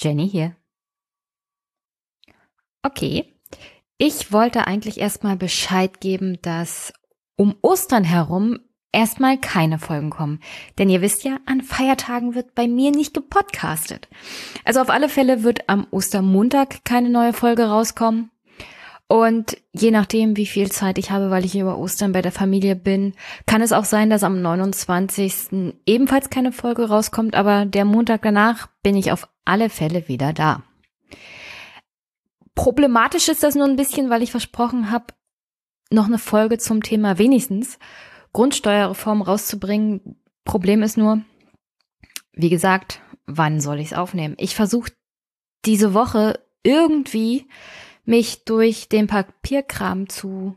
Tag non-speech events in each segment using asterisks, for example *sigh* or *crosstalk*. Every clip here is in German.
Jenny hier. Okay, ich wollte eigentlich erstmal Bescheid geben, dass um Ostern herum erstmal keine Folgen kommen. Denn ihr wisst ja, an Feiertagen wird bei mir nicht gepodcastet. Also auf alle Fälle wird am Ostermontag keine neue Folge rauskommen. Und je nachdem, wie viel Zeit ich habe, weil ich über Ostern bei der Familie bin, kann es auch sein, dass am 29. ebenfalls keine Folge rauskommt, aber der Montag danach bin ich auf alle Fälle wieder da. Problematisch ist das nur ein bisschen, weil ich versprochen habe, noch eine Folge zum Thema wenigstens Grundsteuerreform rauszubringen. Problem ist nur, wie gesagt, wann soll ich es aufnehmen? Ich versuche diese Woche irgendwie mich durch den Papierkram zu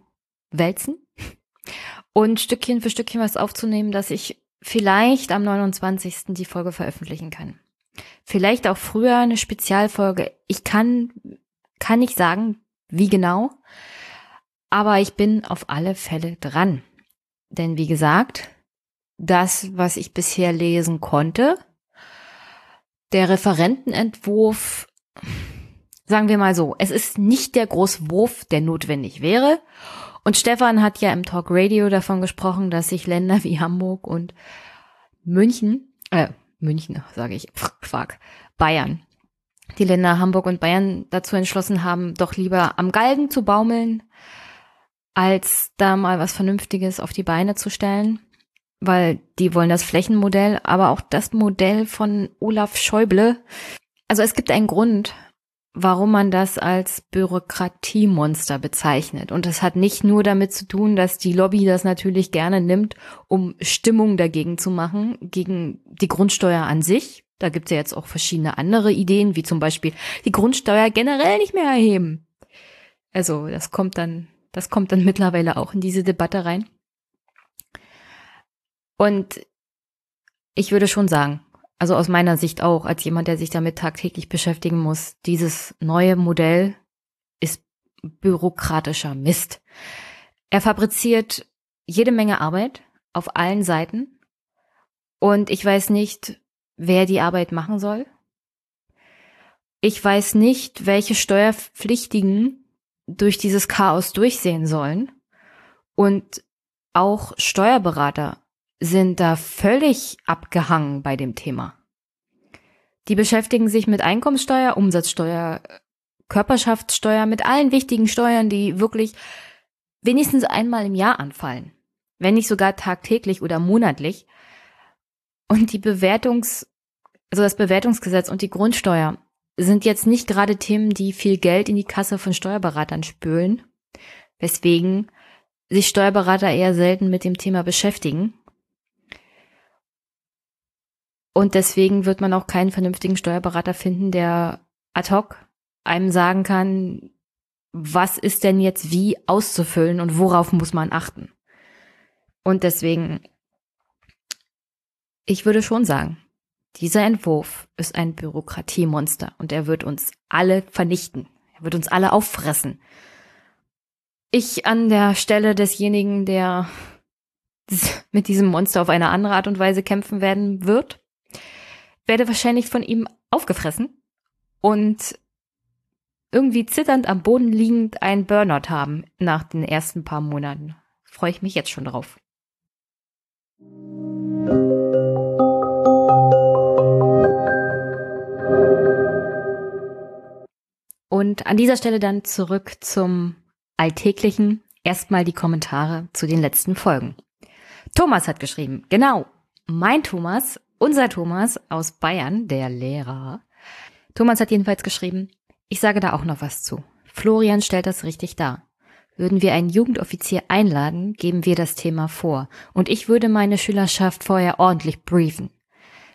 wälzen *laughs* und Stückchen für Stückchen was aufzunehmen, dass ich vielleicht am 29. die Folge veröffentlichen kann. Vielleicht auch früher eine Spezialfolge. Ich kann, kann nicht sagen, wie genau, aber ich bin auf alle Fälle dran. Denn wie gesagt, das, was ich bisher lesen konnte, der Referentenentwurf, sagen wir mal so, es ist nicht der große Wurf, der notwendig wäre. Und Stefan hat ja im Talk Radio davon gesprochen, dass sich Länder wie Hamburg und München, äh, München, sage ich, fuck, Bayern, die Länder Hamburg und Bayern dazu entschlossen haben, doch lieber am Galgen zu baumeln, als da mal was Vernünftiges auf die Beine zu stellen, weil die wollen das Flächenmodell, aber auch das Modell von Olaf Schäuble. Also es gibt einen Grund, warum man das als Bürokratiemonster bezeichnet. Und das hat nicht nur damit zu tun, dass die Lobby das natürlich gerne nimmt, um Stimmung dagegen zu machen, gegen die Grundsteuer an sich. Da gibt es ja jetzt auch verschiedene andere Ideen, wie zum Beispiel die Grundsteuer generell nicht mehr erheben. Also das kommt dann das kommt dann mittlerweile auch in diese Debatte rein. Und ich würde schon sagen, also aus meiner Sicht auch, als jemand, der sich damit tagtäglich beschäftigen muss, dieses neue Modell ist bürokratischer Mist. Er fabriziert jede Menge Arbeit auf allen Seiten und ich weiß nicht, wer die Arbeit machen soll. Ich weiß nicht, welche Steuerpflichtigen durch dieses Chaos durchsehen sollen. Und auch Steuerberater sind da völlig abgehangen bei dem Thema. Die beschäftigen sich mit Einkommenssteuer, Umsatzsteuer, Körperschaftssteuer, mit allen wichtigen Steuern, die wirklich wenigstens einmal im Jahr anfallen. Wenn nicht sogar tagtäglich oder monatlich. Und die Bewertungs, also das Bewertungsgesetz und die Grundsteuer sind jetzt nicht gerade Themen, die viel Geld in die Kasse von Steuerberatern spülen, weswegen sich Steuerberater eher selten mit dem Thema beschäftigen. Und deswegen wird man auch keinen vernünftigen Steuerberater finden, der ad hoc einem sagen kann, was ist denn jetzt wie auszufüllen und worauf muss man achten. Und deswegen, ich würde schon sagen, dieser Entwurf ist ein Bürokratiemonster und er wird uns alle vernichten. Er wird uns alle auffressen. Ich an der Stelle desjenigen, der *laughs* mit diesem Monster auf eine andere Art und Weise kämpfen werden wird, werde wahrscheinlich von ihm aufgefressen und irgendwie zitternd am Boden liegend einen Burnout haben nach den ersten paar Monaten. Freue ich mich jetzt schon drauf. Und an dieser Stelle dann zurück zum Alltäglichen. Erstmal die Kommentare zu den letzten Folgen. Thomas hat geschrieben, genau, mein Thomas, unser Thomas aus Bayern, der Lehrer. Thomas hat jedenfalls geschrieben, ich sage da auch noch was zu. Florian stellt das richtig dar. Würden wir einen Jugendoffizier einladen, geben wir das Thema vor und ich würde meine Schülerschaft vorher ordentlich briefen.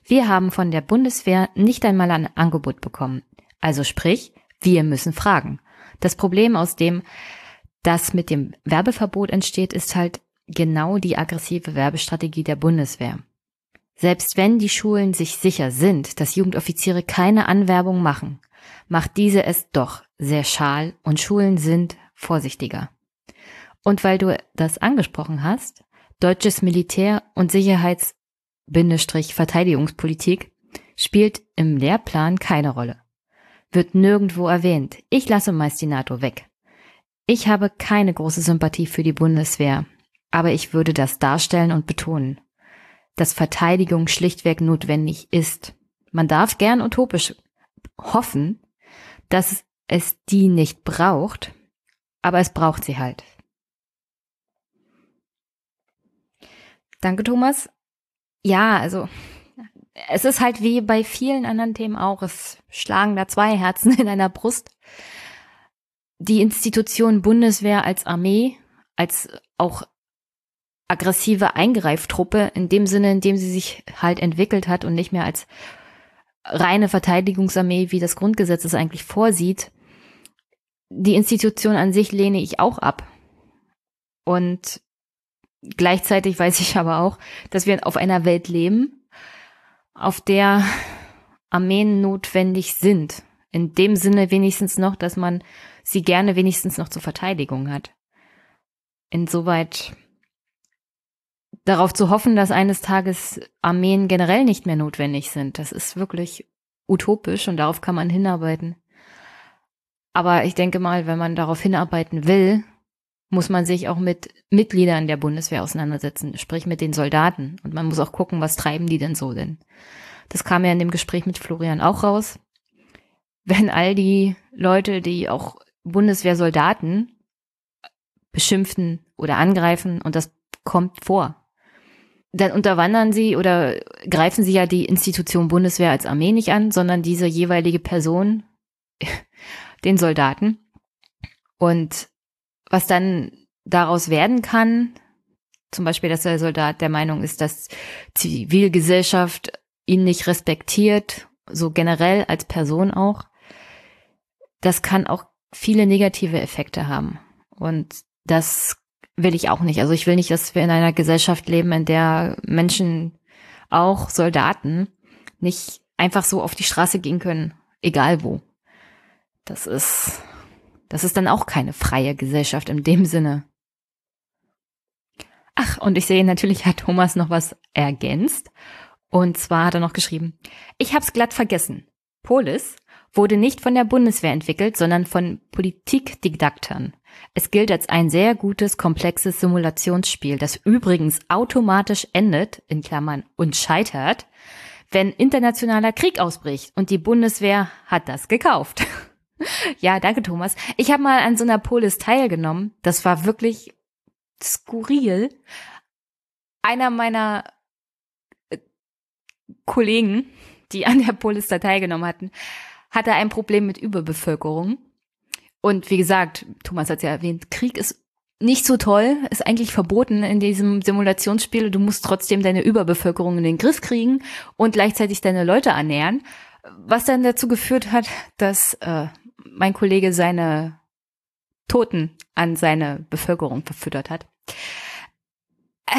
Wir haben von der Bundeswehr nicht einmal ein Angebot bekommen. Also sprich, wir müssen fragen. Das Problem, aus dem das mit dem Werbeverbot entsteht, ist halt genau die aggressive Werbestrategie der Bundeswehr. Selbst wenn die Schulen sich sicher sind, dass Jugendoffiziere keine Anwerbung machen, macht diese es doch sehr schal und Schulen sind vorsichtiger. Und weil du das angesprochen hast, deutsches Militär und Sicherheits-Verteidigungspolitik, spielt im Lehrplan keine Rolle. Wird nirgendwo erwähnt. Ich lasse meist die NATO weg. Ich habe keine große Sympathie für die Bundeswehr, aber ich würde das darstellen und betonen, dass Verteidigung schlichtweg notwendig ist. Man darf gern utopisch hoffen, dass es die nicht braucht, aber es braucht sie halt. Danke, Thomas. Ja, also es ist halt wie bei vielen anderen Themen auch. Es schlagen da zwei Herzen *laughs* in einer Brust. Die Institution Bundeswehr als Armee, als auch aggressive Eingreiftruppe, in dem Sinne, in dem sie sich halt entwickelt hat und nicht mehr als reine Verteidigungsarmee, wie das Grundgesetz es eigentlich vorsieht. Die Institution an sich lehne ich auch ab. Und gleichzeitig weiß ich aber auch, dass wir auf einer Welt leben, auf der Armeen notwendig sind. In dem Sinne wenigstens noch, dass man sie gerne wenigstens noch zur Verteidigung hat. Insoweit darauf zu hoffen, dass eines Tages Armeen generell nicht mehr notwendig sind, das ist wirklich utopisch und darauf kann man hinarbeiten. Aber ich denke mal, wenn man darauf hinarbeiten will, muss man sich auch mit Mitgliedern der Bundeswehr auseinandersetzen, sprich mit den Soldaten. Und man muss auch gucken, was treiben die denn so denn. Das kam ja in dem Gespräch mit Florian auch raus. Wenn all die Leute, die auch Bundeswehrsoldaten beschimpfen oder angreifen, und das kommt vor, dann unterwandern sie oder greifen sie ja die Institution Bundeswehr als Armee nicht an, sondern diese jeweilige Person, *laughs* den Soldaten. Und was dann daraus werden kann, zum Beispiel, dass der Soldat der Meinung ist, dass Zivilgesellschaft ihn nicht respektiert, so generell als Person auch, das kann auch viele negative Effekte haben. Und das will ich auch nicht. Also ich will nicht, dass wir in einer Gesellschaft leben, in der Menschen, auch Soldaten, nicht einfach so auf die Straße gehen können, egal wo. Das ist das ist dann auch keine freie Gesellschaft in dem Sinne. Ach, und ich sehe natürlich hat Thomas noch was ergänzt. Und zwar hat er noch geschrieben, ich hab's glatt vergessen. Polis wurde nicht von der Bundeswehr entwickelt, sondern von Politikdidaktern. Es gilt als ein sehr gutes, komplexes Simulationsspiel, das übrigens automatisch endet, in Klammern, und scheitert, wenn internationaler Krieg ausbricht und die Bundeswehr hat das gekauft. *laughs* Ja, danke, Thomas. Ich habe mal an so einer Polis teilgenommen. Das war wirklich skurril. Einer meiner äh, Kollegen, die an der Polis da teilgenommen hatten, hatte ein Problem mit Überbevölkerung. Und wie gesagt, Thomas hat ja erwähnt, Krieg ist nicht so toll, ist eigentlich verboten in diesem Simulationsspiel. Du musst trotzdem deine Überbevölkerung in den Griff kriegen und gleichzeitig deine Leute ernähren. Was dann dazu geführt hat, dass äh, mein Kollege seine Toten an seine Bevölkerung verfüttert hat. Äh,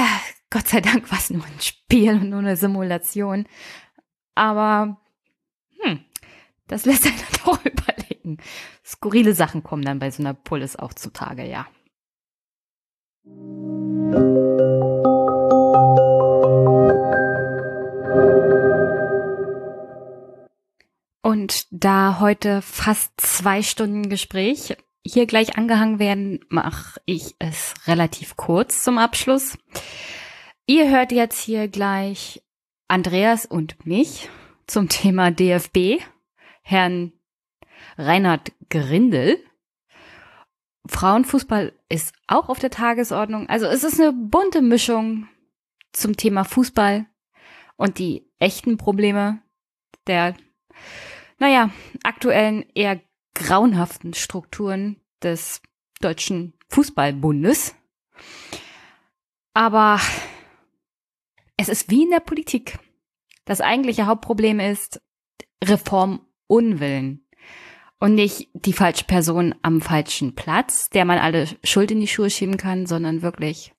Gott sei Dank war es nur ein Spiel und nur eine Simulation. Aber hm, das lässt einen *laughs* doch überlegen. Skurrile Sachen kommen dann bei so einer Polis auch zutage, ja. Und da heute fast zwei Stunden Gespräch hier gleich angehangen werden, mache ich es relativ kurz zum Abschluss. Ihr hört jetzt hier gleich Andreas und mich zum Thema DFB, Herrn Reinhard Grindel. Frauenfußball ist auch auf der Tagesordnung. Also es ist eine bunte Mischung zum Thema Fußball und die echten Probleme der naja, aktuellen eher grauenhaften Strukturen des Deutschen Fußballbundes. Aber es ist wie in der Politik. Das eigentliche Hauptproblem ist Reformunwillen und nicht die falsche Person am falschen Platz, der man alle Schuld in die Schuhe schieben kann, sondern wirklich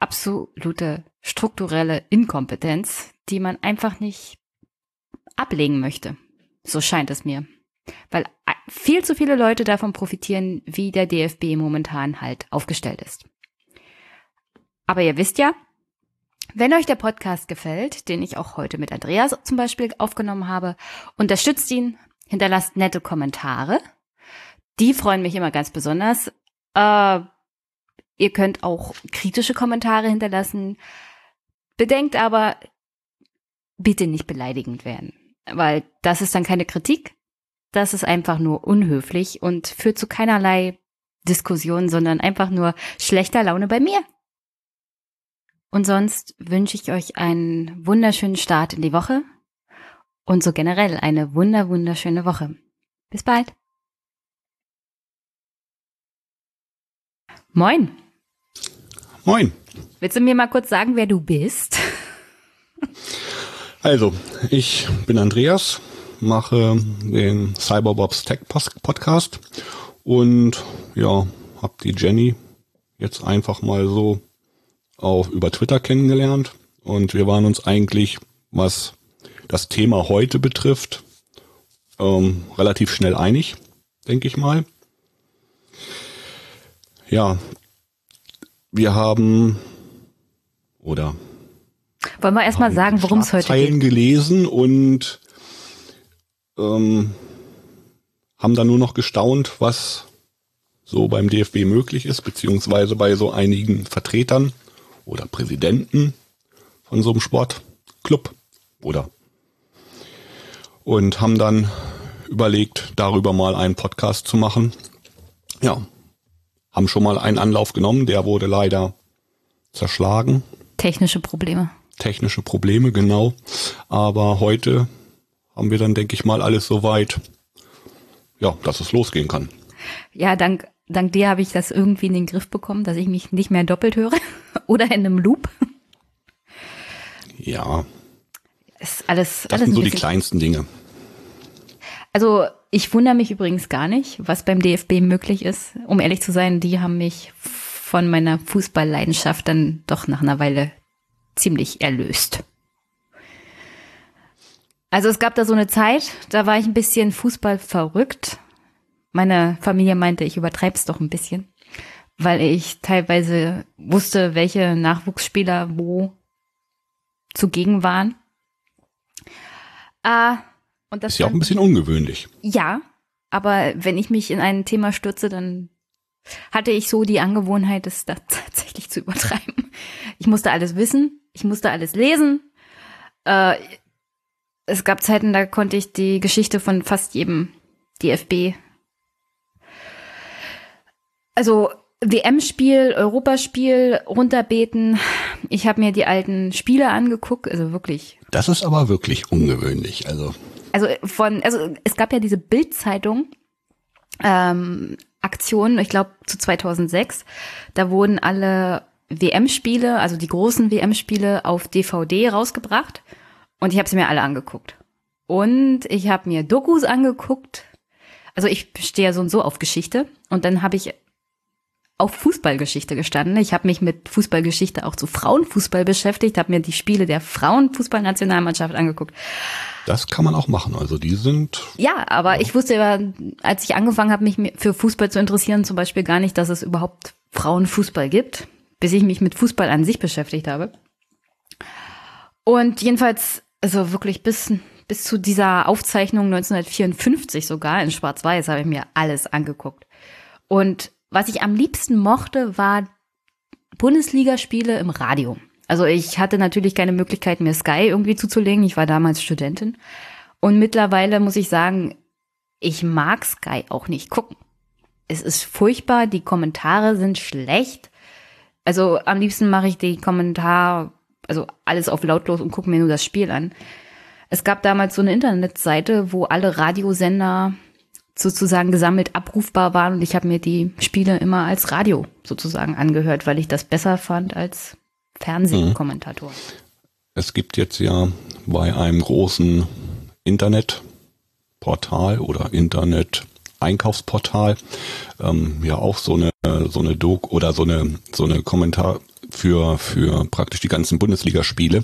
absolute strukturelle Inkompetenz, die man einfach nicht ablegen möchte. So scheint es mir. Weil viel zu viele Leute davon profitieren, wie der DFB momentan halt aufgestellt ist. Aber ihr wisst ja, Wenn euch der Podcast gefällt, den ich auch heute mit Andreas zum Beispiel aufgenommen habe, unterstützt ihn, hinterlasst nette Kommentare. Die freuen mich immer ganz besonders. Äh, ihr könnt auch kritische Kommentare hinterlassen. Bedenkt aber, bitte nicht beleidigend werden, weil das ist dann keine Kritik. Das ist einfach nur unhöflich und führt zu keinerlei Diskussion, sondern einfach nur schlechter Laune bei mir. Und sonst wünsche ich euch einen wunderschönen Start in die Woche und so generell eine wunder, wunderschöne Woche. Bis bald. Moin. Moin. Willst du mir mal kurz sagen, wer du bist? *laughs* Also, ich bin Andreas, mache den Cyberbobs Tech Podcast und ja, hab die Jenny jetzt einfach mal so auch über Twitter kennengelernt und wir waren uns eigentlich, was das Thema heute betrifft, ähm, relativ schnell einig, denke ich mal. Ja, wir haben oder wollen wir erstmal sagen, worum es heute geht? gelesen und ähm, haben dann nur noch gestaunt, was so beim DFB möglich ist, beziehungsweise bei so einigen Vertretern oder Präsidenten von so einem Sportclub oder und haben dann überlegt, darüber mal einen Podcast zu machen. Ja, haben schon mal einen Anlauf genommen, der wurde leider zerschlagen. Technische Probleme. Technische Probleme, genau. Aber heute haben wir dann, denke ich mal, alles so weit, ja, dass es losgehen kann. Ja, dank, dank dir habe ich das irgendwie in den Griff bekommen, dass ich mich nicht mehr doppelt höre *laughs* oder in einem Loop. Ja. Ist alles, das alles sind so die kleinsten Dinge. Also ich wundere mich übrigens gar nicht, was beim DFB möglich ist. Um ehrlich zu sein, die haben mich von meiner Fußballleidenschaft dann doch nach einer Weile ziemlich erlöst. Also es gab da so eine Zeit, da war ich ein bisschen Fußball verrückt. Meine Familie meinte, ich übertreib's doch ein bisschen, weil ich teilweise wusste, welche Nachwuchsspieler wo zugegen waren. Ah, und das ist ja auch ein bisschen ungewöhnlich. Ja, aber wenn ich mich in ein Thema stürze, dann hatte ich so die Angewohnheit, es da *laughs* tatsächlich zu übertreiben. Ich musste alles wissen, ich musste alles lesen. Äh, es gab Zeiten, da konnte ich die Geschichte von fast jedem DFB, also WM-Spiel, Europaspiel runterbeten. Ich habe mir die alten Spiele angeguckt, also wirklich. Das ist aber wirklich ungewöhnlich, also. Also von, also es gab ja diese Bildzeitung ähm, Aktion, ich glaube zu 2006. Da wurden alle WM-Spiele, also die großen WM-Spiele auf DVD rausgebracht und ich habe sie mir alle angeguckt. Und ich habe mir Dokus angeguckt. Also ich stehe ja so und so auf Geschichte. Und dann habe ich auf Fußballgeschichte gestanden. Ich habe mich mit Fußballgeschichte auch zu Frauenfußball beschäftigt, habe mir die Spiele der Frauenfußballnationalmannschaft angeguckt. Das kann man auch machen. Also die sind. Ja, aber ja. ich wusste, als ich angefangen habe, mich für Fußball zu interessieren, zum Beispiel gar nicht, dass es überhaupt Frauenfußball gibt, bis ich mich mit Fußball an sich beschäftigt habe. Und jedenfalls also wirklich bis, bis zu dieser Aufzeichnung 1954 sogar in Schwarz-Weiß habe ich mir alles angeguckt. Und was ich am liebsten mochte, war Bundesligaspiele im Radio. Also ich hatte natürlich keine Möglichkeit, mir Sky irgendwie zuzulegen. Ich war damals Studentin. Und mittlerweile muss ich sagen, ich mag Sky auch nicht gucken. Es ist furchtbar, die Kommentare sind schlecht. Also am liebsten mache ich die Kommentar also alles auf lautlos und gucke mir nur das Spiel an. Es gab damals so eine Internetseite, wo alle Radiosender sozusagen gesammelt abrufbar waren und ich habe mir die Spiele immer als Radio sozusagen angehört, weil ich das besser fand als Fernsehkommentator. Mhm. Es gibt jetzt ja bei einem großen Internetportal oder Internet Einkaufsportal ähm, ja auch so eine so eine Doc oder so eine so eine Kommentar für, für praktisch die ganzen Bundesligaspiele.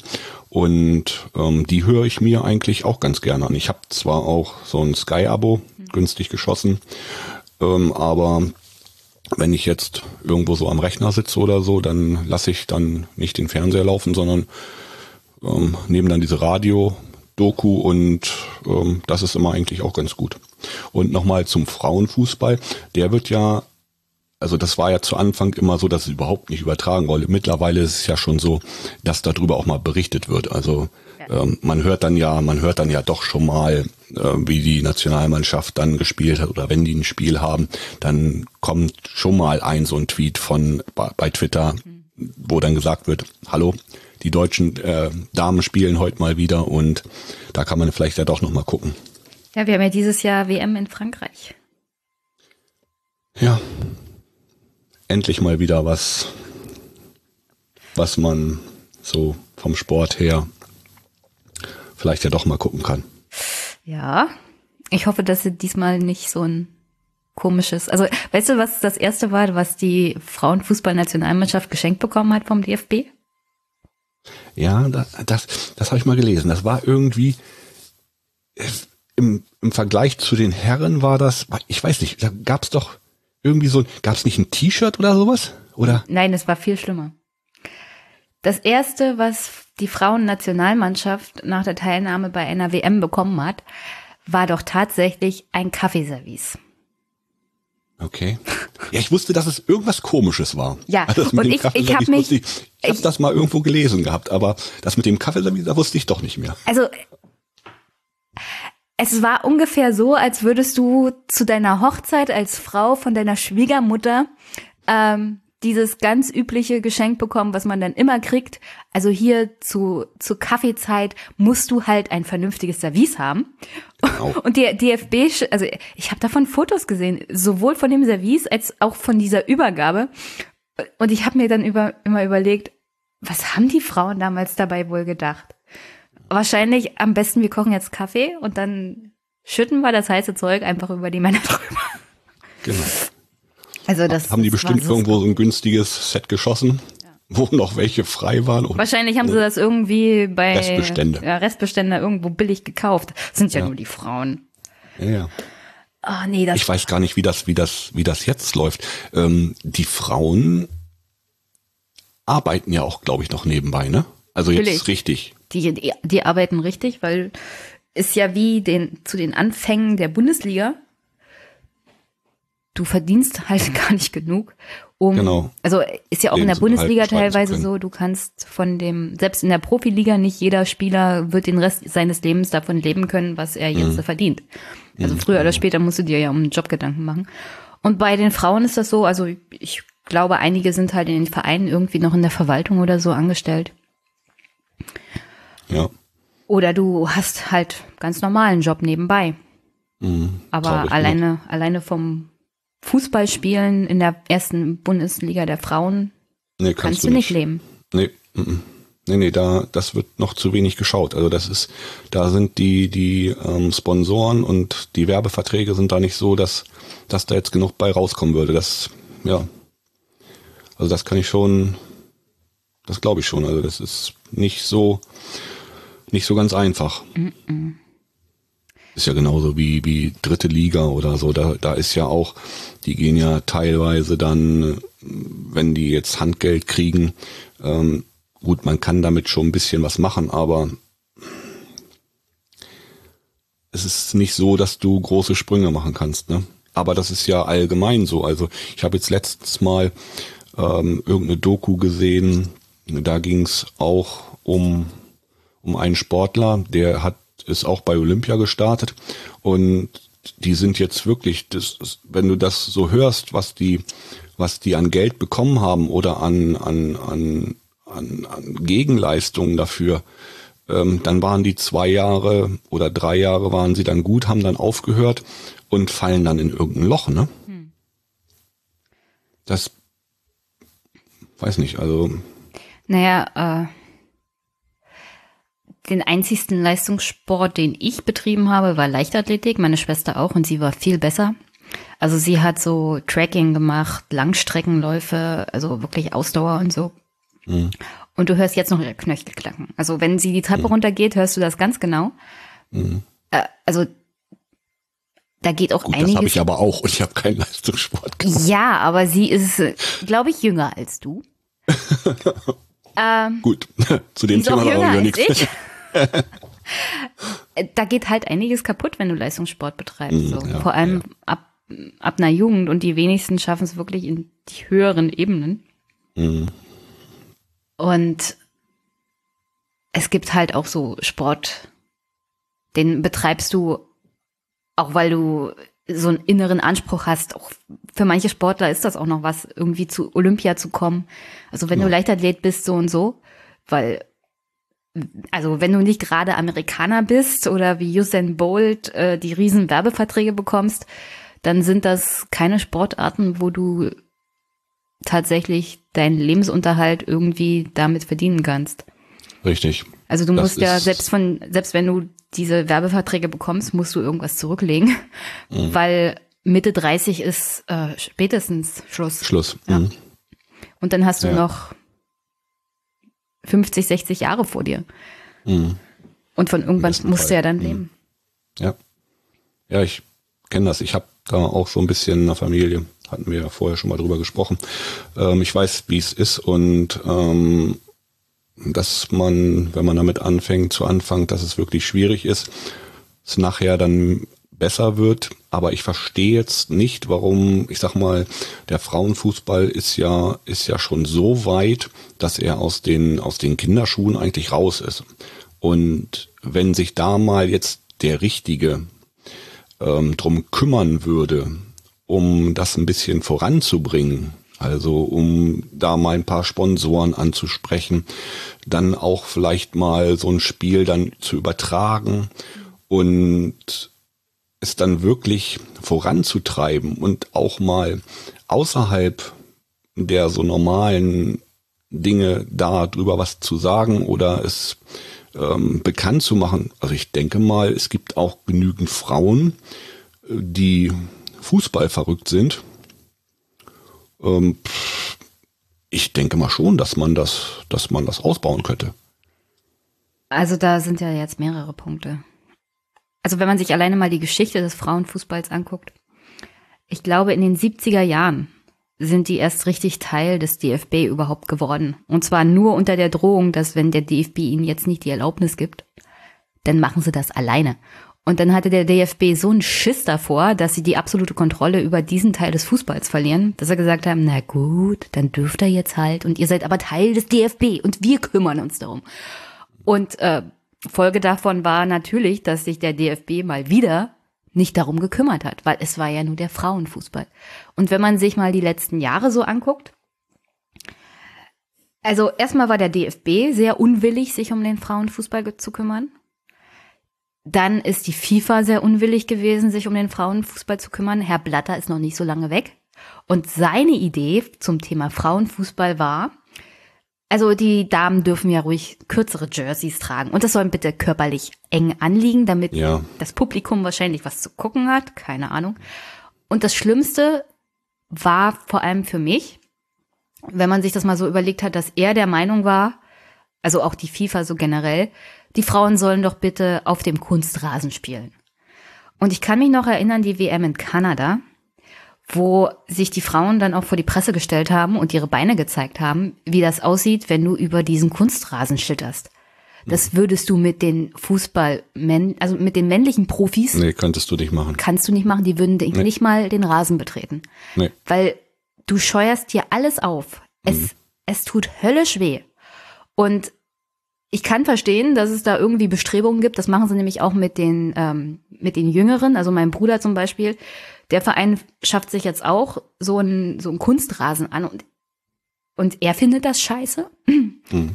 Und ähm, die höre ich mir eigentlich auch ganz gerne an. Ich habe zwar auch so ein Sky-Abo mhm. günstig geschossen, ähm, aber wenn ich jetzt irgendwo so am Rechner sitze oder so, dann lasse ich dann nicht den Fernseher laufen, sondern ähm, nehme dann diese Radio-Doku und ähm, das ist immer eigentlich auch ganz gut. Und nochmal zum Frauenfußball, der wird ja also das war ja zu Anfang immer so, dass es überhaupt nicht übertragen wurde. Mittlerweile ist es ja schon so, dass darüber auch mal berichtet wird. Also ja. ähm, man hört dann ja, man hört dann ja doch schon mal, äh, wie die Nationalmannschaft dann gespielt hat oder wenn die ein Spiel haben, dann kommt schon mal ein so ein Tweet von bei, bei Twitter, mhm. wo dann gesagt wird, hallo, die deutschen äh, Damen spielen heute mal wieder und da kann man vielleicht ja doch noch mal gucken. Ja, wir haben ja dieses Jahr WM in Frankreich. Ja, endlich mal wieder was, was man so vom Sport her vielleicht ja doch mal gucken kann. Ja, ich hoffe, dass sie diesmal nicht so ein komisches, also weißt du, was das erste war, was die Frauenfußballnationalmannschaft geschenkt bekommen hat vom DFB? Ja, das, das, das habe ich mal gelesen. Das war irgendwie im, im Vergleich zu den Herren war das, ich weiß nicht, da gab es doch irgendwie so, gab es nicht ein T-Shirt oder sowas? Oder? Nein, es war viel schlimmer. Das erste, was die Frauennationalmannschaft nach der Teilnahme bei einer WM bekommen hat, war doch tatsächlich ein Kaffeeservice. Okay. Ja, ich wusste, dass es irgendwas Komisches war. Ja, also und ich, ich habe mich, ich, ich habe das mal irgendwo gelesen gehabt, aber das mit dem Kaffeeservice, da wusste ich doch nicht mehr. Also es war ungefähr so, als würdest du zu deiner Hochzeit als Frau von deiner Schwiegermutter ähm, dieses ganz übliche Geschenk bekommen, was man dann immer kriegt. Also hier zu, zu Kaffeezeit musst du halt ein vernünftiges Service haben. Genau. Und der DFB, also ich habe davon Fotos gesehen, sowohl von dem Service als auch von dieser Übergabe. Und ich habe mir dann über, immer überlegt, was haben die Frauen damals dabei wohl gedacht? Wahrscheinlich am besten, wir kochen jetzt Kaffee und dann schütten wir das heiße Zeug einfach über die Männer *laughs* drüber. Genau. Also das haben die bestimmt irgendwo so ein günstiges Set geschossen, ja. wo noch welche frei waren. Wahrscheinlich haben sie das irgendwie bei Restbestände. Ja, Restbestände irgendwo billig gekauft. Das sind ja, ja. nur die Frauen. Ja, ja. Oh, nee, das ich weiß gar nicht, wie das, wie das, wie das jetzt läuft. Ähm, die Frauen arbeiten ja auch, glaube ich, noch nebenbei, ne? Also jetzt Natürlich. richtig die, die, arbeiten richtig, weil ist ja wie den, zu den Anfängen der Bundesliga. Du verdienst halt *laughs* gar nicht genug, um, genau. also ist ja auch Leben in der Bundesliga teilweise so, du kannst von dem, selbst in der Profiliga nicht jeder Spieler wird den Rest seines Lebens davon leben können, was er jetzt mhm. verdient. Also mhm. früher oder später musst du dir ja um einen Job Gedanken machen. Und bei den Frauen ist das so, also ich glaube, einige sind halt in den Vereinen irgendwie noch in der Verwaltung oder so angestellt. Ja. Oder du hast halt ganz normalen Job nebenbei. Mhm, Aber alleine, nicht. alleine vom Fußballspielen in der ersten Bundesliga der Frauen nee, kannst, kannst, du nicht, nicht leben. Nee, m nee, nee, da, das wird noch zu wenig geschaut. Also das ist, da sind die, die ähm, Sponsoren und die Werbeverträge sind da nicht so, dass, dass da jetzt genug bei rauskommen würde. Das, ja. Also das kann ich schon, das glaube ich schon. Also das ist nicht so, nicht so ganz einfach. Mm Ist ja genauso wie, wie dritte Liga oder so. Da, da ist ja auch, die gehen ja teilweise dann, wenn die jetzt Handgeld kriegen, ähm, gut, man kann damit schon ein bisschen was machen, aber es ist nicht so, dass du große Sprünge machen kannst, ne? Aber das ist ja allgemein so. Also ich habe jetzt letztens mal ähm, irgendeine Doku gesehen, da ging es auch um um einen Sportler, der hat ist auch bei Olympia gestartet und die sind jetzt wirklich, das, wenn du das so hörst, was die, was die an Geld bekommen haben oder an, an, an, an, an Gegenleistungen dafür, ähm, dann waren die zwei Jahre oder drei Jahre waren sie dann gut, haben dann aufgehört und fallen dann in irgendein Loch, ne? Hm. Das weiß nicht, also. Naja, äh, den einzigsten Leistungssport, den ich betrieben habe, war Leichtathletik, meine Schwester auch und sie war viel besser. Also sie hat so Tracking gemacht, Langstreckenläufe, also wirklich Ausdauer und so. Mhm. Und du hörst jetzt noch ihre Knöchel klacken. Also wenn sie die Treppe mhm. runtergeht, hörst du das ganz genau. Mhm. Äh, also da geht auch Gut, einiges. das habe ich aber auch und ich habe keinen Leistungssport gemacht. Ja, aber sie ist, glaube ich, jünger als du. *laughs* ähm, Gut, *laughs* zu dem Thema wieder als nichts. *laughs* da geht halt einiges kaputt, wenn du Leistungssport betreibst. Mm, So. ja, Vor allem ab, ab einer Jugend und die wenigsten schaffen es wirklich in die höheren Ebenen. Mhm. Und es gibt halt auch so Sport, den betreibst du auch, weil du so einen inneren Anspruch hast. Auch für manche Sportler ist das auch noch was, irgendwie zu Olympia zu kommen. Also wenn du Ja. Leichtathlet bist, so und so, weil also wenn du nicht gerade Amerikaner bist oder wie Usain Bolt äh, die riesen Werbeverträge bekommst, dann sind das keine Sportarten, wo du tatsächlich deinen Lebensunterhalt irgendwie damit verdienen kannst. Richtig. Also du Das musst ja selbst von selbst wenn du diese Werbeverträge bekommst, musst du irgendwas zurücklegen, *laughs* Mhm. weil Mitte 30 ist äh, spätestens Schluss. Schluss. Ja. Mhm. Und dann hast du Ja. noch 50, 60 Jahre vor dir. Mhm. Und von irgendwann musst du Fall. ja dann Mhm. leben. Ja. Ja, ich kenne das. Ich habe da auch so ein bisschen eine Familie. Hatten wir ja vorher schon mal drüber gesprochen. Ähm, ich weiß, wie es ist und ähm, dass man, wenn man damit anfängt, zu Anfang, dass es wirklich schwierig ist, es nachher dann besser wird. Aber ich verstehe jetzt nicht, warum, ich sag mal, der Frauenfußball ist ja, ist ja schon so weit, dass er aus den, aus den Kinderschuhen eigentlich raus ist. Und wenn sich da mal jetzt der Richtige ähm, drum kümmern würde, um das ein bisschen voranzubringen, also um da mal ein paar Sponsoren anzusprechen, dann auch vielleicht mal so ein Spiel dann zu übertragen und es dann wirklich voranzutreiben und auch mal außerhalb der so normalen Dinge da drüber was zu sagen oder es ähm, bekannt zu machen. Also ich denke mal, es gibt auch genügend Frauen, die Fußball verrückt sind. Ähm, ich denke mal schon, dass man das, dass man das ausbauen könnte. Also da sind ja jetzt mehrere Punkte. Also wenn man sich alleine mal die Geschichte des Frauenfußballs anguckt. Ich glaube, in den 70er Jahren sind die erst richtig Teil des DFB überhaupt geworden. Und zwar nur unter der Drohung, dass wenn der DFB ihnen jetzt nicht die Erlaubnis gibt, dann machen sie das alleine. Und dann hatte der DFB so einen Schiss davor, dass sie die absolute Kontrolle über diesen Teil des Fußballs verlieren, dass sie gesagt haben, na gut, dann dürft ihr jetzt halt und ihr seid aber Teil des DFB und wir kümmern uns darum. Und äh, Folge davon war natürlich, dass sich der DFB mal wieder nicht darum gekümmert hat, weil es war ja nur der Frauenfußball. Und wenn man sich mal die letzten Jahre so anguckt, also erstmal war der DFB sehr unwillig, sich um den Frauenfußball zu kümmern. Dann ist die FIFA sehr unwillig gewesen, sich um den Frauenfußball zu kümmern. Herr Blatter ist noch nicht so lange weg. Und seine Idee zum Thema Frauenfußball war, also die Damen dürfen ja ruhig kürzere Jerseys tragen. Und das soll bitte körperlich eng anliegen, damit Ja. das Publikum wahrscheinlich was zu gucken hat. Keine Ahnung. Und das Schlimmste war vor allem für mich, wenn man sich das mal so überlegt hat, dass er der Meinung war, also auch die FIFA so generell, die Frauen sollen doch bitte auf dem Kunstrasen spielen. Und ich kann mich noch erinnern, die WM in Kanada, wo sich die Frauen dann auch vor die Presse gestellt haben und ihre Beine gezeigt haben, wie das aussieht, wenn du über diesen Kunstrasen schitterst. Das würdest du mit den Fußball, also mit den männlichen Profis, Nee, könntest du nicht machen. kannst du nicht machen, die würden Nee. nicht mal den Rasen betreten. Nee. Weil du scheuerst dir alles auf. Es, es tut höllisch weh. Und ich kann verstehen, dass es da irgendwie Bestrebungen gibt. Das machen sie nämlich auch mit den, ähm, mit den Jüngeren. Also mein Bruder zum Beispiel. Der Verein schafft sich jetzt auch so einen, so einen Kunstrasen an und, und er findet das scheiße.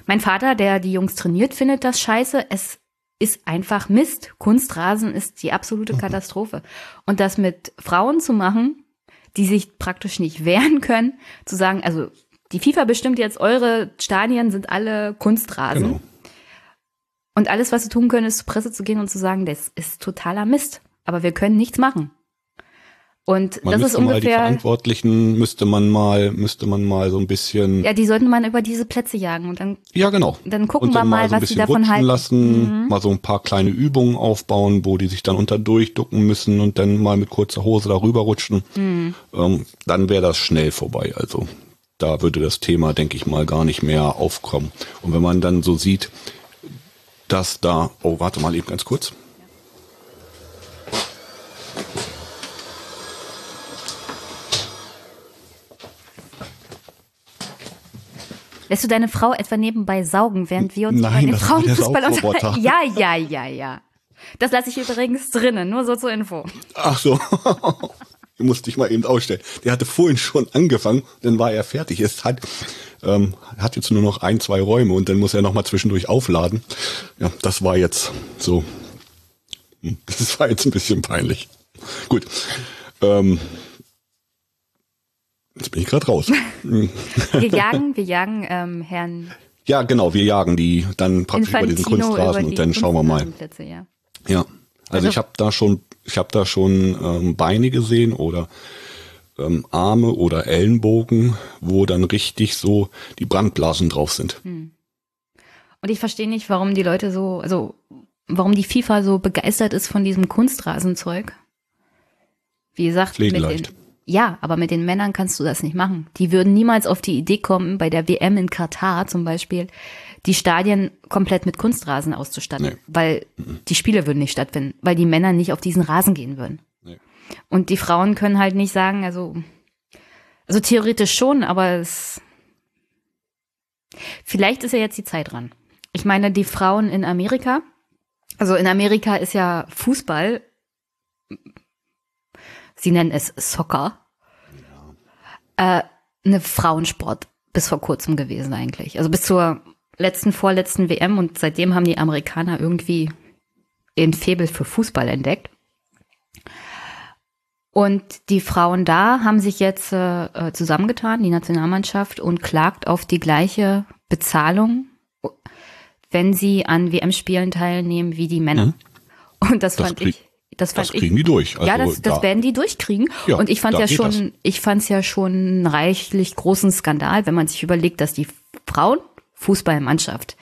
Mein Vater, der die Jungs trainiert, findet das scheiße. Es ist einfach Mist. Kunstrasen ist die absolute Katastrophe. Und das mit Frauen zu machen, die sich praktisch nicht wehren können, zu sagen, also die FIFA bestimmt jetzt, eure Stadien sind alle Kunstrasen. Genau. Und alles, was sie tun können, ist zur Presse zu gehen und zu sagen, das ist totaler Mist. Aber wir können nichts machen. Und Man das ist müsste mal die ungefähr. Verantwortlichen müsste man mal, müsste man mal so ein bisschen, ja, Ja, die sollten man über diese Plätze jagen und dann, genau. dann gucken und wir dann mal, so was sie davon halten. Mhm. lassen, mal so ein paar kleine Übungen aufbauen, wo die sich dann unter durchducken müssen und dann mal mit kurzer Hose darüber rutschen. Mhm. Ähm, dann wäre das schnell vorbei. Also da würde das Thema, denke ich mal, gar nicht mehr aufkommen. Und wenn man dann so sieht, dass da, oh, warte mal eben ganz kurz. Lässt du deine Frau etwa nebenbei saugen, während wir uns Nein, über den Frauenfußball unterhalten? *laughs* Ja, ja, ja, ja. Das lasse ich übrigens drinnen, nur so zur Info. Ach so. *laughs* Den musste ich mal eben ausstellen. Der hatte vorhin schon angefangen, dann war er fertig. Es hat, ähm, hat jetzt nur noch ein, zwei Räume und dann muss er noch mal zwischendurch aufladen. Ja, das war jetzt so. Hm, *laughs* Das war jetzt ein bisschen peinlich. Gut. Ähm, jetzt bin ich gerade raus. Hm. *laughs* Wir jagen, wir jagen ähm, Herrn Ja, genau, wir jagen die dann praktisch über diesen Infantino Kunstrasen über und dann schauen wir mal. Ja. Ja, also, Also- ich habe da schon, ich habe da schon ähm, Beine gesehen oder ähm, Arme oder Ellenbogen, wo dann richtig so die Brandblasen drauf sind. Und ich verstehe nicht, warum die Leute so, also warum die FIFA so begeistert ist von diesem Kunstrasenzeug. Wie gesagt, mit den, ja, aber mit den Männern kannst du das nicht machen. Die würden niemals auf die Idee kommen, bei der WM in Katar zum Beispiel, die Stadien komplett mit Kunstrasen auszustatten, Nee. weil die Spiele würden nicht stattfinden, weil die Männer nicht auf diesen Rasen gehen würden. Nee. Und die Frauen können halt nicht sagen, also, also theoretisch schon, aber es, vielleicht ist ja jetzt die Zeit dran. Ich meine, die Frauen in Amerika, also in Amerika ist ja Fußball, sie nennen es Soccer, äh, eine Frauensport bis vor kurzem gewesen eigentlich. Also bis zur letzten, vorletzten WM und seitdem haben die Amerikaner irgendwie ihren Febel für Fußball entdeckt. Und die Frauen da haben sich jetzt äh, äh, zusammengetan, die Nationalmannschaft, und klagt auf die gleiche Bezahlung, wenn sie an WM-Spielen teilnehmen wie die Männer. Und das, Das fand ich, das Das ich kriegen die durch. Also ja, das, das da, werden die durchkriegen. Ja, und ich fand ja schon, das. ich fand's ja schon einen reichlich großen Skandal, wenn man sich überlegt, dass die Frauenfußballmannschaft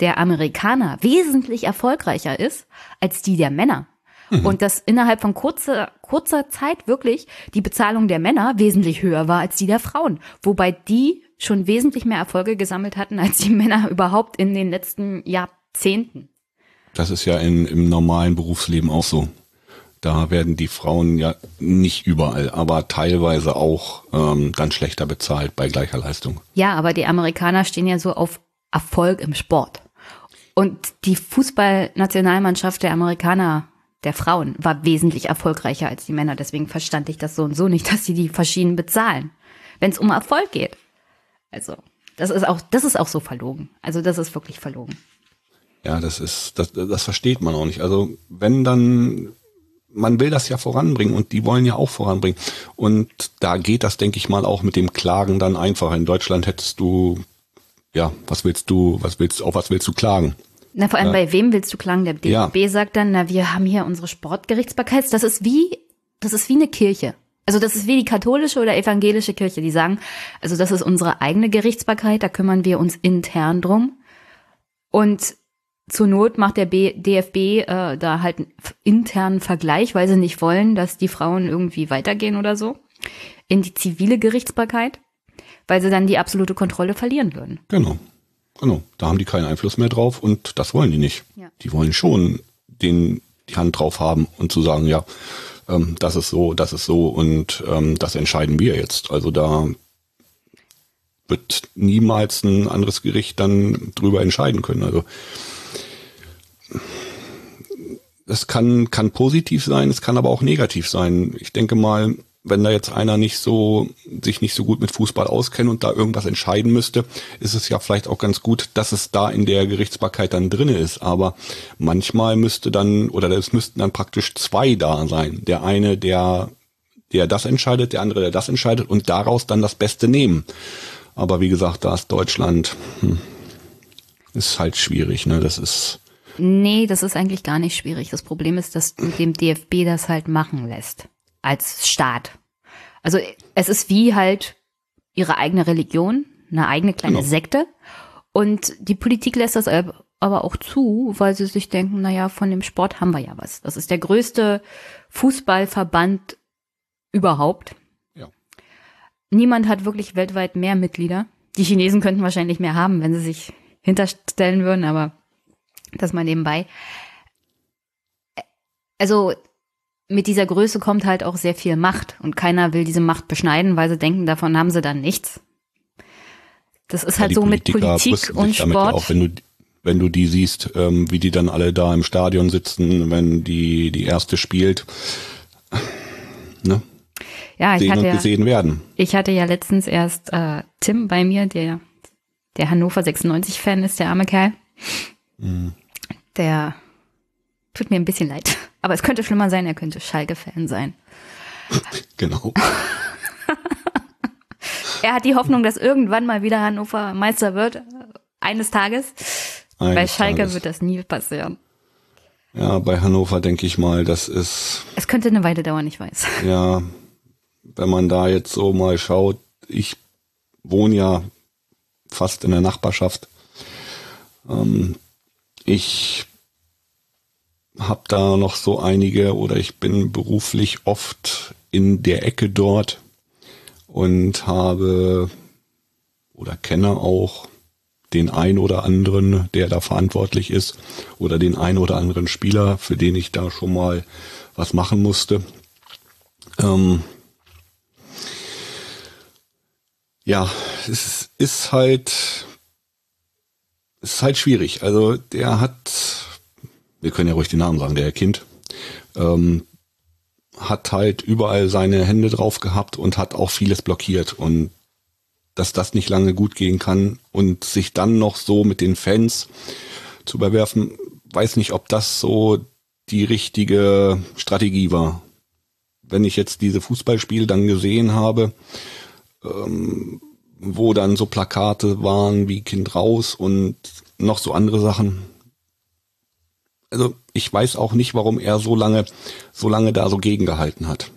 der Amerikaner wesentlich erfolgreicher ist als die der Männer. Mhm. Und dass innerhalb von kurzer, kurzer Zeit wirklich die Bezahlung der Männer wesentlich höher war als die der Frauen. Wobei die schon wesentlich mehr Erfolge gesammelt hatten als die Männer *laughs* überhaupt in den letzten Jahrzehnten. das ist ja in, im normalen Berufsleben auch so. Da werden die Frauen ja nicht überall, aber teilweise auch ähm, dann schlechter bezahlt bei gleicher Leistung. Ja, aber die Amerikaner stehen ja so auf Erfolg im Sport. Und die Fußballnationalmannschaft der Amerikaner, der Frauen, war wesentlich erfolgreicher als die Männer. Deswegen verstand ich das so und so nicht, *laughs* dass sie die verschieden bezahlen. Wenn es um Erfolg geht. Also, das ist auch, das ist auch so verlogen. Also, das ist wirklich verlogen. Ja, das ist, das, das versteht man auch nicht. Also wenn dann, man will das ja voranbringen und die wollen ja auch voranbringen. Und da geht das, denke ich mal, auch mit dem Klagen dann einfacher. In Deutschland hättest du, ja, was willst du, was willst, auf was willst du klagen? Na, vor allem bei wem willst du klagen? Der DFB Ja. sagt dann, na, wir haben hier unsere Sportgerichtsbarkeit. Das ist wie, das ist wie eine Kirche. Also das ist wie die katholische oder evangelische Kirche. Die sagen, also das ist unsere eigene Gerichtsbarkeit, da kümmern wir uns intern drum. Und zur Not macht der B DFB äh, da halt einen internen Vergleich, weil sie nicht wollen, dass die Frauen irgendwie weitergehen oder so, in die zivile Gerichtsbarkeit, weil sie dann die absolute Kontrolle verlieren würden. Genau. Genau. Da haben die keinen Einfluss mehr drauf und das wollen die nicht. Ja. Die wollen schon den, die Hand drauf haben und zu sagen, ja, ähm, das ist so, das ist so und ähm, das entscheiden wir jetzt. Also da wird niemals ein anderes Gericht dann drüber entscheiden können. Also es kann, kann positiv sein, es kann aber auch negativ sein. Ich denke mal, wenn da jetzt einer nicht so, sich nicht so gut mit Fußball auskennt und da irgendwas entscheiden müsste, ist es ja vielleicht auch ganz gut, dass es da in der Gerichtsbarkeit dann drinne ist. Aber manchmal müsste dann, oder es müssten dann praktisch zwei da sein. Der eine, der, der das entscheidet, der andere, der das entscheidet und daraus dann das Beste nehmen. Aber wie gesagt, da ist Deutschland, hm, ist halt schwierig, ne, das ist, Nee, das ist eigentlich gar nicht schwierig. Das Problem ist, dass du dem DFB das halt machen lässt. als Staat. Also es ist wie halt ihre eigene Religion, eine eigene kleine genau. Sekte. Und die Politik lässt das aber auch zu, weil sie sich denken, naja, von dem Sport haben wir ja was. Das ist der größte Fußballverband überhaupt. Ja. Niemand hat wirklich weltweit mehr Mitglieder. Die Chinesen könnten wahrscheinlich mehr haben, wenn sie sich hinterstellen würden, aber das mal nebenbei. Also mit dieser Größe kommt halt auch sehr viel Macht und keiner will diese Macht beschneiden, weil sie denken, davon haben sie dann nichts. Das ist ja, halt so Politiker mit Politik und Sport. Auch wenn du, wenn du die siehst, ähm, wie die dann alle da im Stadion sitzen, wenn die, die erste spielt. Ne? Ja, ich Sehen hatte und gesehen werden. Ich hatte ja letztens erst äh, Tim bei mir, der, der Hannover 96-Fan ist, der arme Kerl. Mhm. Der tut mir ein bisschen leid. *laughs* Aber es könnte schlimmer sein, er könnte Schalke-Fan sein. *laughs* genau. *laughs* er hat die Hoffnung, dass irgendwann mal wieder Hannover Meister wird. Eines Tages. Eines bei Schalke Tages. wird das nie passieren. Ja, bei Hannover denke ich mal, das ist. Es könnte eine Weile dauern, ich weiß. Ja, wenn man da jetzt so mal schaut, ich wohne ja fast in der Nachbarschaft. Ähm, ich habe da noch so einige oder ich bin beruflich oft in der Ecke dort und habe oder kenne auch den ein oder anderen, der da verantwortlich ist oder den ein oder anderen Spieler, für den ich da schon mal was machen musste. Ähm ja, es ist halt, es ist halt schwierig. Also der hat wir können ja ruhig den Namen sagen, der Kind, ähm, hat halt überall seine Hände drauf gehabt und hat auch vieles blockiert und dass das nicht lange gut gehen kann und sich dann noch so mit den Fans zu überwerfen, weiß nicht, ob das so die richtige Strategie war. Wenn ich jetzt diese Fußballspiele dann gesehen habe, ähm, wo dann so Plakate waren wie Kind raus und noch so andere Sachen, also ich weiß auch nicht, warum er so lange, so lange da so gegengehalten hat.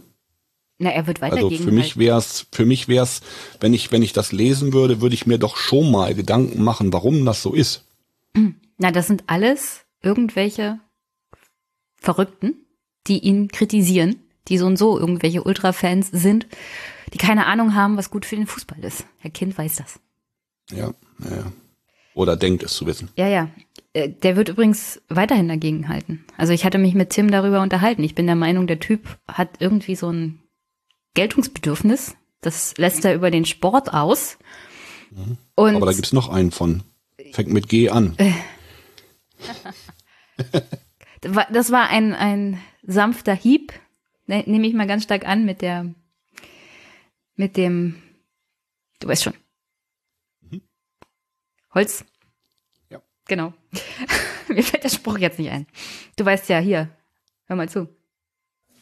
Na, er wird weiter Also für mich wär's, für mich wär's, wenn ich, wenn ich das lesen würde, würde ich mir doch schon mal Gedanken machen, warum das so ist. Na, das sind alles irgendwelche Verrückten, die ihn kritisieren, die so und so irgendwelche Ultra-Fans sind, die keine Ahnung haben, was gut für den Fußball ist. Herr Kind weiß das. Ja, ja. Oder denkt es zu wissen. Ja, ja. Äh, der wird übrigens weiterhin dagegen halten. Also ich hatte mich mit Tim darüber unterhalten. Ich bin der Meinung, der Typ hat irgendwie so ein Geltungsbedürfnis. Das lässt er über den Sport aus. Mhm. Aber da gibt's noch einen von. Fängt mit G an. *laughs* das war ein, ein sanfter Hieb. Ne, nehme ich mal ganz stark an mit der, mit dem, du weißt schon. Mhm. Holz. Genau. *laughs* Mir fällt der Spruch jetzt nicht ein. Du weißt ja, hier, hör mal zu.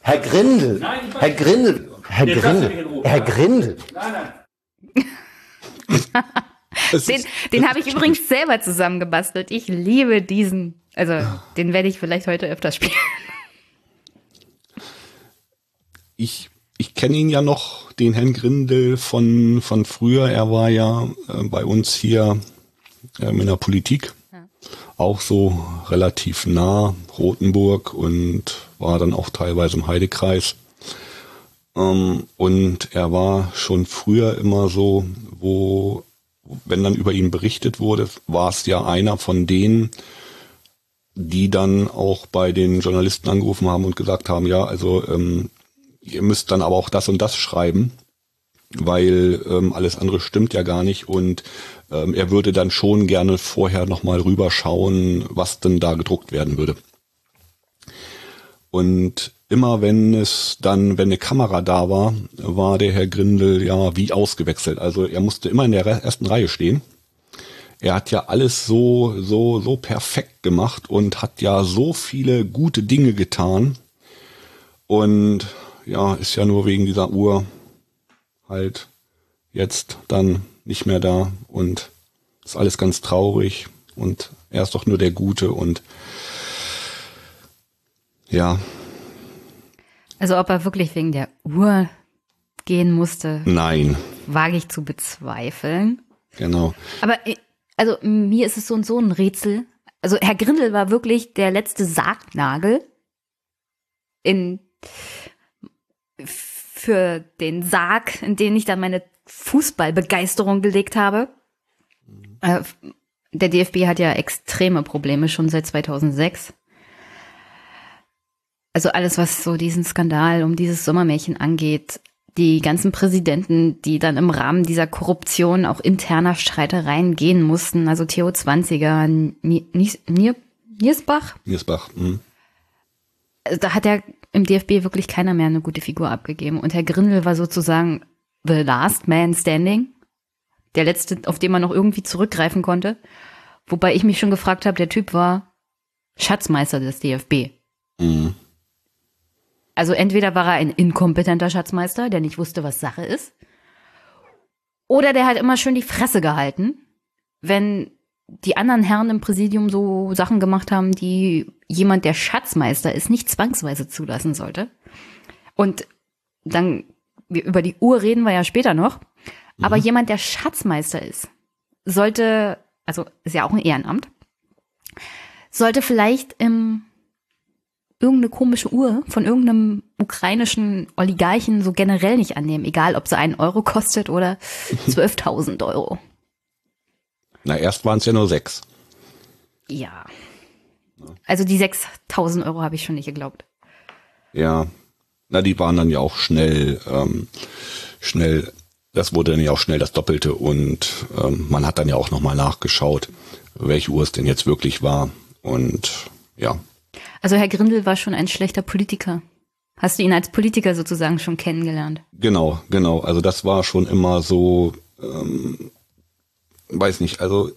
Herr Grindel, nein, Herr Grindel, Herr Grindel, Herr Grindel. Nein, nein. *laughs* den den habe ich übrigens selber zusammengebastelt. Ich liebe diesen. Also, den werde ich vielleicht heute öfter spielen. Ich, ich kenne ihn ja noch, den Herrn Grindel von, von früher. Er war ja äh, bei uns hier äh, in der Politik auch so relativ nah Rothenburg und war dann auch teilweise im Heidekreis. Ähm, und er war schon früher immer so, wo, wenn dann über ihn berichtet wurde, war es ja einer von denen, die dann auch bei den Journalisten angerufen haben und gesagt haben, ja, also ähm, ihr müsst dann aber auch das und das schreiben, weil ähm, alles andere stimmt ja gar nicht und ähm, er würde dann schon gerne vorher nochmal rüberschauen, was denn da gedruckt werden würde. Und immer wenn es dann, wenn eine Kamera da war, war der Herr Grindel ja wie ausgewechselt. Also er musste immer in der ersten Reihe stehen. Er hat ja alles so, so, so perfekt gemacht und hat ja so viele gute Dinge getan. Und ja, ist ja nur wegen dieser Uhr halt jetzt dann nicht mehr da und ist alles ganz traurig und er ist doch nur der Gute und ja, Also ob er wirklich wegen der Uhr gehen musste, Nein, wage ich zu bezweifeln. genau. Aber äh, also mir ist es so und so ein Rätsel. Also Herr Grindel war wirklich der letzte Sargnagel in für den Sarg, in den ich dann meine Fußballbegeisterung gelegt habe. Äh, der DFB hat ja extreme Probleme schon seit 2006. Also alles, was so diesen Skandal um dieses Sommermärchen angeht, die ganzen Präsidenten, die dann im Rahmen dieser Korruption auch interner Streitereien gehen mussten, also Theo Zwanziger, Nier, Niersbach, Niersbach. Hm. also da hat ja im DFB wirklich keiner mehr eine gute Figur abgegeben. Und Herr Grindel war sozusagen the last man standing, der letzte, auf den man noch irgendwie zurückgreifen konnte. Wobei ich mich schon gefragt habe, der Typ war Schatzmeister des DFB. Mhm. Also entweder war er ein inkompetenter Schatzmeister, der nicht wusste, was Sache ist, oder der hat immer schön die Fresse gehalten, wenn die anderen Herren im Präsidium so Sachen gemacht haben, die jemand, der Schatzmeister ist, nicht zwangsweise zulassen sollte. Und dann, über die Uhr reden wir ja später noch, aber jemand, der Schatzmeister ist, sollte, also ist ja auch ein Ehrenamt, sollte vielleicht im irgendeine komische Uhr von irgendeinem ukrainischen Oligarchen so generell nicht annehmen, egal ob sie einen Euro kostet oder *laughs* 12.000 Euro. Na, erst waren es ja nur sechs. Ja. Also die 6.000 Euro habe ich schon nicht geglaubt. Ja. Na, die waren dann ja auch schnell, ähm, schnell, das wurde dann ja auch schnell das Doppelte und ähm, man hat dann ja auch nochmal nachgeschaut, welche Uhr es denn jetzt wirklich war. Und ja, Also Herr Grindel war schon ein schlechter Politiker. Hast du ihn als Politiker sozusagen schon kennengelernt? Genau, genau. Also das war schon immer so, ähm, weiß nicht, also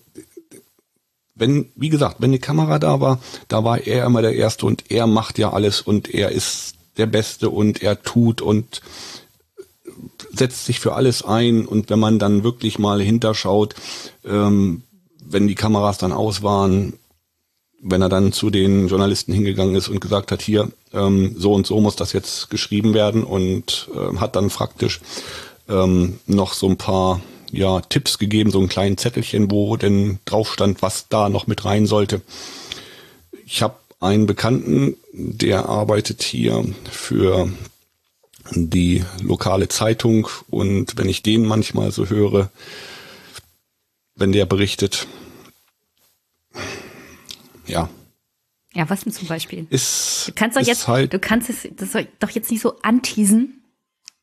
wenn, wie gesagt, wenn die Kamera da war, da war er immer der Erste und er macht ja alles und er ist der Beste und er tut und setzt sich für alles ein und wenn man dann wirklich mal hinterschaut, ähm, wenn die Kameras dann aus waren, wenn er dann zu den Journalisten hingegangen ist und gesagt hat, hier, ähm, so und so muss das jetzt geschrieben werden und ähm, hat dann praktisch ähm, noch so ein paar ja, Tipps gegeben, so ein kleinen Zettelchen, wo denn drauf stand, was da noch mit rein sollte. Ich habe einen Bekannten, der arbeitet hier für die lokale Zeitung und wenn ich den manchmal so höre, wenn der berichtet, ja, Ja, was denn zum Beispiel? ist, Du kannst doch jetzt, halt du kannst es das soll doch jetzt nicht so anteasen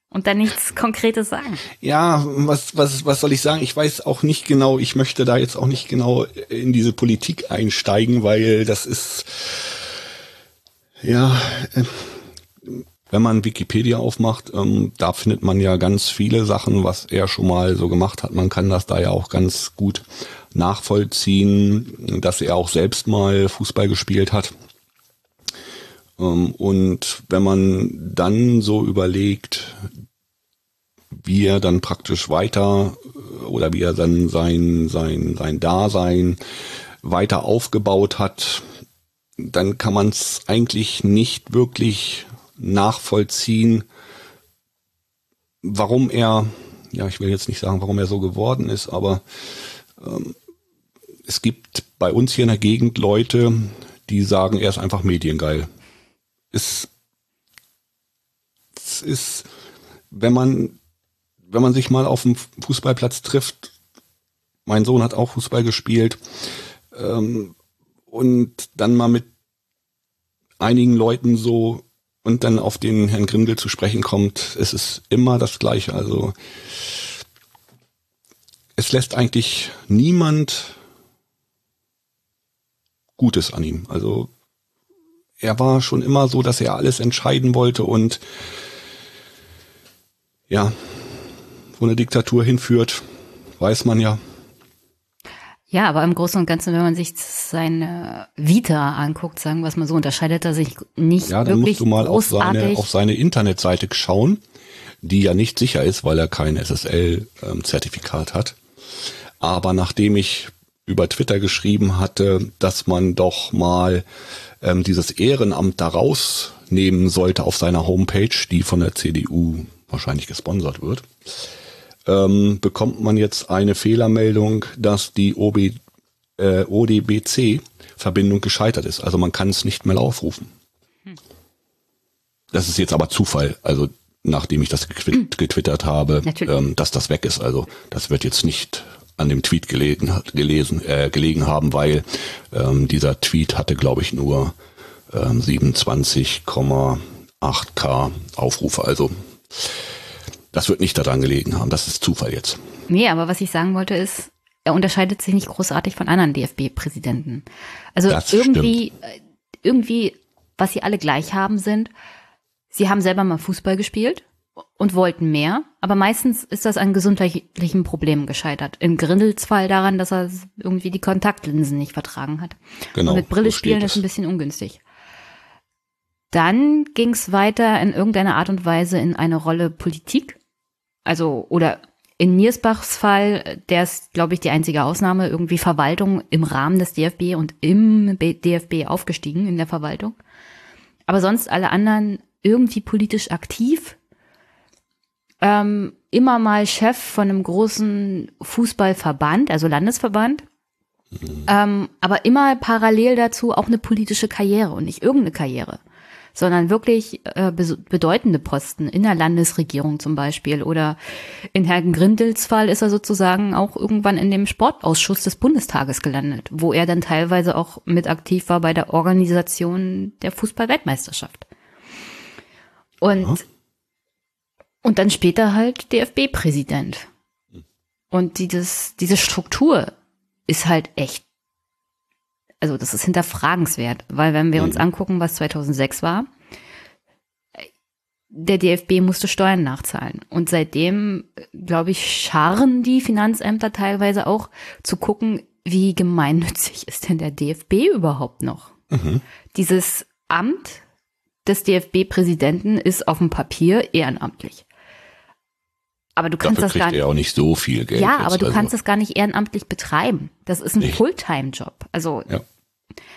und dann nichts Konkretes sagen. Ja, was, was, was soll ich sagen? Ich weiß auch nicht genau, ich möchte da jetzt auch nicht genau in diese Politik einsteigen, weil das ist, ja, äh, wenn man Wikipedia aufmacht, ähm, da findet man ja ganz viele Sachen, was er schon mal so gemacht hat. Man kann das da ja auch ganz gut nachvollziehen, dass er auch selbst mal Fußball gespielt hat. Ähm, Und wenn man dann so überlegt, wie er dann praktisch weiter äh, oder wie er dann sein, sein, sein Dasein weiter aufgebaut hat, dann kann man es eigentlich nicht wirklich nachvollziehen, warum er, ja, ich will jetzt nicht sagen, warum er so geworden ist, aber ähm, es gibt bei uns hier in der Gegend Leute, die sagen, er ist einfach mediengeil. Es, es ist, wenn man, wenn man sich mal auf dem Fußballplatz trifft, mein Sohn hat auch Fußball gespielt, ähm, und dann mal mit einigen Leuten so und dann auf den Herrn Grindel zu sprechen kommt, es ist immer das Gleiche. Also es lässt eigentlich niemand Gutes an ihm. Also er war schon immer so, dass er alles entscheiden wollte und ja, wo eine Diktatur hinführt, weiß man ja. Ja, aber im Großen und Ganzen, wenn man sich seine Vita anguckt, sagen wir es mal so, unterscheidet er sich nicht Ja, dann wirklich musst du mal auf seine, auf seine Internetseite schauen, die ja nicht sicher ist, weil er kein SSL-Zertifikat hat. Aber nachdem ich über Twitter geschrieben hatte, dass man doch mal ähm, dieses Ehrenamt da rausnehmen sollte auf seiner Homepage, die von der CDU wahrscheinlich gesponsert wird, ähm, bekommt man jetzt eine Fehlermeldung, dass die OB, äh, ODBC-Verbindung gescheitert ist. Also man kann es nicht mehr aufrufen. Das ist jetzt aber Zufall. Also nachdem ich das *clears throat* getwittert habe, ähm, dass das weg ist. Also das wird jetzt nicht an dem Tweet gelegen, gelesen, äh, gelegen haben, weil ähm, dieser Tweet hatte, glaube ich, nur ähm, 27,8k Aufrufe. Also das wird nicht daran gelegen haben. Das ist Zufall jetzt. Nee, aber was ich sagen wollte ist, er unterscheidet sich nicht großartig von anderen DFB-Präsidenten. Also das irgendwie, stimmt. Äh, irgendwie, was sie alle gleich haben, sind, sie haben selber mal Fußball gespielt und wollten mehr, aber meistens ist das an gesundheitlichen Problemen gescheitert. Im Grindels Fall daran, dass er irgendwie die Kontaktlinsen nicht vertragen hat. Genau. Und mit Brille spielen ist ein bisschen ungünstig. Dann ging es weiter in irgendeiner Art und Weise in eine Rolle Politik. Also, oder in Niersbachs Fall, der ist, glaube ich, die einzige Ausnahme, irgendwie Verwaltung im Rahmen des DFB und im DFB aufgestiegen in der Verwaltung. Aber sonst alle anderen irgendwie politisch aktiv, ähm, immer mal Chef von einem großen Fußballverband, also Landesverband, mhm. ähm, aber immer parallel dazu auch eine politische Karriere und nicht irgendeine Karriere, sondern wirklich äh, bedeutende Posten in der Landesregierung zum Beispiel oder in Herrn Grindels Fall ist er sozusagen auch irgendwann in dem Sportausschuss des Bundestages gelandet, wo er dann teilweise auch mit aktiv war bei der Organisation der Fußballweltmeisterschaft. Und ja und dann später halt DFB-Präsident. Und dieses, diese Struktur ist halt echt, also das ist hinterfragenswert, weil wenn wir uns mhm. angucken, was 2006 war, der DFB musste Steuern nachzahlen. Und seitdem, glaube ich, scharen die Finanzämter teilweise auch zu gucken, wie gemeinnützig ist denn der DFB überhaupt noch? Mhm. Dieses Amt des DFB-Präsidenten ist auf dem Papier ehrenamtlich. Aber du kannst Dafür das gar nicht. Er auch nicht so viel Geld. Ja, aber du also. kannst das gar nicht ehrenamtlich betreiben. Das ist ein. Fulltime-Job. Also ja.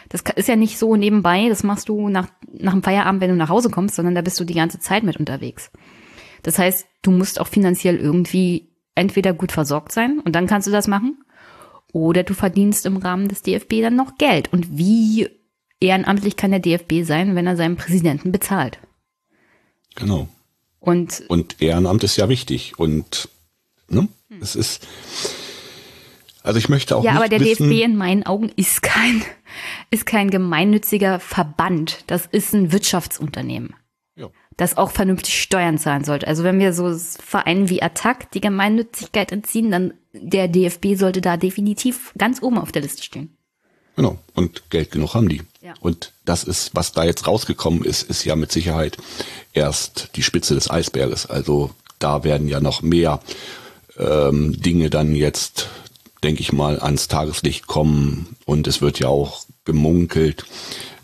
das ist ja nicht so nebenbei. Das machst du nach nach dem Feierabend, wenn du nach Hause kommst, sondern da bist du die ganze Zeit mit unterwegs. Das heißt, du musst auch finanziell irgendwie entweder gut versorgt sein und dann kannst du das machen, oder du verdienst im Rahmen des DFB dann noch Geld. Und wie ehrenamtlich kann der DFB sein, wenn er seinen Präsidenten bezahlt? Genau. Und, und Ehrenamt ist ja wichtig. Und ne, hm. es ist. Also ich möchte auch. Ja, aber der wissen, DFB in meinen Augen ist kein, *laughs* ist kein gemeinnütziger Verband. Das ist ein Wirtschaftsunternehmen. Ja. Das auch vernünftig Steuern zahlen sollte. Also wenn wir so Vereinen wie Attac die Gemeinnützigkeit entziehen, dann der DFB sollte da definitiv ganz oben auf der Liste stehen. Genau. Und Geld genug haben die. Ja. Und das ist, was da jetzt rausgekommen ist, ist ja mit Sicherheit erst die Spitze des Eisberges. Also da werden ja noch mehr ähm, Dinge dann jetzt, denke ich mal, ans Tageslicht kommen. Und es wird ja auch gemunkelt,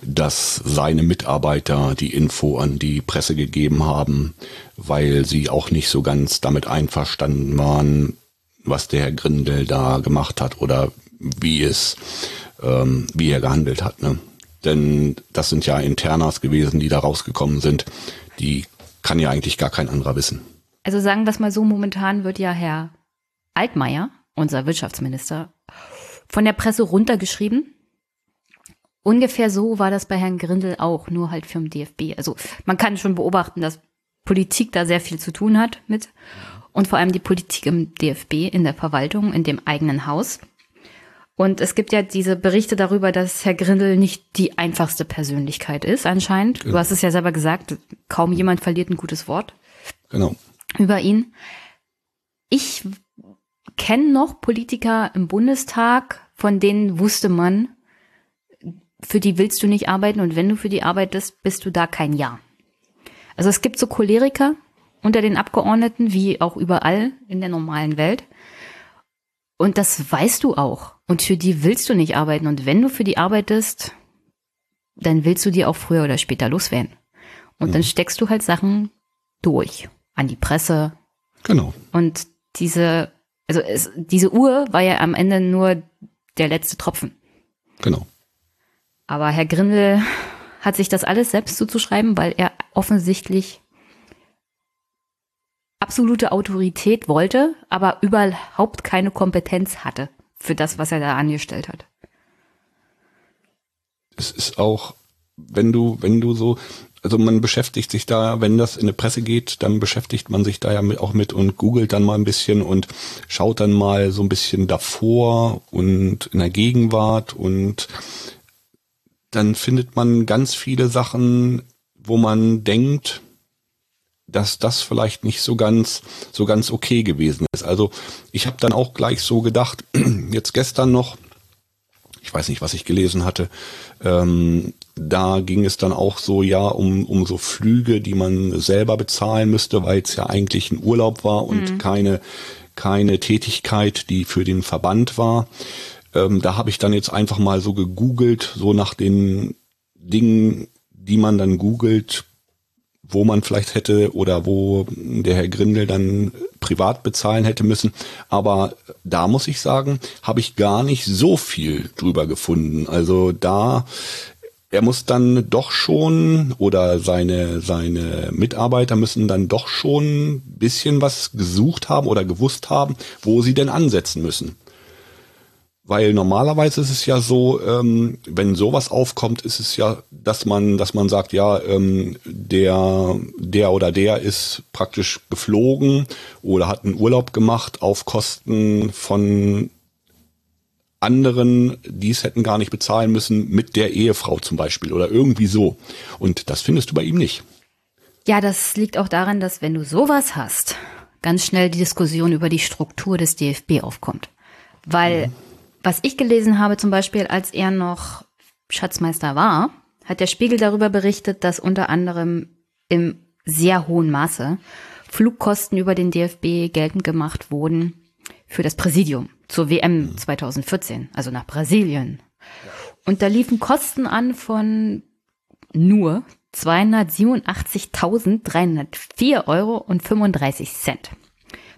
dass seine Mitarbeiter die Info an die Presse gegeben haben, weil sie auch nicht so ganz damit einverstanden waren, was der Herr Grindel da gemacht hat oder wie es, ähm, wie er gehandelt hat. Ne? Denn das sind ja Internas gewesen, die da rausgekommen sind. Die kann ja eigentlich gar kein anderer wissen. Also sagen wir es mal so, momentan wird ja Herr Altmaier, unser Wirtschaftsminister, von der Presse runtergeschrieben. Ungefähr so war das bei Herrn Grindel auch, nur halt für den DFB. Also man kann schon beobachten, dass Politik da sehr viel zu tun hat mit und vor allem die Politik im DFB, in der Verwaltung, in dem eigenen Haus. Und es gibt ja diese Berichte darüber, dass Herr Grindel nicht die einfachste Persönlichkeit ist, anscheinend. Genau. Du hast es ja selber gesagt, kaum jemand verliert ein gutes Wort. Genau. Über ihn. Ich kenne noch Politiker im Bundestag, von denen wusste man, für die willst du nicht arbeiten und wenn du für die arbeitest, bist du da kein Ja. Also es gibt so Choleriker unter den Abgeordneten, wie auch überall in der normalen Welt. Und das weißt du auch. Und für die willst du nicht arbeiten. Und wenn du für die arbeitest, dann willst du die auch früher oder später loswerden. Und mhm. dann steckst du halt Sachen durch an die Presse. Genau. Und diese, also es, diese Uhr war ja am Ende nur der letzte Tropfen. Genau. Aber Herr Grindel hat sich das alles selbst zuzuschreiben, weil er offensichtlich absolute Autorität wollte, aber überhaupt keine Kompetenz hatte für das, was er da angestellt hat. Es ist auch, wenn du, wenn du so, also man beschäftigt sich da, wenn das in eine Presse geht, dann beschäftigt man sich da ja auch mit und googelt dann mal ein bisschen und schaut dann mal so ein bisschen davor und in der Gegenwart und dann findet man ganz viele Sachen, wo man denkt, dass das vielleicht nicht so ganz so ganz okay gewesen ist. Also ich habe dann auch gleich so gedacht, *clears throat* jetzt gestern noch, ich weiß nicht, was ich gelesen hatte, ähm, da ging es dann auch so ja um, um so Flüge, die man selber bezahlen müsste, weil es ja eigentlich ein Urlaub war und mhm. keine, keine Tätigkeit, die für den Verband war. Ähm, da habe ich dann jetzt einfach mal so gegoogelt, so nach den Dingen, die man dann googelt, wo man vielleicht hätte oder wo der Herr Grindel dann privat bezahlen hätte müssen. Aber da muss ich sagen, habe ich gar nicht so viel drüber gefunden. Also da, er muss dann doch schon oder seine, seine Mitarbeiter müssen dann doch schon bisschen was gesucht haben oder gewusst haben, wo sie denn ansetzen müssen. Weil normalerweise ist es ja so, ähm, wenn sowas aufkommt, ist es ja, dass man, dass man sagt, ja, ähm, der, der oder der ist praktisch geflogen oder hat einen Urlaub gemacht auf Kosten von anderen, die es hätten gar nicht bezahlen müssen, mit der Ehefrau zum Beispiel oder irgendwie so. Und das findest du bei ihm nicht. Ja, das liegt auch daran, dass wenn du sowas hast, ganz schnell die Diskussion über die Struktur des DFB aufkommt. Weil mhm was ich gelesen habe, zum Beispiel, als er noch Schatzmeister war, hat der Spiegel darüber berichtet, dass unter anderem im sehr hohen Maße Flugkosten über den DFB geltend gemacht wurden für das Präsidium zur WM 2014, also nach Brasilien. Und da liefen Kosten an von nur 287.304 Euro und 35 Cent.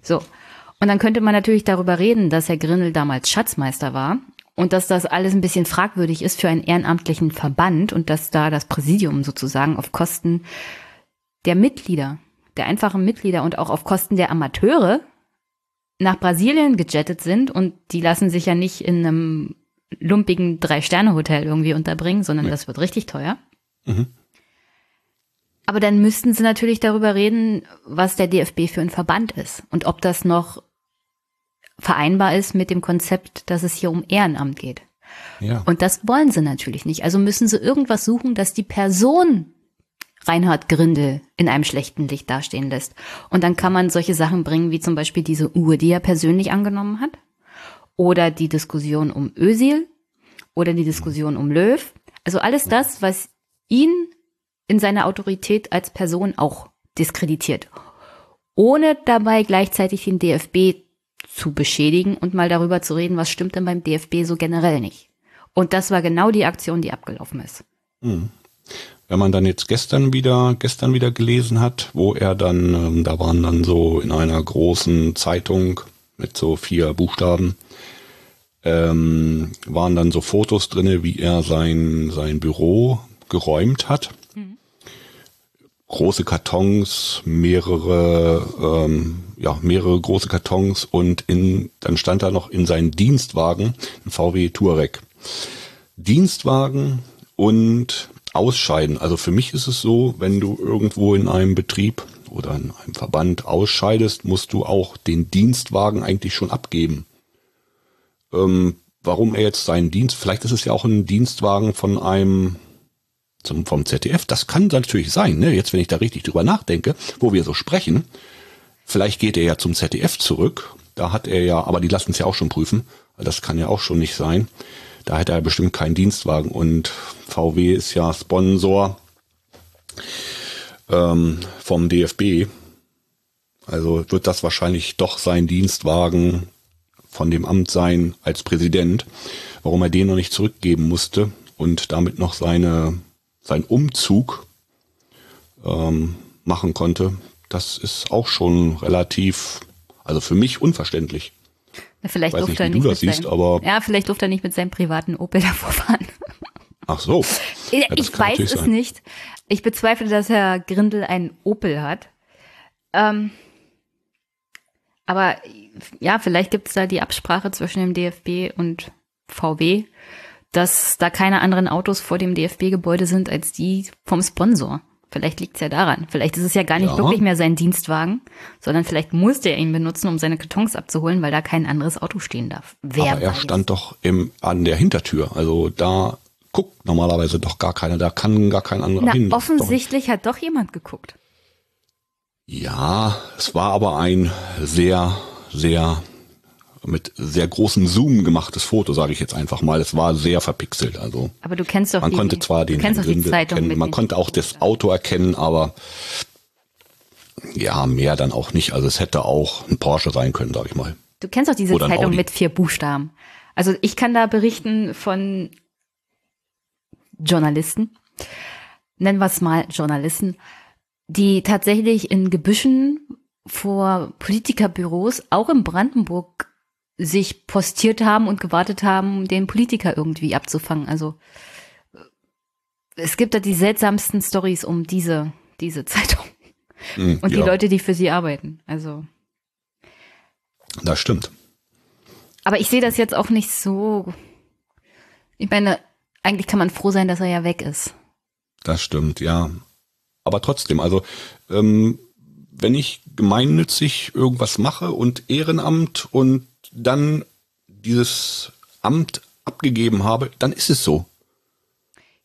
So. Und dann könnte man natürlich darüber reden, dass Herr Grindel damals Schatzmeister war und dass das alles ein bisschen fragwürdig ist für einen ehrenamtlichen Verband und dass da das Präsidium sozusagen auf Kosten der Mitglieder, der einfachen Mitglieder und auch auf Kosten der Amateure nach Brasilien gejettet sind und die lassen sich ja nicht in einem lumpigen Drei-Sterne-Hotel irgendwie unterbringen, sondern ja. das wird richtig teuer. Mhm. Aber dann müssten sie natürlich darüber reden, was der DFB für ein Verband ist und ob das noch vereinbar ist mit dem Konzept, dass es hier um Ehrenamt geht. Ja. Und das wollen sie natürlich nicht. Also müssen sie irgendwas suchen, dass die Person Reinhard Grindel in einem schlechten Licht dastehen lässt. Und dann kann man solche Sachen bringen, wie zum Beispiel diese Uhr, die er persönlich angenommen hat. Oder die Diskussion um Ösil. Oder die Diskussion um Löw. Also alles das, was ihn in seiner Autorität als Person auch diskreditiert. Ohne dabei gleichzeitig den DFB zu beschädigen und mal darüber zu reden, was stimmt denn beim DFB so generell nicht. Und das war genau die Aktion, die abgelaufen ist. Hm. Wenn man dann jetzt gestern wieder, gestern wieder gelesen hat, wo er dann, ähm, da waren dann so in einer großen Zeitung mit so vier Buchstaben, ähm, waren dann so Fotos drinne, wie er sein, sein Büro geräumt hat große Kartons, mehrere, ähm, ja, mehrere große Kartons und in, dann stand da noch in seinen Dienstwagen ein VW Touareg. Dienstwagen und Ausscheiden. Also für mich ist es so, wenn du irgendwo in einem Betrieb oder in einem Verband ausscheidest, musst du auch den Dienstwagen eigentlich schon abgeben. Ähm, warum er jetzt seinen Dienst, vielleicht ist es ja auch ein Dienstwagen von einem zum, vom ZDF. Das kann natürlich sein, ne? jetzt wenn ich da richtig drüber nachdenke, wo wir so sprechen. Vielleicht geht er ja zum ZDF zurück. Da hat er ja, aber die lassen es ja auch schon prüfen. Das kann ja auch schon nicht sein. Da hätte er bestimmt keinen Dienstwagen. Und VW ist ja Sponsor ähm, vom DFB. Also wird das wahrscheinlich doch sein Dienstwagen von dem Amt sein als Präsident. Warum er den noch nicht zurückgeben musste und damit noch seine seinen Umzug ähm, machen konnte, das ist auch schon relativ, also für mich unverständlich. Vielleicht Weiß durfte nicht, er nicht du mit das siehst, seinem, aber Ja, vielleicht durfte er nicht mit seinem privaten Opel *laughs* davor fahren. ach so. Ja, ich weiß es sein. nicht. Ich bezweifle, dass Herr Grindel einen Opel hat. Ähm, aber ja, vielleicht gibt es da die Absprache zwischen dem DFB und VW, dass da keine anderen Autos vor dem DFB-Gebäude sind als die vom Sponsor. Vielleicht liegt es ja daran. Vielleicht ist es ja gar nicht Ja. wirklich mehr sein Dienstwagen, sondern vielleicht musste er ihn benutzen, um seine Kartons abzuholen, weil da kein anderes Auto stehen darf. Wer Aber er weiß. stand doch im, an der Hintertür. Also da guckt normalerweise doch gar keiner. Da kann gar kein anderer Na, hin. Ist doch- offensichtlich hat doch jemand geguckt. Ja, es war aber ein sehr, sehr mit sehr großem Zoom gemachtes Foto, sage ich jetzt einfach mal. Es war sehr verpixelt. Also Aber du kennst doch man die, konnte zwar den Grindel Zeitung erkennen, mit man konnte auch das Auto erkennen, aber ja, mehr dann auch nicht. Also es hätte auch ein Porsche sein können, sage ich mal. Du kennst doch diese Oder Zeitung mit vier Buchstaben. Also ich kann da berichten von Journalisten, nennen wir es mal Journalisten, die tatsächlich in Gebüschen vor Politikerbüros, auch in Brandenburg, sich postiert haben und gewartet haben, den Politiker irgendwie abzufangen. Also äh, es gibt da die seltsamsten Stories um diese, diese *laughs* Zeitung Hm, und die ja, Leute, die für sie arbeiten. Also Das stimmt. Aber ich sehe das jetzt auch nicht so. Ich meine, eigentlich kann man froh sein, dass er ja weg ist. Das stimmt, ja. Aber trotzdem, also ähm, wenn ich gemeinnützig irgendwas mache und Ehrenamt und dann dieses Amt abgegeben habe, dann ist es so.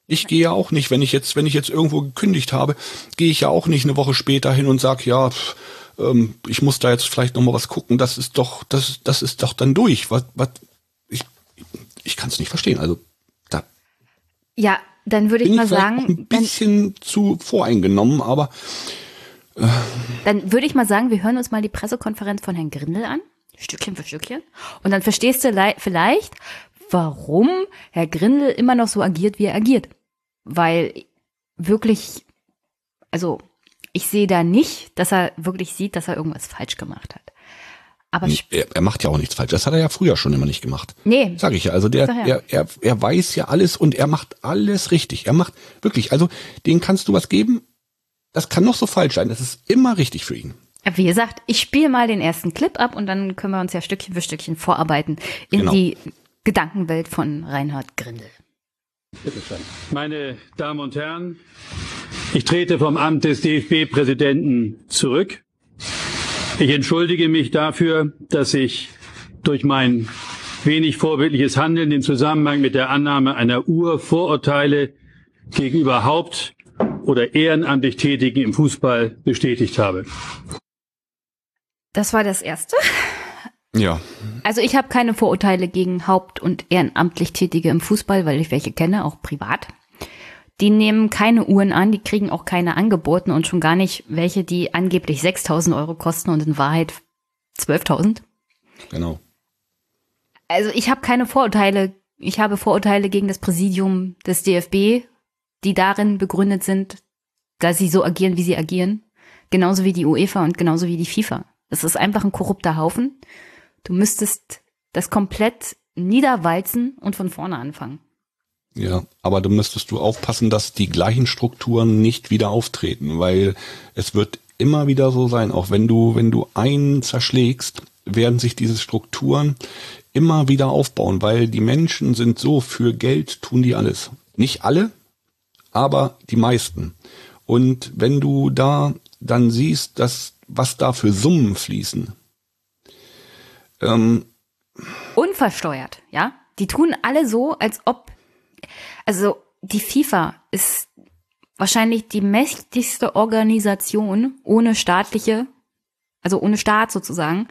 Ich gehe ja auch nicht, wenn ich jetzt, wenn ich jetzt irgendwo gekündigt habe, gehe ich ja auch nicht eine Woche später hin und sag, ja, pff, ähm, ich muss da jetzt vielleicht noch mal was gucken. Das ist doch, das, das ist doch dann durch. Was, was, ich, ich kann es nicht verstehen. Also da Ja, dann würde ich mal ich sagen, ein dann, bisschen zu voreingenommen, aber dann würde ich mal sagen, wir hören uns mal die Pressekonferenz von Herrn Grindel an. Stückchen für Stückchen. Und dann verstehst du lei- vielleicht, warum Herr Grindel immer noch so agiert, wie er agiert. Weil wirklich, also ich sehe da nicht, dass er wirklich sieht, dass er irgendwas falsch gemacht hat. Aber er, er macht ja auch nichts falsch. Das hat er ja früher schon immer nicht gemacht. nee, Sag ich ja. Also der, ja. er, er, er weiß ja alles und er macht alles richtig. Er macht wirklich, also den kannst du was geben. Das kann noch so falsch sein. Das ist immer richtig für ihn. Wie gesagt, ich spiele mal den ersten Clip ab und dann können wir uns ja Stückchen für Stückchen vorarbeiten in Genau. die Gedankenwelt von Reinhard Grindel. Meine Damen und Herren, ich trete vom Amt des DFB-Präsidenten zurück. Ich entschuldige mich dafür, dass ich durch mein wenig vorbildliches Handeln im Zusammenhang mit der Annahme einer Uhr Vorurteile gegenüber Haupt- oder ehrenamtlich Tätigen im Fußball bestätigt habe. Das war das Erste. Ja. Also ich habe keine Vorurteile gegen haupt- und ehrenamtlich Tätige im Fußball, weil ich welche kenne, auch privat. Die nehmen keine Uhren an, die kriegen auch keine angeboten und schon gar nicht welche, die angeblich 6.000 Euro kosten und in Wahrheit 12.000. Genau. Also ich habe keine Vorurteile. Ich habe Vorurteile gegen das Präsidium des DFB, die darin begründet sind, dass sie so agieren, wie sie agieren. Genauso wie die UEFA und genauso wie die FIFA. Das ist einfach ein korrupter Haufen. Du müsstest das komplett niederwalzen und von vorne anfangen. Ja, aber da müsstest du aufpassen, dass die gleichen Strukturen nicht wieder auftreten, weil es wird immer wieder so sein, auch wenn du, wenn du einen zerschlägst, werden sich diese Strukturen immer wieder aufbauen, weil die Menschen sind so, für Geld tun die alles. Nicht alle, aber die meisten. Und wenn du da dann siehst, dass was da für Summen fließen, ähm, Unversteuert, ja? Die tun alle so, als ob, also die FIFA ist wahrscheinlich die mächtigste Organisation ohne staatliche, also ohne Staat sozusagen,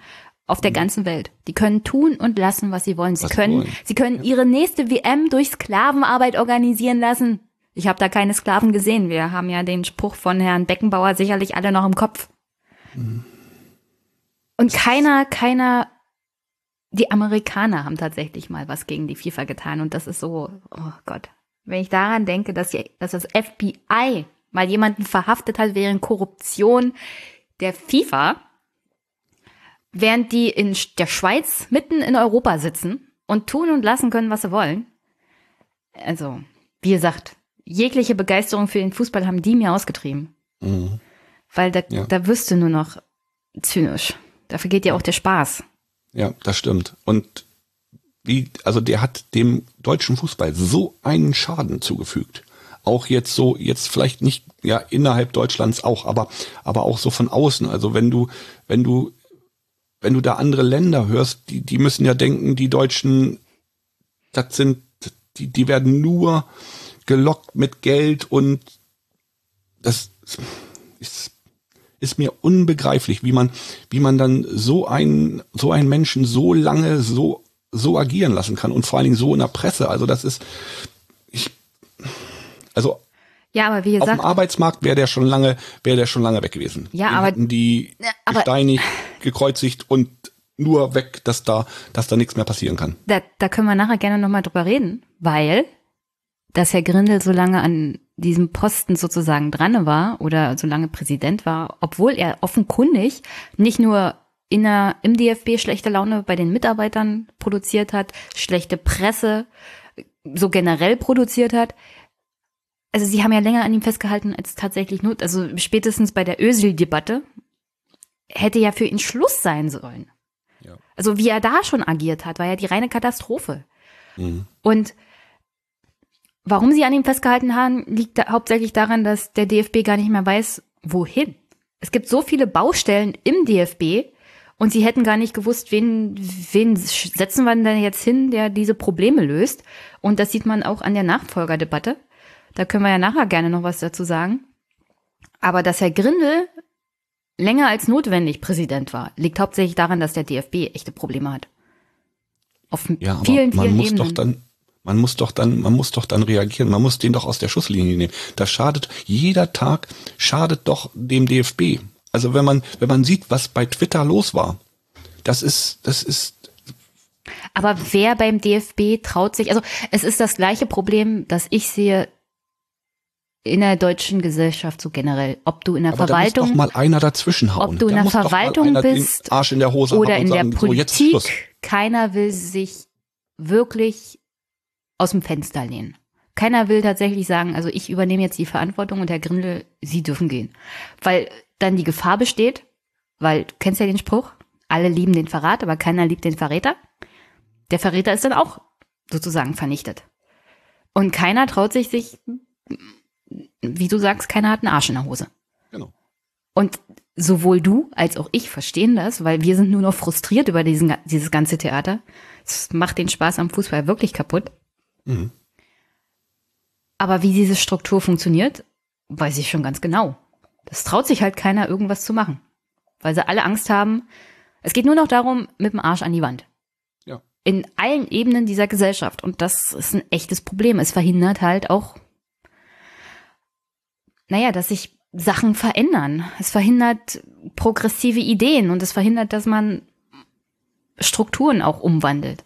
auf der ganzen Welt. Die können tun und lassen, was sie wollen. Sie Was können, wollen. sie können ihre nächste WM durch Sklavenarbeit organisieren lassen. Ich habe da keine Sklaven gesehen. Wir haben ja den Spruch von Herrn Beckenbauer sicherlich alle noch im Kopf. Und keiner, keiner, die Amerikaner haben tatsächlich mal was gegen die FIFA getan. Und das ist so, oh Gott. Wenn ich daran denke, dass, die, dass das FBI mal jemanden verhaftet hat während Korruption der FIFA, während die in der Schweiz mitten in Europa sitzen und tun und lassen können, was sie wollen. Also, wie gesagt, jegliche Begeisterung für den Fußball haben die mir ausgetrieben. Mhm. Weil da, ja. da wirst du nur noch zynisch. Da vergeht ja auch der Spaß. Ja, das stimmt. Und wie, also der hat dem deutschen Fußball so einen Schaden zugefügt. Auch jetzt so, jetzt vielleicht nicht, ja, innerhalb Deutschlands auch, aber, aber auch so von außen. Also wenn du, wenn du, wenn du da andere Länder hörst, die, die müssen ja denken, die Deutschen, das sind, die, die werden nur gelockt mit Geld und das ist, ist mir unbegreiflich, wie man, wie man dann so einen, so einen Menschen so lange so so agieren lassen kann und vor allen Dingen so in der Presse. Also das ist, ich, also ja, aber wie gesagt, auf dem Arbeitsmarkt wäre der schon lange, wäre der schon lange weg gewesen. Ja, Den aber die aber, gesteinigt, gekreuzigt und nur weg, dass da, dass da nichts mehr passieren kann. Da, da können wir nachher gerne nochmal drüber reden, weil, dass Herr Grindel so lange an diesem Posten sozusagen dran war oder so lange Präsident war, obwohl er offenkundig nicht nur in der, im DFB schlechte Laune bei den Mitarbeitern produziert hat, schlechte Presse so generell produziert hat. Also sie haben ja länger an ihm festgehalten als tatsächlich not. Also spätestens bei der Ösil-Debatte hätte ja für ihn Schluss sein sollen. Ja. Also wie er da schon agiert hat, war ja die reine Katastrophe. Mhm. Und warum sie an ihm festgehalten haben, liegt da hauptsächlich daran, dass der DFB gar nicht mehr weiß, wohin. Es gibt so viele Baustellen im DFB, und sie hätten gar nicht gewusst, wen, wen setzen wir denn jetzt hin, der diese Probleme löst. Und das sieht man auch an der Nachfolgerdebatte. Da können wir ja nachher gerne noch was dazu sagen. Aber dass Herr Grindel länger als notwendig Präsident war, liegt hauptsächlich daran, dass der DFB echte Probleme hat. Auf ja, vielen, vielen man muss Ebenen. Doch dann, man muss doch dann, man muss doch dann reagieren. Man muss den doch aus der Schusslinie nehmen. Das schadet, jeder Tag schadet doch dem DFB. Also wenn man, wenn man sieht, was bei Twitter los war, das ist, das ist. Aber wer beim DFB traut sich, also es ist das gleiche Problem, das ich sehe in der deutschen Gesellschaft so generell. Ob du in der Aber Verwaltung. Da muss doch mal einer dazwischen hauen. Ob du in der Verwaltung bist. Arsch in der Hose oder in sagen, der Politik. So, keiner will sich wirklich aus dem Fenster lehnen. Keiner will tatsächlich sagen, also ich übernehme jetzt die Verantwortung und Herr Grindel, Sie dürfen gehen. Weil dann die Gefahr besteht, weil du kennst ja den Spruch, alle lieben den Verrat, aber keiner liebt den Verräter. Der Verräter ist dann auch sozusagen vernichtet. Und keiner traut sich, sich, wie du sagst, keiner hat einen Arsch in der Hose. Genau. Und sowohl du als auch ich verstehen das, weil wir sind nur noch frustriert über diesen, dieses ganze Theater. Es macht den Spaß am Fußball wirklich kaputt. Mhm. Aber wie diese Struktur funktioniert, weiß ich schon ganz genau. Das traut sich halt keiner, irgendwas zu machen. Weil sie alle Angst haben. Es geht nur noch darum, mit dem Arsch an die Wand. Ja. In allen Ebenen dieser Gesellschaft. Und das ist ein echtes Problem. Es verhindert halt auch, naja, dass sich Sachen verändern. Es verhindert progressive Ideen und es verhindert, dass man Strukturen auch umwandelt.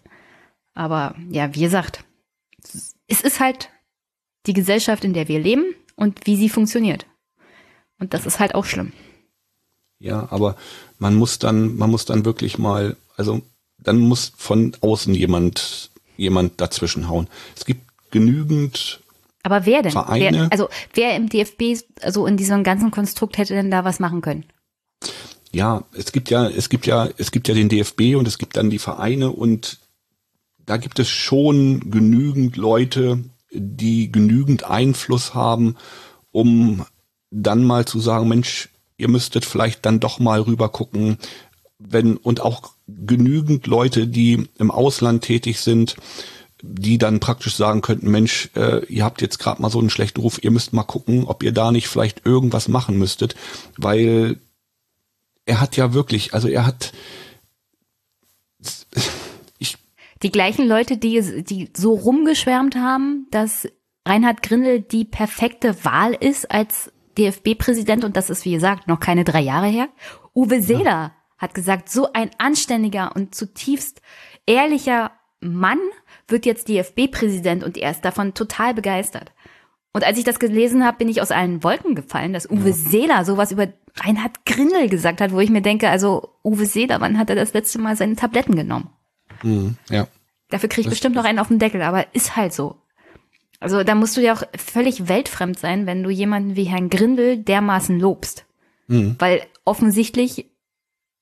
Aber ja, wie gesagt, es ist halt die Gesellschaft, in der wir leben und wie sie funktioniert. Und das ist halt auch schlimm. Ja, aber man muss dann, man muss dann wirklich mal, also dann muss von außen jemand, jemand dazwischen hauen. Es gibt genügend aber wer denn? Vereine. Wer, also wer im DFB, also in diesem ganzen Konstrukt hätte denn da was machen können? Ja, es gibt ja, es gibt ja, es gibt ja den DFB und es gibt dann die Vereine und da gibt es schon genügend Leute, die genügend Einfluss haben, um dann mal zu sagen, Mensch, ihr müsstet vielleicht dann doch mal rüber gucken, wenn und auch genügend Leute, die im Ausland tätig sind, die dann praktisch sagen könnten, Mensch, äh, ihr habt jetzt gerade mal so einen schlechten Ruf, ihr müsst mal gucken, ob ihr da nicht vielleicht irgendwas machen müsstet, weil er hat ja wirklich, also er hat ich die gleichen Leute, die die so rumgeschwärmt haben, dass Reinhard Grindel die perfekte Wahl ist als DFB-Präsident, und das ist, wie gesagt, noch keine drei Jahre her, Uwe Seeler ja. hat gesagt, so ein anständiger und zutiefst ehrlicher Mann wird jetzt DFB-Präsident und er ist davon total begeistert. Und als ich das gelesen habe, bin ich aus allen Wolken gefallen, dass Uwe ja. Seeler sowas über Reinhard Grindel gesagt hat, wo ich mir denke, also Uwe Seeler, wann hat er das letzte Mal seine Tabletten genommen? Mhm, ja. Dafür kriege ich bestimmt noch einen auf den Deckel, aber ist halt so. Also da musst du ja auch völlig weltfremd sein, wenn du jemanden wie Herrn Grindel dermaßen lobst. Mhm. Weil offensichtlich,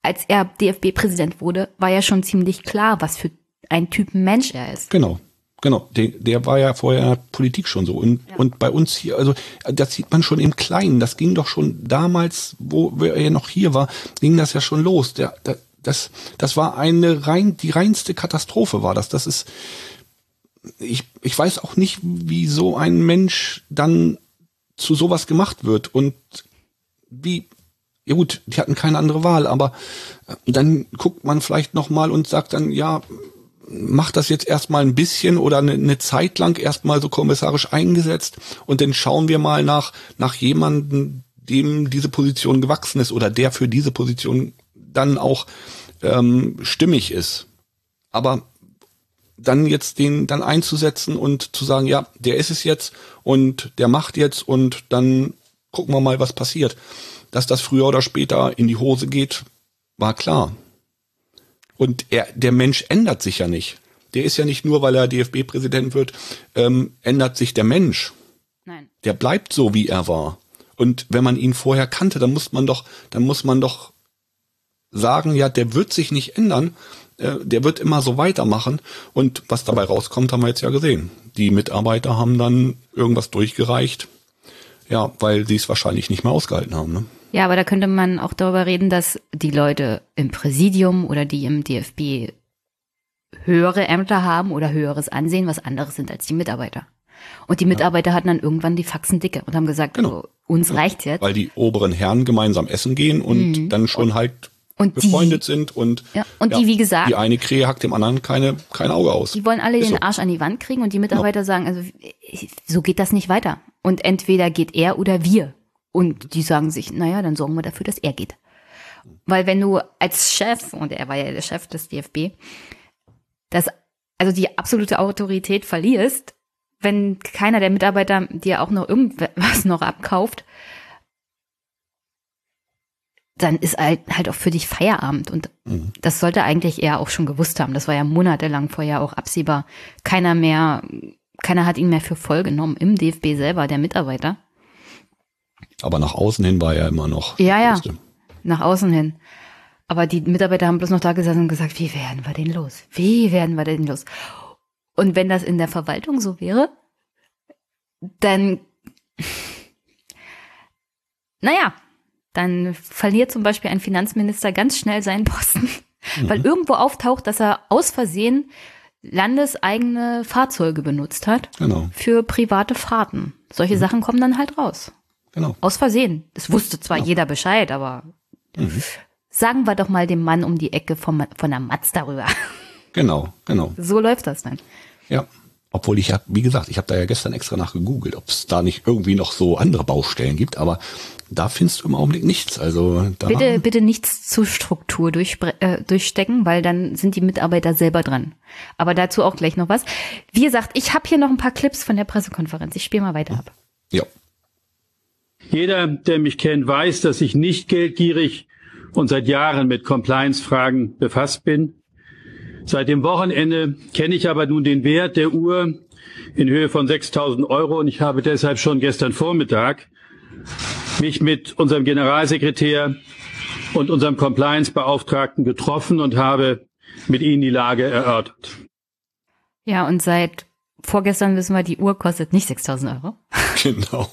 als er DFB-Präsident wurde, war ja schon ziemlich klar, was für ein Typ Mensch er ist. Genau. Genau, der, der war ja vorher in der Politik schon so. Und, ja. und bei uns hier, also das sieht man schon im Kleinen. Das ging doch schon damals, wo er noch hier war, ging das ja schon los. Der, der, das, das war eine rein, die reinste Katastrophe war das. Das ist, ich, ich weiß auch nicht, wie so ein Mensch dann zu sowas gemacht wird und wie, ja gut, die hatten keine andere Wahl, aber dann guckt man vielleicht nochmal und sagt dann, ja, macht das jetzt erstmal ein bisschen oder eine, eine Zeit lang erstmal so kommissarisch eingesetzt und dann schauen wir mal nach, nach jemanden, dem diese Position gewachsen ist oder der für diese Position dann auch ähm, stimmig ist. Aber dann jetzt den dann einzusetzen und zu sagen, ja, der ist es jetzt und der macht jetzt und dann gucken wir mal, was passiert. Dass das früher oder später in die Hose geht, war klar. Und er, der Mensch ändert sich ja nicht. Der ist ja nicht nur, weil er DFB-Präsident wird, ähm, ändert sich der Mensch. Nein. Der bleibt so, wie er war. Und wenn man ihn vorher kannte, dann muss man doch, dann muss man doch sagen, ja, der wird sich nicht ändern, äh, der wird immer so weitermachen. Und was dabei rauskommt, haben wir jetzt ja gesehen. Die Mitarbeiter haben dann irgendwas durchgereicht, ja, weil sie es wahrscheinlich nicht mehr ausgehalten haben. Ne? Ja, aber da könnte man auch darüber reden, dass die Leute im Präsidium oder die im DFB höhere Ämter haben oder höheres Ansehen, was anderes sind als die Mitarbeiter. Und die Mitarbeiter ja. hatten dann irgendwann die Faxen dicke und haben gesagt, genau. oh, uns ja. reicht's jetzt. Weil die oberen Herren gemeinsam essen gehen und mhm. dann schon halt und befreundet die, sind und, ja, und ja, die, wie gesagt, die eine Krähe hackt dem anderen keine, kein Auge aus. Die wollen alle Ist den so. Arsch an die Wand kriegen und die Mitarbeiter genau. sagen, also so geht das nicht weiter. Und entweder geht er oder wir. Und die sagen sich, naja, dann sorgen wir dafür, dass er geht. Weil wenn du als Chef, und er war ja der Chef des DFB, das, also die absolute Autorität verlierst, wenn keiner der Mitarbeiter dir auch noch irgendwas noch abkauft, dann ist halt, halt auch für dich Feierabend. Und mhm. das sollte eigentlich er auch schon gewusst haben. Das war ja monatelang vorher auch absehbar. Keiner mehr, keiner hat ihn mehr für voll genommen im DFB selber, der Mitarbeiter. Aber nach außen hin war er immer noch. Ja, ja. Nach außen hin. Aber die Mitarbeiter haben bloß noch da gesessen und gesagt, wie werden wir denn los? Wie werden wir denn los? Und wenn das in der Verwaltung so wäre, dann, *laughs* naja, dann verliert zum Beispiel ein Finanzminister ganz schnell seinen Posten, *laughs* mhm. weil irgendwo auftaucht, dass er aus Versehen landeseigene Fahrzeuge benutzt hat genau. für private Fahrten. Solche mhm. Sachen kommen dann halt raus. Genau. Aus Versehen. Es wusste zwar genau. jeder Bescheid, aber mhm. sagen wir doch mal dem Mann um die Ecke vom, von der Matz darüber. *laughs* Genau, genau. So läuft das dann. Ja. Obwohl ich ja, wie gesagt, ich habe da ja gestern extra nachgegoogelt, ob es da nicht irgendwie noch so andere Baustellen gibt, aber da findest du im Augenblick nichts. Also da bitte, bitte nichts zur Struktur äh, durchstecken, weil dann sind die Mitarbeiter selber dran. Aber dazu auch gleich noch was. Wie gesagt, ich habe hier noch ein paar Clips von der Pressekonferenz. Ich spiele mal weiter ab. Ja. Jeder, der mich kennt, weiß, dass ich nicht geldgierig und seit Jahren mit Compliance-Fragen befasst bin. Seit dem Wochenende kenne ich aber nun den Wert der Uhr in Höhe von 6000 Euro und ich habe deshalb schon gestern Vormittag mich mit unserem Generalsekretär und unserem Compliance-Beauftragten getroffen und habe mit ihnen die Lage erörtert. Ja, und seit vorgestern wissen wir, die Uhr kostet nicht 6000 Euro. *laughs* Genau.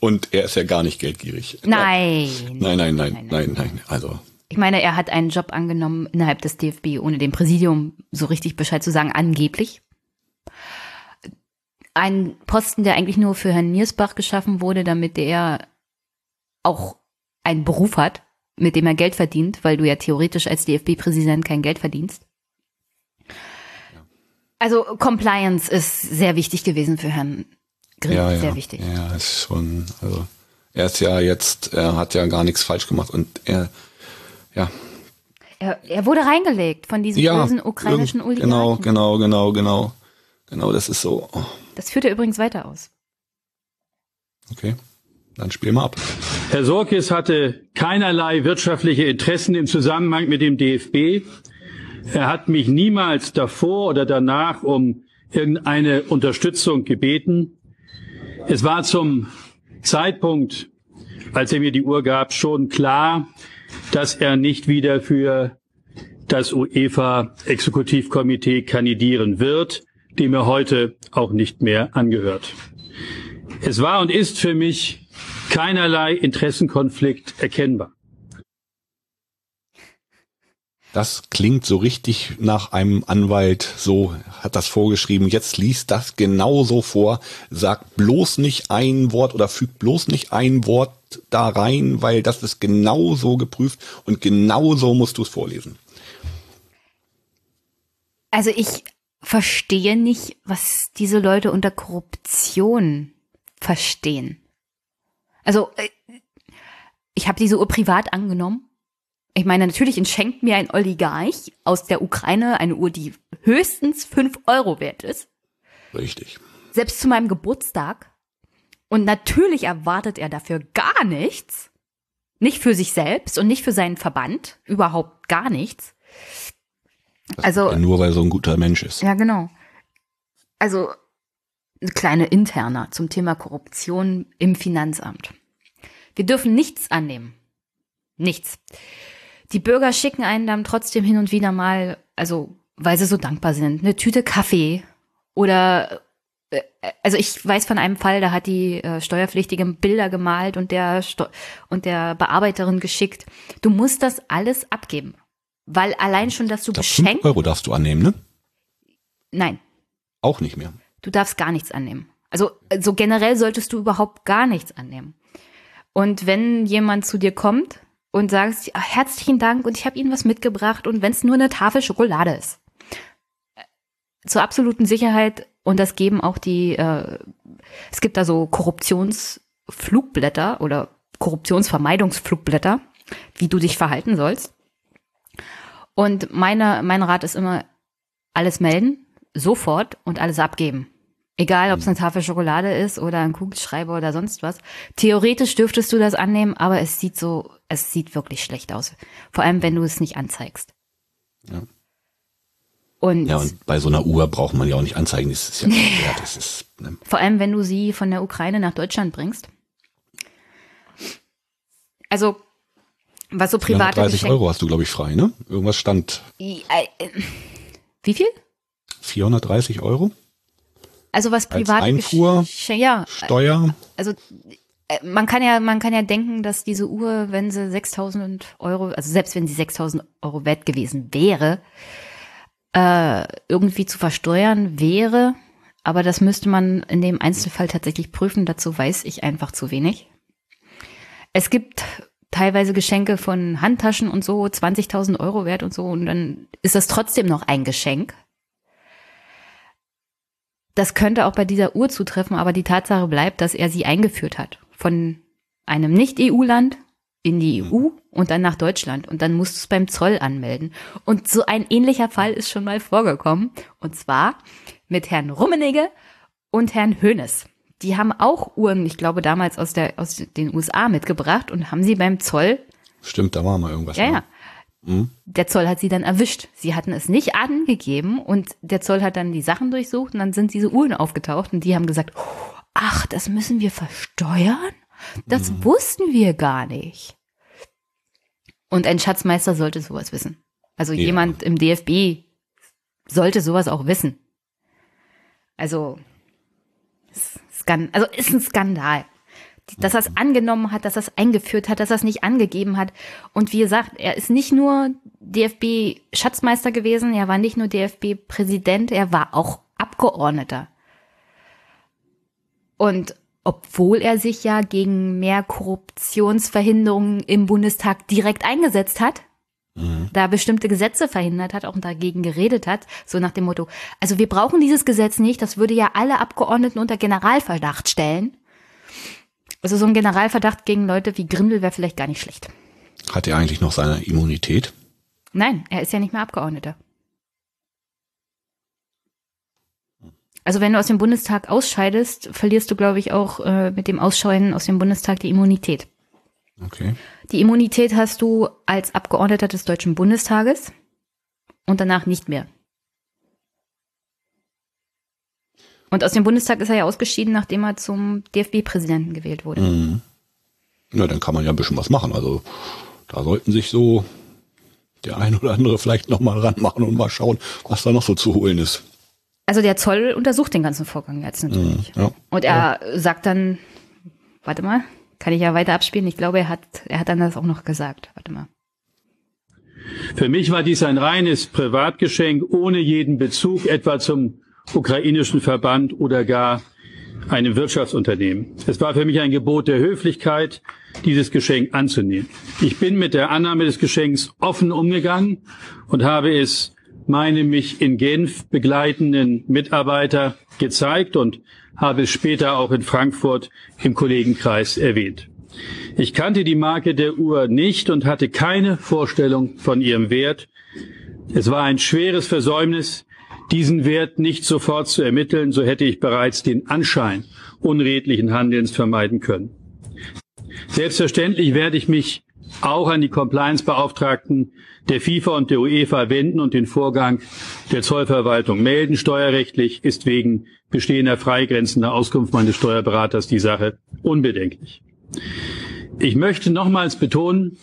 Und er ist ja gar nicht geldgierig. Nein. Nein, nein, nein, nein, nein, nein. Also. Ich meine, er hat einen Job angenommen innerhalb des DFB, ohne dem Präsidium so richtig Bescheid zu sagen, angeblich. Ein Posten, der eigentlich nur für Herrn Niersbach geschaffen wurde, damit er auch einen Beruf hat, mit dem er Geld verdient, weil du ja theoretisch als DFB-Präsident kein Geld verdienst. Also Compliance ist sehr wichtig gewesen für Herrn Grimm, ja, sehr wichtig. Ja, ist schon, also er ist ja jetzt, er hat ja gar nichts falsch gemacht und er, ja. Er, er wurde reingelegt von diesem ja, bösen ukrainischen Oligarchen. Genau, genau, genau, genau. Genau, das ist so. Oh. Das führt er übrigens weiter aus. Okay, dann spiel mal ab. Herr Sorkis hatte keinerlei wirtschaftliche Interessen im Zusammenhang mit dem DFB. Er hat mich niemals davor oder danach um irgendeine Unterstützung gebeten. Es war zum Zeitpunkt, als er mir die Uhr gab, schon klar, dass er nicht wieder für das UEFA-Exekutivkomitee kandidieren wird, dem er heute auch nicht mehr angehört. Es war und ist für mich keinerlei Interessenkonflikt erkennbar. Das klingt so richtig nach einem Anwalt, so hat das vorgeschrieben. Jetzt liest das genauso vor. Sag bloß nicht ein Wort oder füg bloß nicht ein Wort da rein, weil das ist genauso geprüft und genauso musst du es vorlesen. Also ich verstehe nicht, was diese Leute unter Korruption verstehen. Also äh, ich habe diese Uhr privat angenommen. Ich meine, natürlich schenkt mir ein Oligarch aus der Ukraine eine Uhr, die höchstens fünf Euro wert ist. Richtig. Selbst zu meinem Geburtstag. Und natürlich erwartet er dafür gar nichts. Nicht für sich selbst und nicht für seinen Verband. Überhaupt gar nichts. Also- ja nur weil er so ein guter Mensch ist. Ja, genau. Also eine kleine interner zum Thema Korruption im Finanzamt. Wir dürfen nichts annehmen. Nichts. Die Bürger schicken einen dann trotzdem hin und wieder mal, also weil sie so dankbar sind, eine Tüte Kaffee oder äh, also ich weiß von einem Fall, da hat die äh, Steuerpflichtige Bilder gemalt und der Steu und der Bearbeiterin geschickt. Du musst das alles abgeben, weil allein schon, dass du fünf beschenkt, Euro darfst du annehmen, ne? nein, Auch nicht mehr. Du darfst gar nichts annehmen. Also so generell solltest du überhaupt gar nichts annehmen. Und wenn jemand zu dir kommt und sagt, "Ah, herzlichen Dank und ich habe Ihnen was mitgebracht und wenn es nur eine Tafel Schokolade ist. äh, Zur absoluten Sicherheit, und das geben auch die, äh, es gibt da so Korruptionsflugblätter oder Korruptionsvermeidungsflugblätter, wie du dich verhalten sollst. Und meine, mein Rat ist immer, alles melden, sofort und alles abgeben. Egal, ob es eine Tafel Schokolade ist oder ein Kugelschreiber oder sonst was. Theoretisch dürftest du das annehmen, aber es sieht so, es sieht wirklich schlecht aus. Vor allem, wenn du es nicht anzeigst. Ja. Und, Ja, und bei so einer Uhr braucht man ja auch nicht anzeigen, das ist ja *laughs* wert. Das ist, ne? vor allem, wenn du sie von der Ukraine nach Deutschland bringst. Also, was so private 430 Geschenke. Euro hast du, glaube ich, frei, ne? Irgendwas stand äh, äh, Wie viel? 430 Euro, Also was Als private Einfuhr, ja, Steuer. also äh, man kann ja, man kann ja denken, dass diese Uhr, wenn sie 6000 Euro, also selbst wenn sie 6000 Euro wert gewesen wäre, äh, irgendwie zu versteuern wäre. Aber das müsste man in dem Einzelfall tatsächlich prüfen. Dazu weiß ich einfach zu wenig. Es gibt teilweise Geschenke von Handtaschen und so, 20.000 Euro wert und so. Und dann ist das trotzdem noch ein Geschenk. Das könnte auch bei dieser Uhr zutreffen, aber die Tatsache bleibt, dass er sie eingeführt hat. Von einem Nicht-EU-Land in die EU und dann nach Deutschland. Und dann musst du es beim Zoll anmelden. Und so ein ähnlicher Fall ist schon mal vorgekommen. Und zwar mit Herrn Rummenigge und Herrn Hönes. Die haben auch Uhren, ich glaube, damals aus, der, aus den USA mitgebracht und haben sie beim Zoll Stimmt, da war mal irgendwas. ja, ne? Ja. Der Zoll hat sie dann erwischt. Sie hatten es nicht angegeben und der Zoll hat dann die Sachen durchsucht und dann sind diese Uhren aufgetaucht und die haben gesagt, ach, das müssen wir versteuern? Das wussten wir gar nicht. Und ein Schatzmeister sollte sowas wissen. Also Ja. jemand im DFB sollte sowas auch wissen. Also, also ist ein Skandal. Dass er es angenommen hat, dass er es eingeführt hat, dass er es nicht angegeben hat. Und wie gesagt, er ist nicht nur DFB-Schatzmeister gewesen, er war nicht nur DFB-Präsident, er war auch Abgeordneter. Und obwohl er sich ja gegen mehr Korruptionsverhinderungen im Bundestag direkt eingesetzt hat, da bestimmte Gesetze verhindert hat, auch dagegen geredet hat, so nach dem Motto, also wir brauchen dieses Gesetz nicht, das würde ja alle Abgeordneten unter Generalverdacht stellen. Also so ein Generalverdacht gegen Leute wie Grindel wäre vielleicht gar nicht schlecht. Hat er eigentlich noch seine Immunität? Nein, er ist ja nicht mehr Abgeordneter. Also wenn du aus dem Bundestag ausscheidest, verlierst du, glaube ich, auch äh, mit dem Ausscheiden aus dem Bundestag die Immunität. Okay. Die Immunität hast du als Abgeordneter des Deutschen Bundestages und danach nicht mehr. Und aus dem Bundestag ist er ja ausgeschieden, nachdem er zum DFB-Präsidenten gewählt wurde. Mhm. Na, dann kann man ja ein bisschen was machen. Also da sollten sich so der ein oder andere vielleicht noch mal ranmachen und mal schauen, was da noch so zu holen ist. Also der Zoll untersucht den ganzen Vorgang jetzt natürlich. Mhm, ja. Und er sagt dann, warte mal, kann ich ja weiter abspielen. Ich glaube, er hat, er hat dann das auch noch gesagt. Warte mal. Für mich war dies ein reines Privatgeschenk ohne jeden Bezug etwa zum ukrainischen Verband oder gar einem Wirtschaftsunternehmen. Es war für mich ein Gebot der Höflichkeit, dieses Geschenk anzunehmen. Ich bin mit der Annahme des Geschenks offen umgegangen und habe es meine mich in Genf begleitenden Mitarbeiter gezeigt und habe es später auch in Frankfurt im Kollegenkreis erwähnt. Ich kannte die Marke der Uhr nicht und hatte keine Vorstellung von ihrem Wert. Es war ein schweres Versäumnis, diesen Wert nicht sofort zu ermitteln, so hätte ich bereits den Anschein unredlichen Handelns vermeiden können. Selbstverständlich werde ich mich auch an die Compliance-Beauftragten der FIFA und der UEFA wenden und den Vorgang der Zollverwaltung melden. Steuerrechtlich ist wegen bestehender freigrenzender Auskunft meines Steuerberaters die Sache unbedenklich. Ich möchte nochmals betonen,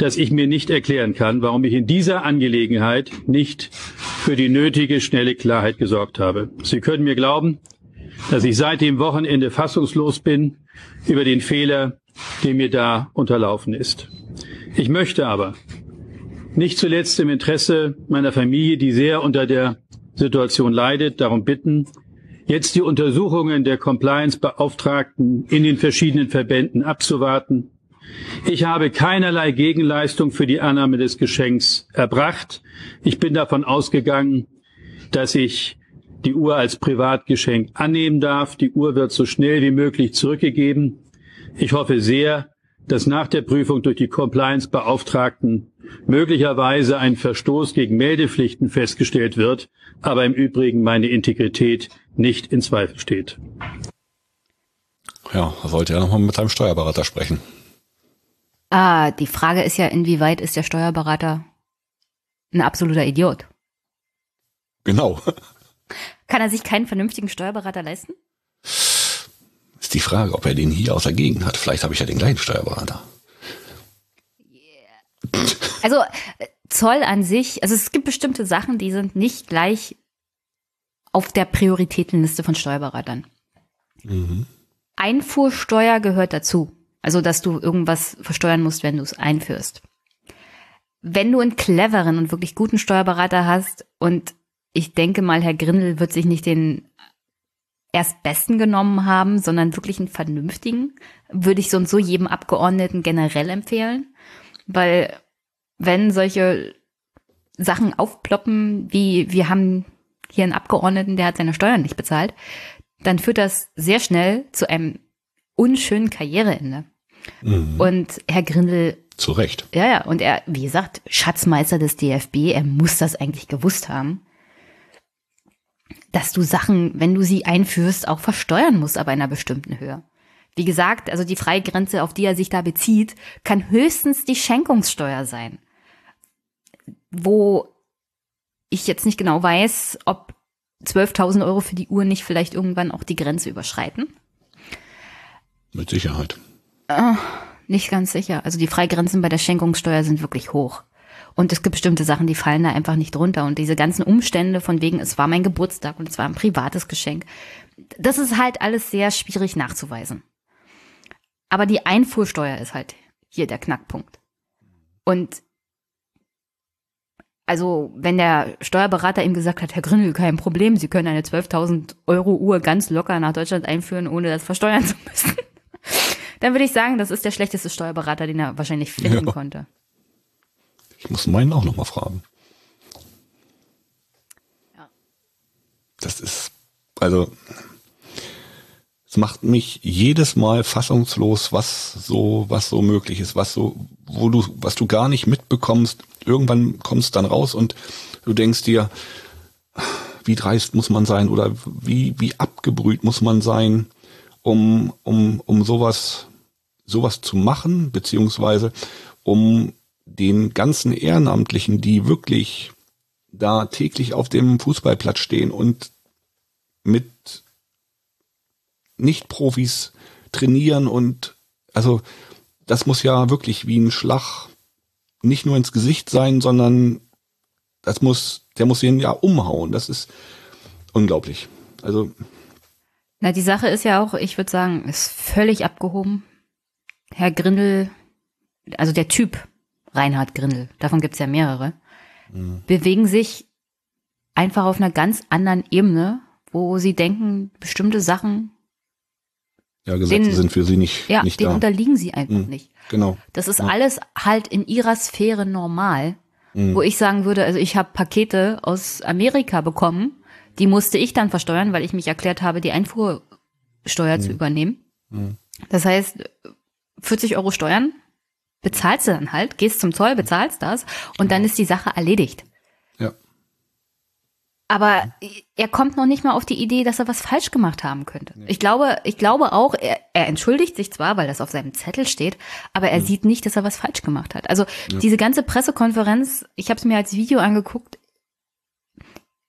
dass ich mir nicht erklären kann, warum ich in dieser Angelegenheit nicht für die nötige schnelle Klarheit gesorgt habe. Sie können mir glauben, dass ich seit dem Wochenende fassungslos bin über den Fehler, der mir da unterlaufen ist. Ich möchte aber nicht zuletzt im Interesse meiner Familie, die sehr unter der Situation leidet, darum bitten, jetzt die Untersuchungen der Compliance-Beauftragten in den verschiedenen Verbänden abzuwarten. Ich habe keinerlei Gegenleistung für die Annahme des Geschenks erbracht. Ich bin davon ausgegangen, dass ich die Uhr als Privatgeschenk annehmen darf. Die Uhr wird so schnell wie möglich zurückgegeben. Ich hoffe sehr, dass nach der Prüfung durch die Compliance-Beauftragten möglicherweise ein Verstoß gegen Meldepflichten festgestellt wird, aber im Übrigen meine Integrität nicht in Zweifel steht. Ja, er sollte ja nochmal mit seinem Steuerberater sprechen. Ah, die Frage ist ja, inwieweit ist der Steuerberater ein absoluter Idiot? Genau. Kann er sich keinen vernünftigen Steuerberater leisten? Ist die Frage, ob er den hier aus der Gegend hat. Vielleicht habe ich ja den gleichen Steuerberater. Also äh, Zoll an sich, also es gibt bestimmte Sachen, die sind nicht gleich auf der Prioritätenliste von Steuerberatern. Mhm. Einfuhrsteuer gehört dazu. Also, dass du irgendwas versteuern musst, wenn du es einführst. Wenn du einen cleveren und wirklich guten Steuerberater hast, und ich denke mal, Herr Grindel wird sich nicht den erstbesten genommen haben, sondern wirklich einen vernünftigen, würde ich so und so jedem Abgeordneten generell empfehlen. Weil wenn solche Sachen aufploppen, wie wir haben hier einen Abgeordneten, der hat seine Steuern nicht bezahlt, dann führt das sehr schnell zu einem unschönen Karriereende. Mhm. Und Herr Grindel, Zu Recht. ja, ja, und er, wie gesagt, Schatzmeister des DFB, er muss das eigentlich gewusst haben, dass du Sachen, wenn du sie einführst, auch versteuern musst, aber in einer bestimmten Höhe. Wie gesagt, also die Freigrenze, auf die er sich da bezieht, kann höchstens die Schenkungssteuer sein. Wo ich jetzt nicht genau weiß, ob 12.000 Euro für die Uhr nicht vielleicht irgendwann auch die Grenze überschreiten. Mit Sicherheit. Nicht ganz sicher. Also die Freigrenzen bei der Schenkungssteuer sind wirklich hoch. Und es gibt bestimmte Sachen, die fallen da einfach nicht drunter. Und diese ganzen Umstände von wegen, es war mein Geburtstag und es war ein privates Geschenk, das ist halt alles sehr schwierig nachzuweisen. Aber die Einfuhrsteuer ist halt hier der Knackpunkt. Und also, wenn der Steuerberater ihm gesagt hat, Herr Gründel, kein Problem, Sie können eine 12.000 Euro Uhr ganz locker nach Deutschland einführen, ohne das versteuern zu müssen, dann würde ich sagen, das ist der schlechteste Steuerberater, den er wahrscheinlich finden Ja. konnte. Ich muss meinen auch nochmal fragen. Ja. Das ist, also, es macht mich jedes Mal fassungslos, was so, was so möglich ist, was so, wo du, was du gar nicht mitbekommst. Irgendwann kommst dann raus und du denkst dir, wie dreist muss man sein oder wie, wie abgebrüht muss man sein, um, um, um sowas, sowas zu machen, beziehungsweise um den ganzen Ehrenamtlichen, die wirklich da täglich auf dem Fußballplatz stehen und mit Nicht-Profis trainieren und also das muss ja wirklich wie ein Schlag nicht nur ins Gesicht sein, sondern das muss, der muss ihn ja umhauen. Das ist unglaublich. Also. Na, die Sache ist ja auch, ich würde sagen, ist völlig abgehoben. Herr Grindel, also der Typ Reinhard Grindel, davon gibt's ja mehrere, mhm. bewegen sich einfach auf einer ganz anderen Ebene, wo sie denken, bestimmte Sachen. Ja, Gesetze denen, sind für sie nicht, ja, nicht denen da. unterliegen sie einfach mhm. nicht. Genau. Das ist ja. alles halt in ihrer Sphäre normal. Mhm. Wo ich sagen würde, also ich habe Pakete aus Amerika bekommen, die musste ich dann versteuern, weil ich mich erklärt habe, die Einfuhrsteuer mhm. zu übernehmen. Mhm. Das heißt, 40 Euro Steuern bezahlst du dann halt, gehst zum Zoll, bezahlst das und dann ist die Sache erledigt. Ja. Aber er kommt noch nicht mal auf die Idee, dass er was falsch gemacht haben könnte. Ich glaube, ich glaube auch, er, er entschuldigt sich zwar, weil das auf seinem Zettel steht, aber er mhm. sieht nicht, dass er was falsch gemacht hat. Also ja. diese ganze Pressekonferenz, ich habe es mir als Video angeguckt,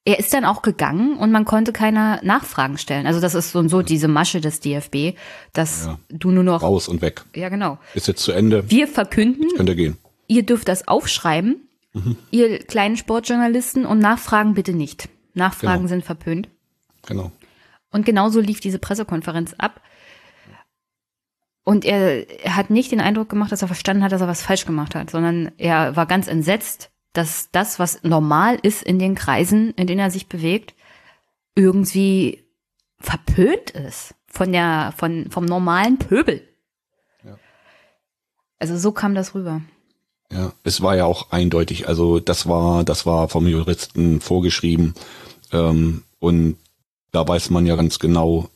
er ist dann auch gegangen und man konnte keine Nachfragen stellen. Also das ist so und so diese Masche des DFB, dass ja. du nur noch raus und weg. Ja, genau. Ist jetzt zu Ende. Wir verkünden. Könnt ihr gehen. Ihr dürft das aufschreiben, mhm. ihr kleinen Sportjournalisten und Nachfragen bitte nicht. Nachfragen genau. sind verpönt. Genau. Und genauso lief diese Pressekonferenz ab. Und er, er hat nicht den Eindruck gemacht, dass er verstanden hat, dass er was falsch gemacht hat, sondern er war ganz entsetzt, dass das, was normal ist in den Kreisen, in denen er sich bewegt, irgendwie verpönt ist von der, von, vom normalen Pöbel. Ja. Also so kam das rüber. Ja, es war ja auch eindeutig. Also das war, das war vom Juristen vorgeschrieben. Ähm, und da weiß man ja ganz genau,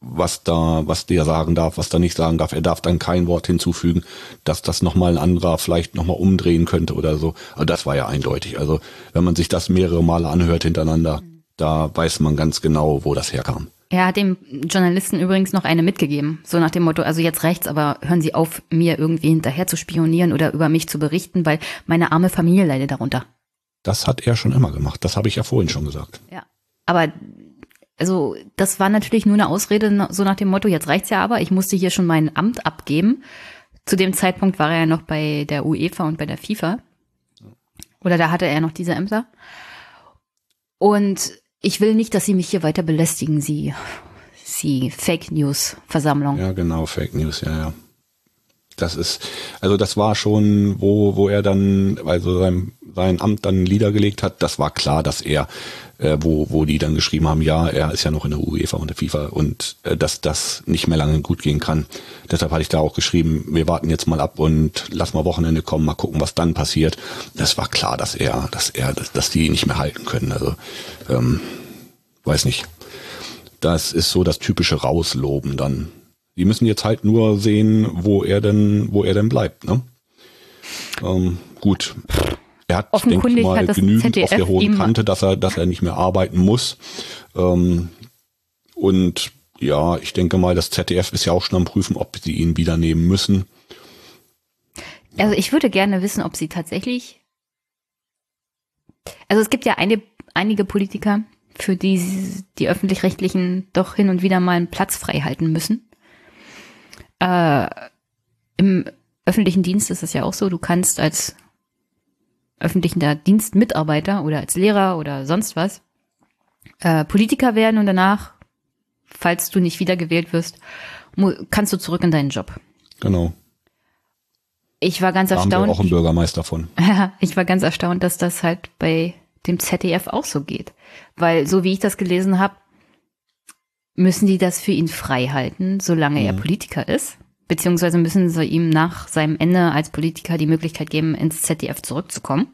was da, was der sagen darf, was da nicht sagen darf. Er darf dann kein Wort hinzufügen, dass das nochmal ein anderer vielleicht nochmal umdrehen könnte oder so. Aber das war ja eindeutig. Also wenn man sich das mehrere Male anhört hintereinander, da weiß man ganz genau, wo das herkam. Er hat dem Journalisten übrigens noch eine mitgegeben, so nach dem Motto, also jetzt rechts, aber hören Sie auf, mir irgendwie hinterher zu spionieren oder über mich zu berichten, weil meine arme Familie leidet darunter. Das hat er schon immer gemacht, das habe ich ja vorhin schon gesagt. Ja, aber also das war natürlich nur eine Ausrede, so nach dem Motto, jetzt reicht's ja aber, ich musste hier schon mein Amt abgeben. Zu dem Zeitpunkt war er ja noch bei der UEFA und bei der FIFA. Oder da hatte er noch diese Ämter. Und ich will nicht, dass Sie mich hier weiter belästigen, Sie, Sie Fake News Versammlung. Ja, genau, Fake News, ja, ja. Das ist, also das war schon, wo, wo er dann, also sein, sein Amt dann niedergelegt hat, das war klar, dass er äh, wo, wo die dann geschrieben haben, ja, er ist ja noch in der UEFA und der FIFA und äh, dass das nicht mehr lange gut gehen kann. Deshalb hatte ich da auch geschrieben, wir warten jetzt mal ab und lass mal Wochenende kommen, mal gucken, was dann passiert. Das war klar, dass er, dass er, dass, dass die nicht mehr halten können. Also ähm, weiß nicht. Das ist so das typische Rausloben dann. Die müssen jetzt halt nur sehen, wo er denn, wo er denn bleibt, ne? Ähm, gut. Er hat, denke ich mal, genügend ZDF auf der hohen Kante, dass er, dass er nicht mehr arbeiten muss. Ähm, und ja, ich denke mal, das ZDF ist ja auch schon am Prüfen, ob sie ihn wieder nehmen müssen. Also ich würde gerne wissen, ob sie tatsächlich. Also es gibt ja eine, einige Politiker, für die die öffentlich-rechtlichen doch hin und wieder mal einen Platz frei halten müssen. Äh, Im öffentlichen Dienst ist es ja auch so, du kannst als öffentlichen Dienstmitarbeiter oder als Lehrer oder sonst was äh, Politiker werden und danach, falls du nicht wiedergewählt wirst, kannst du zurück in deinen Job. Genau. Ich war ganz da erstaunt. Haben wir auch ein Bürgermeister von. *laughs* Ich war ganz erstaunt, dass das halt bei dem ZDF auch so geht. Weil, so wie ich das gelesen habe, müssen die das für ihn frei halten, solange mhm. er Politiker ist beziehungsweise müssen sie ihm nach seinem Ende als Politiker die Möglichkeit geben, ins ZDF zurückzukommen.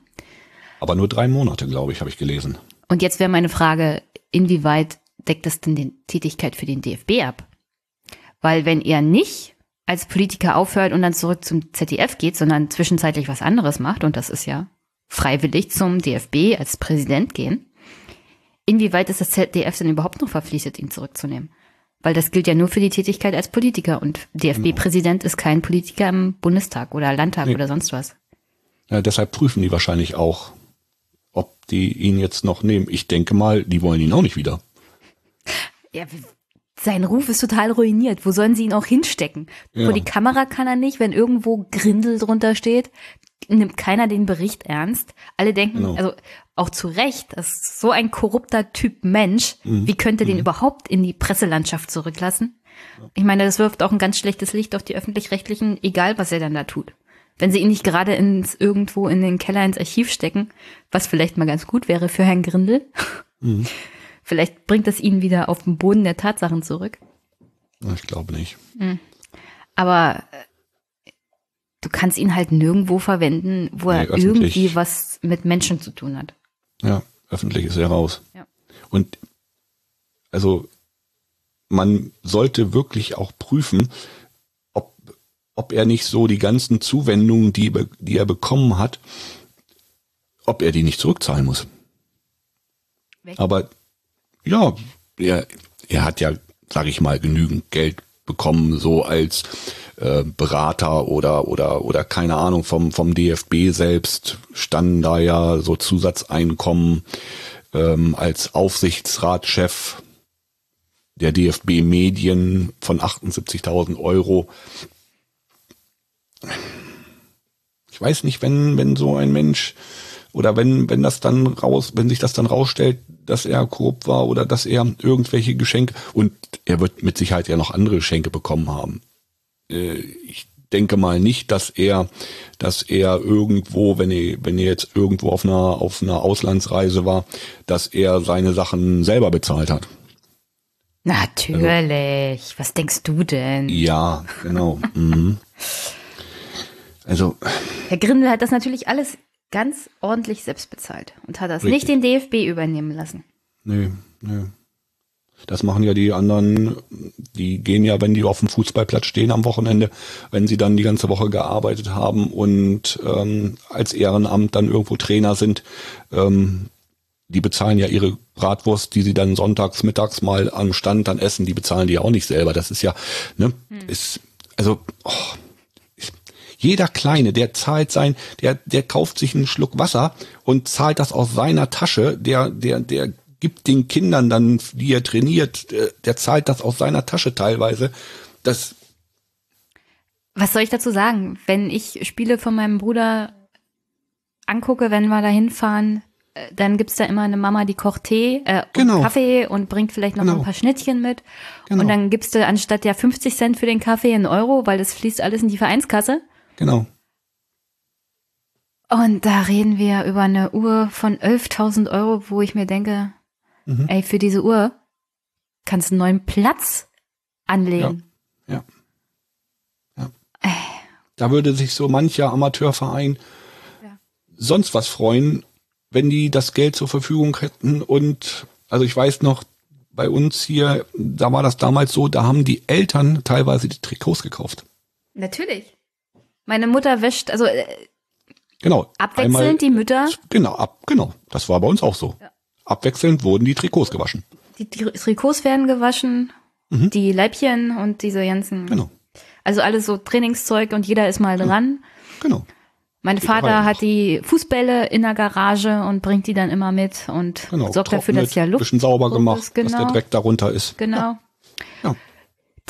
Aber nur drei Monate, glaube ich, habe ich gelesen. Und jetzt wäre meine Frage, inwieweit deckt das denn die Tätigkeit für den DFB ab? Weil wenn er nicht als Politiker aufhört und dann zurück zum ZDF geht, sondern zwischenzeitlich was anderes macht, und das ist ja freiwillig zum DFB als Präsident gehen, inwieweit ist das ZDF denn überhaupt noch verpflichtet, ihn zurückzunehmen? Weil das gilt ja nur für die Tätigkeit als Politiker und DFB-Präsident ist kein Politiker im Bundestag oder Landtag Nee. oder sonst was. Ja, deshalb prüfen die wahrscheinlich auch, ob die ihn jetzt noch nehmen. Ich denke mal, die wollen ihn auch nicht wieder. Ja, sein Ruf ist total ruiniert. Wo sollen sie ihn auch hinstecken? Ja. Vor die Kamera kann er nicht, wenn irgendwo Grindel drunter steht, nimmt keiner den Bericht ernst. Alle denken, Genau. also auch zu Recht, das ist so ein korrupter Typ Mensch. Mhm. Wie könnte den überhaupt in die Presselandschaft zurücklassen? Ich meine, das wirft auch ein ganz schlechtes Licht auf die öffentlich-rechtlichen, egal was er dann da tut. Wenn sie ihn nicht gerade ins irgendwo in den Keller ins Archiv stecken, was vielleicht mal ganz gut wäre für Herrn Grindel. *laughs* Vielleicht bringt es ihn wieder auf den Boden der Tatsachen zurück. Ich glaube nicht. Aber äh, du kannst ihn halt nirgendwo verwenden, wo Nee, er irgendwie was mit Menschen zu tun hat. Ja, öffentlich ist er raus. Ja. Und also man sollte wirklich auch prüfen, ob, ob er nicht so die ganzen Zuwendungen, die, die er bekommen hat, ob er die nicht zurückzahlen muss. Weg. Aber ja, er, er hat ja, sage ich mal, genügend Geld bekommen, so als äh, Berater oder oder oder keine Ahnung vom vom DFB selbst standen da ja so Zusatzeinkommen ähm, als Aufsichtsratschef der DFB Medien von 78.000 Euro. Ich weiß nicht, wenn wenn so ein Mensch oder wenn wenn das dann raus, wenn sich das dann rausstellt, dass er korrupt war oder dass er irgendwelche Geschenke und er wird mit Sicherheit ja noch andere Geschenke bekommen haben. Äh, ich denke mal nicht, dass er, dass er irgendwo, wenn er, wenn er jetzt irgendwo auf einer auf einer Auslandsreise war, dass er seine Sachen selber bezahlt hat. Natürlich. Was denkst du denn? Ja, genau. mhm. Also Herr Grindel hat das natürlich alles ganz ordentlich selbst bezahlt und hat das nicht Richtig. den DFB übernehmen lassen. Nee, nee. Das machen ja die anderen, die gehen ja, wenn die auf dem Fußballplatz stehen am Wochenende, wenn sie dann die ganze Woche gearbeitet haben und ähm, als Ehrenamt dann irgendwo Trainer sind, ähm, die bezahlen ja ihre Bratwurst, die sie dann sonntags, mittags mal am Stand dann essen, die bezahlen die ja auch nicht selber. Das ist ja, ne, ist, also, oh, jeder Kleine, der zahlt sein, der, der kauft sich einen Schluck Wasser und zahlt das aus seiner Tasche, der, der, der gibt den Kindern dann, die er trainiert, der, der zahlt das aus seiner Tasche teilweise. Das, Was soll ich dazu sagen? Wenn ich Spiele von meinem Bruder angucke, wenn wir da hinfahren, äh, dann gibt's da immer eine Mama, die kocht Tee äh, Genau. und Kaffee und bringt vielleicht noch Genau. ein paar Schnittchen mit. Genau. Und dann gibst du anstatt ja 50 Cent für den Kaffee einen Euro, weil das fließt alles in die Vereinskasse. genau. Und da reden wir über eine Uhr von 11.000 Euro, wo ich mir denke, Mhm. ey, für diese Uhr kannst du einen neuen Platz anlegen. Ja. Ja. Da würde sich so mancher Amateurverein Ja. sonst was freuen, wenn die das Geld zur Verfügung hätten. Und also ich weiß noch, bei uns hier, da war das damals so, da haben die Eltern teilweise die Trikots gekauft. Natürlich. Meine Mutter wäscht, also äh, Genau. abwechselnd Einmal- die Mütter, Genau, ab, genau. Das war bei uns auch so. Ja. Abwechselnd wurden die Trikots gewaschen. die Tri- Trikots werden gewaschen, die Leibchen und diese ganzen, Mhm. Genau, also alles so Trainingszeug und jeder ist mal dran. genau. Mein Vater rein. hat die Fußbälle in der Garage und bringt die dann immer mit und genau. sorgt dafür, dass ja Luft bisschen sauber gemacht, ist, genau. dass der Dreck darunter ist. Genau. Ja.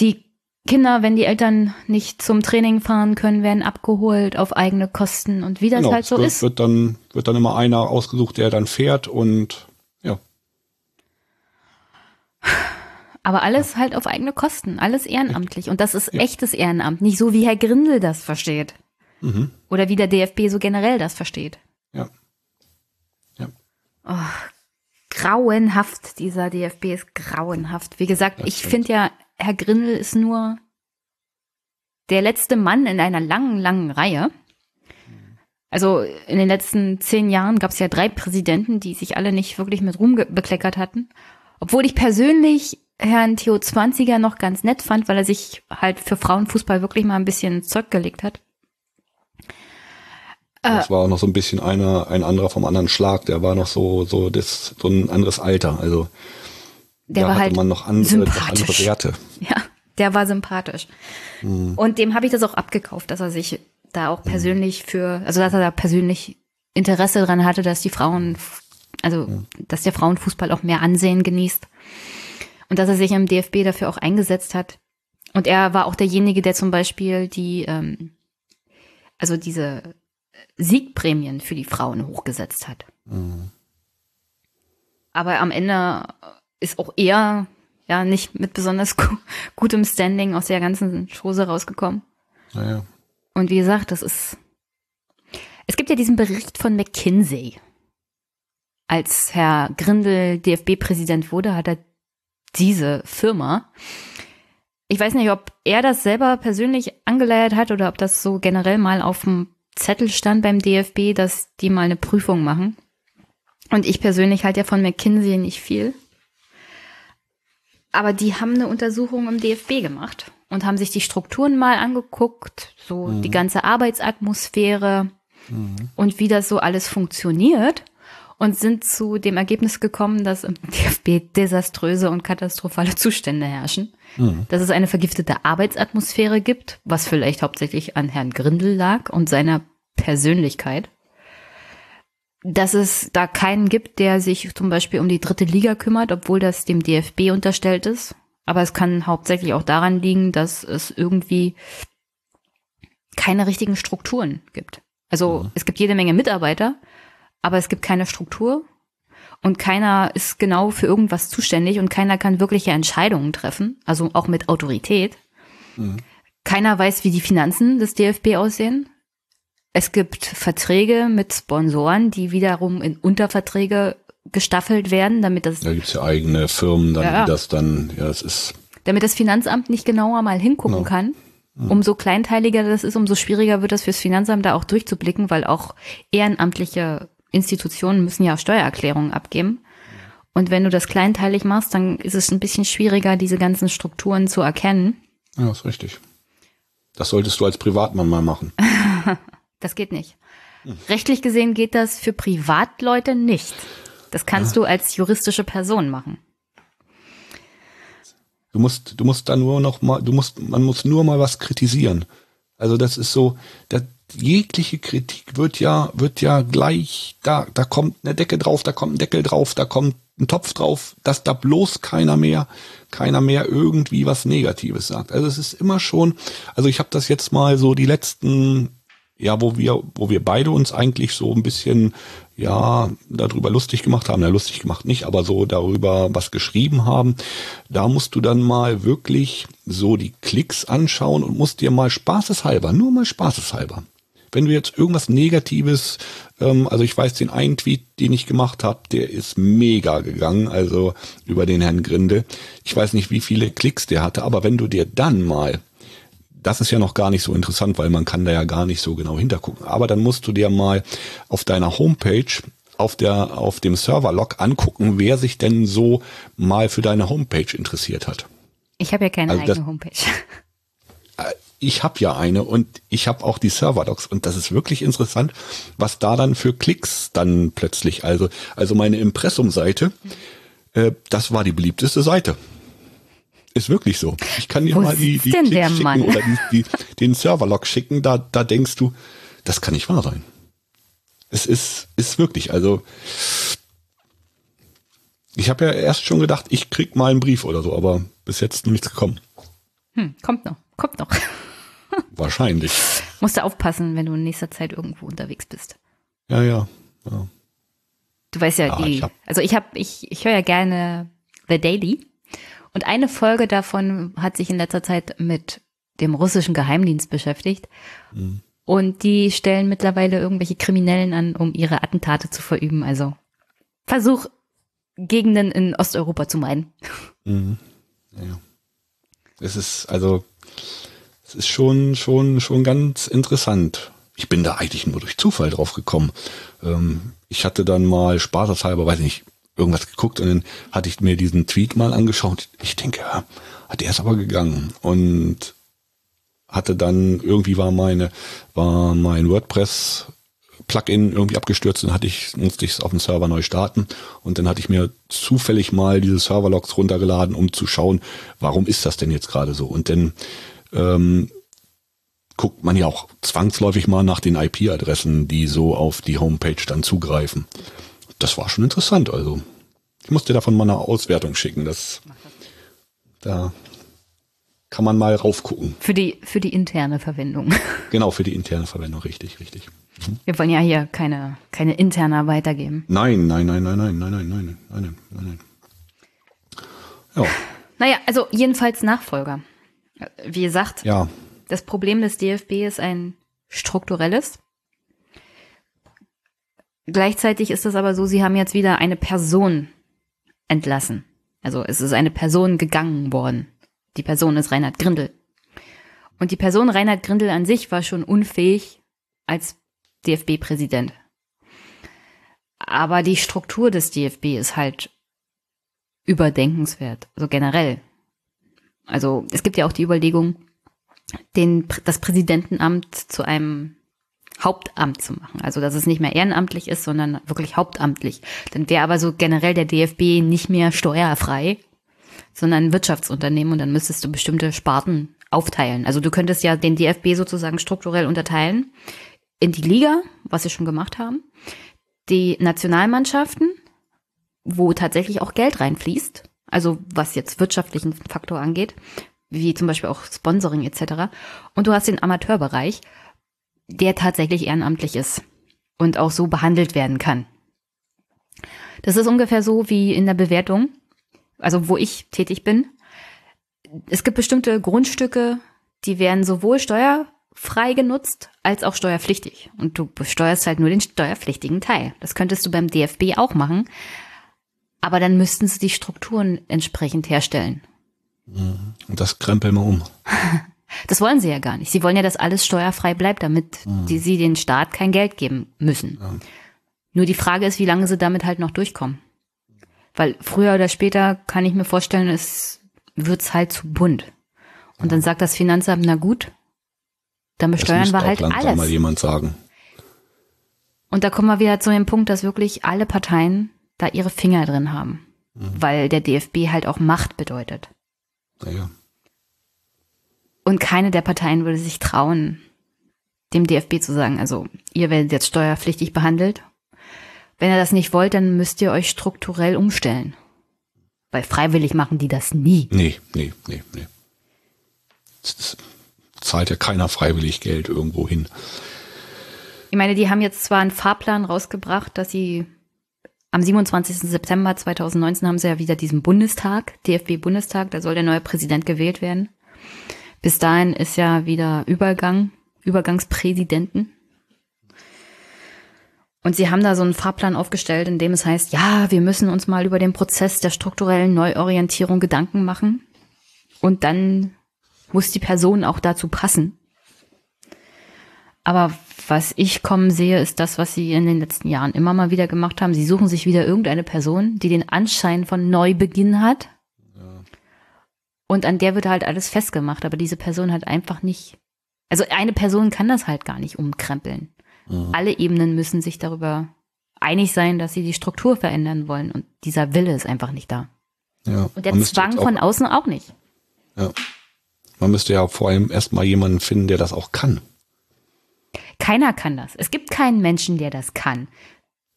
Die Kinder, wenn die Eltern nicht zum Training fahren können, werden abgeholt auf eigene Kosten und wie das genau. halt so wird, ist. wird dann wird dann immer einer ausgesucht, der dann fährt und ja, Aber alles halt auf eigene Kosten, alles ehrenamtlich. Und das ist Ja. echtes Ehrenamt, nicht so wie Herr Grindel das versteht. Mhm. Oder wie der DFB so generell das versteht. ja. Ja. Grauenhaft, dieser DFB ist grauenhaft. Wie gesagt, Das ich finde ja, Herr Grindel ist nur der letzte Mann in einer langen, langen Reihe. Also in den letzten zehn Jahren gab es ja drei Präsidenten, die sich alle nicht wirklich mit Ruhm bekleckert hatten. Obwohl ich persönlich Herrn Theo Zwanziger noch ganz nett fand, weil er sich halt für Frauenfußball wirklich mal ein bisschen Zeug gelegt hat. Das war auch noch so ein bisschen einer, ein anderer vom anderen Schlag. Der war noch so, so das, so ein anderes Alter. Also Der da war hatte halt man noch andere, noch andere Werte. *laughs* Ja, der war sympathisch. Und dem habe ich das auch abgekauft, dass er sich da auch persönlich für, also dass er da persönlich Interesse dran hatte, dass die Frauen, also dass der Frauenfußball auch mehr Ansehen genießt. Und dass er sich im DFB dafür auch eingesetzt hat. Und er war auch derjenige, der zum Beispiel die, ähm, also diese Siegprämien für die Frauen hochgesetzt hat. Aber am Ende ist auch er ja nicht mit besonders *laughs* gu gutem Standing aus der ganzen Chose rausgekommen. Naja. Und wie gesagt, das ist. Es gibt ja diesen Bericht von McKinsey. Als Herr Grindel DFB-Präsident wurde, hat er diese Firma. Ich weiß nicht, ob er das selber persönlich angeleiert hat oder ob das so generell mal auf dem Zettel stand beim DFB, dass die mal eine Prüfung machen. Und ich persönlich halte ja von McKinsey nicht viel. Aber die haben eine Untersuchung im DFB gemacht und haben sich die Strukturen mal angeguckt, so die ganze Arbeitsatmosphäre und wie das so alles funktioniert und sind zu dem Ergebnis gekommen, dass im DFB desaströse und katastrophale Zustände herrschen. Dass es eine vergiftete Arbeitsatmosphäre gibt, was vielleicht hauptsächlich an Herrn Grindel lag und seiner Persönlichkeit. Dass es da keinen gibt, der sich zum Beispiel um die dritte Liga kümmert, obwohl das dem DFB unterstellt ist. Aber es kann hauptsächlich auch daran liegen, dass es irgendwie keine richtigen Strukturen gibt. Also es gibt jede Menge Mitarbeiter, aber es gibt keine Struktur und keiner ist genau für irgendwas zuständig und keiner kann wirkliche Entscheidungen treffen, also auch mit Autorität. Keiner weiß, wie die Finanzen des DFB aussehen. Es gibt Verträge mit Sponsoren, die wiederum in Unterverträge gestaffelt werden, damit das, Da gibt's ja eigene Firmen, dann, Ja, die das dann, ja, es ist, damit das Finanzamt nicht genauer mal hingucken Genau. kann. Umso kleinteiliger das ist, umso schwieriger wird das fürs Finanzamt da auch durchzublicken, weil auch ehrenamtliche Institutionen müssen ja Steuererklärungen abgeben. Und wenn du das kleinteilig machst, dann ist es ein bisschen schwieriger, diese ganzen Strukturen zu erkennen. ja, ist richtig. Das solltest du als Privatmann mal machen. *laughs* Das geht nicht. Rechtlich gesehen geht das für Privatleute nicht. Das kannst du als juristische Person machen. Du musst, du musst da nur noch mal, du musst, man muss nur mal was kritisieren. Also das ist so, da, jegliche Kritik wird ja, wird ja gleich, da, da kommt eine Decke drauf, da kommt ein Deckel drauf, da kommt ein Topf drauf, dass da bloß keiner mehr, keiner mehr irgendwie was Negatives sagt. Also es ist immer schon, also ich habe das jetzt mal so die letzten ja, wo wir, wo wir beide uns eigentlich so ein bisschen, ja, darüber lustig gemacht haben, ja, lustig gemacht nicht, aber so darüber was geschrieben haben, da musst du dann mal wirklich so die Klicks anschauen und musst dir mal spaßeshalber, nur mal spaßeshalber. Wenn du jetzt irgendwas Negatives, ähm, also ich weiß den einen Tweet, den ich gemacht habe, der ist mega gegangen, also über den Herrn Grinde. Ich weiß nicht, wie viele Klicks der hatte, aber wenn du dir dann mal das ist ja noch gar nicht so interessant, weil man kann da ja gar nicht so genau hintergucken. Aber dann musst du dir mal auf deiner Homepage auf der auf dem Serverlog angucken, wer sich denn so mal für deine Homepage interessiert hat. Ich habe ja keine Also eigene Homepage. Ich habe ja eine und ich habe auch die Serverlogs und das ist wirklich interessant, was da dann für Klicks dann plötzlich, also also meine Impressum-Seite, äh, das war die beliebteste Seite. Ist wirklich so. Ich kann dir Wo mal die, die Klicks schicken Mann? oder die, die, den Serverlog schicken, da, da denkst du, das kann nicht wahr sein. Es ist, ist wirklich, also ich habe ja erst schon gedacht, ich krieg mal einen Brief oder so, aber bis jetzt noch nichts gekommen. Hm, kommt noch, kommt noch. *laughs* Wahrscheinlich. Musst du aufpassen, wenn du in nächster Zeit irgendwo unterwegs bist. Ja, ja. ja. Du weißt ja, Ja, die, ich also ich habe, ich, ich höre ja gerne The Daily. Und eine Folge davon hat sich in letzter Zeit mit dem russischen Geheimdienst beschäftigt. Mhm. Und die stellen mittlerweile irgendwelche Kriminellen an, um ihre Attentate zu verüben. Also Versuch, Gegenden in Osteuropa zu meiden. Es ist also, es ist schon, schon, schon ganz interessant. Ich bin da eigentlich nur durch Zufall drauf gekommen. Ähm, ich hatte dann mal spaßeshalber, weiß nicht, irgendwas geguckt und dann hatte ich mir diesen Tweet mal angeschaut. Ich denke, ja, der ist aber gegangen und hatte dann irgendwie war meine, war mein WordPress Plugin irgendwie abgestürzt und hatte ich, musste ich es auf dem Server neu starten. Und dann hatte ich mir zufällig mal diese Serverlogs runtergeladen, um zu schauen, warum ist das denn jetzt gerade so? Und dann ähm, guckt man ja auch zwangsläufig mal nach den IP-Adressen, die so auf die Homepage dann zugreifen. Das war schon interessant. Also ich musste davon mal eine Auswertung schicken. Das, da kann man mal raufgucken. Für die, für die interne Verwendung. *laughs* Genau, für die interne Verwendung, richtig, richtig. Mhm. Wir wollen ja hier keine, keine interner weitergeben. Nein, nein, nein, nein, nein, nein, nein, nein, nein, nein, nein. Ja. Naja, also jedenfalls Nachfolger. Wie gesagt, ja. das Problem des DFB ist ein strukturelles. Gleichzeitig ist es aber so, sie haben jetzt wieder eine Person entlassen. Also es ist eine Person gegangen worden. Die Person ist Reinhard Grindel. Und die Person Reinhard Grindel an sich war schon unfähig als DFB-Präsident. Aber die Struktur des DFB ist halt überdenkenswert, so also generell. Also es gibt ja auch die Überlegung, den, das Präsidentenamt zu einem Hauptamt zu machen. Also dass es nicht mehr ehrenamtlich ist, sondern wirklich hauptamtlich. Dann wäre aber so generell der DFB nicht mehr steuerfrei, sondern ein Wirtschaftsunternehmen und dann müsstest du bestimmte Sparten aufteilen. Also du könntest ja den DFB sozusagen strukturell unterteilen in die Liga, was sie schon gemacht haben, die Nationalmannschaften, wo tatsächlich auch Geld reinfließt, also was jetzt wirtschaftlichen Faktor angeht, wie zum Beispiel auch Sponsoring etc. Und du hast den Amateurbereich, der tatsächlich ehrenamtlich ist und auch so behandelt werden kann. Das ist ungefähr so wie in der Bewertung also wo ich tätig bin. Es gibt bestimmte Grundstücke, die werden sowohl steuerfrei genutzt als auch steuerpflichtig. Und du besteuerst halt nur den steuerpflichtigen Teil. Das könntest du beim DFB auch machen. Aber dann müssten sie die Strukturen entsprechend herstellen. Mhm. Und das krempeln wir um. *laughs* Das wollen sie ja gar nicht. Sie wollen ja, dass alles steuerfrei bleibt, damit mhm. die, sie den Staat kein Geld geben müssen. Ja. Nur die Frage ist, wie lange sie damit halt noch durchkommen. Weil früher oder später kann ich mir vorstellen, es wird's halt zu bunt. Und dann sagt das Finanzamt, na gut, dann besteuern wir halt alles. mal jemand sagen. Und da kommen wir wieder zu dem Punkt, dass wirklich alle Parteien da ihre Finger drin haben. Mhm. Weil der DFB halt auch Macht bedeutet. Naja. Und keine der Parteien würde sich trauen, dem DFB zu sagen, also ihr werdet jetzt steuerpflichtig behandelt wenn ihr das nicht wollt, dann müsst ihr euch strukturell umstellen. Weil freiwillig machen die das nie. Nee, nee, nee, nee. Das zahlt ja keiner freiwillig Geld irgendwo hin. Ich meine, die haben jetzt zwar einen Fahrplan rausgebracht, dass sie am 27. September 2019 haben sie ja wieder diesen Bundestag, DFB-Bundestag, da soll der neue Präsident gewählt werden. Bis dahin ist ja wieder Übergang, Übergangspräsidenten. Und sie haben da so einen Fahrplan aufgestellt, in dem es heißt, ja, wir müssen uns mal über den Prozess der strukturellen Neuorientierung Gedanken machen. Und dann muss die Person auch dazu passen. Aber was ich kommen sehe, ist das, was sie in den letzten Jahren immer mal wieder gemacht haben. Sie suchen sich wieder irgendeine Person, die den Anschein von Neubeginn hat. Ja. Und an der wird halt alles festgemacht. Aber diese Person hat einfach nicht, also eine Person kann das halt gar nicht umkrempeln. Mhm. Alle Ebenen müssen sich darüber einig sein, dass sie die Struktur verändern wollen. Und dieser Wille ist einfach nicht da. Ja, und der Zwang von außen auch nicht. Ja. Man müsste ja vor allem erstmal jemanden finden, der das auch kann. Keiner kann das. Es gibt keinen Menschen, der das kann.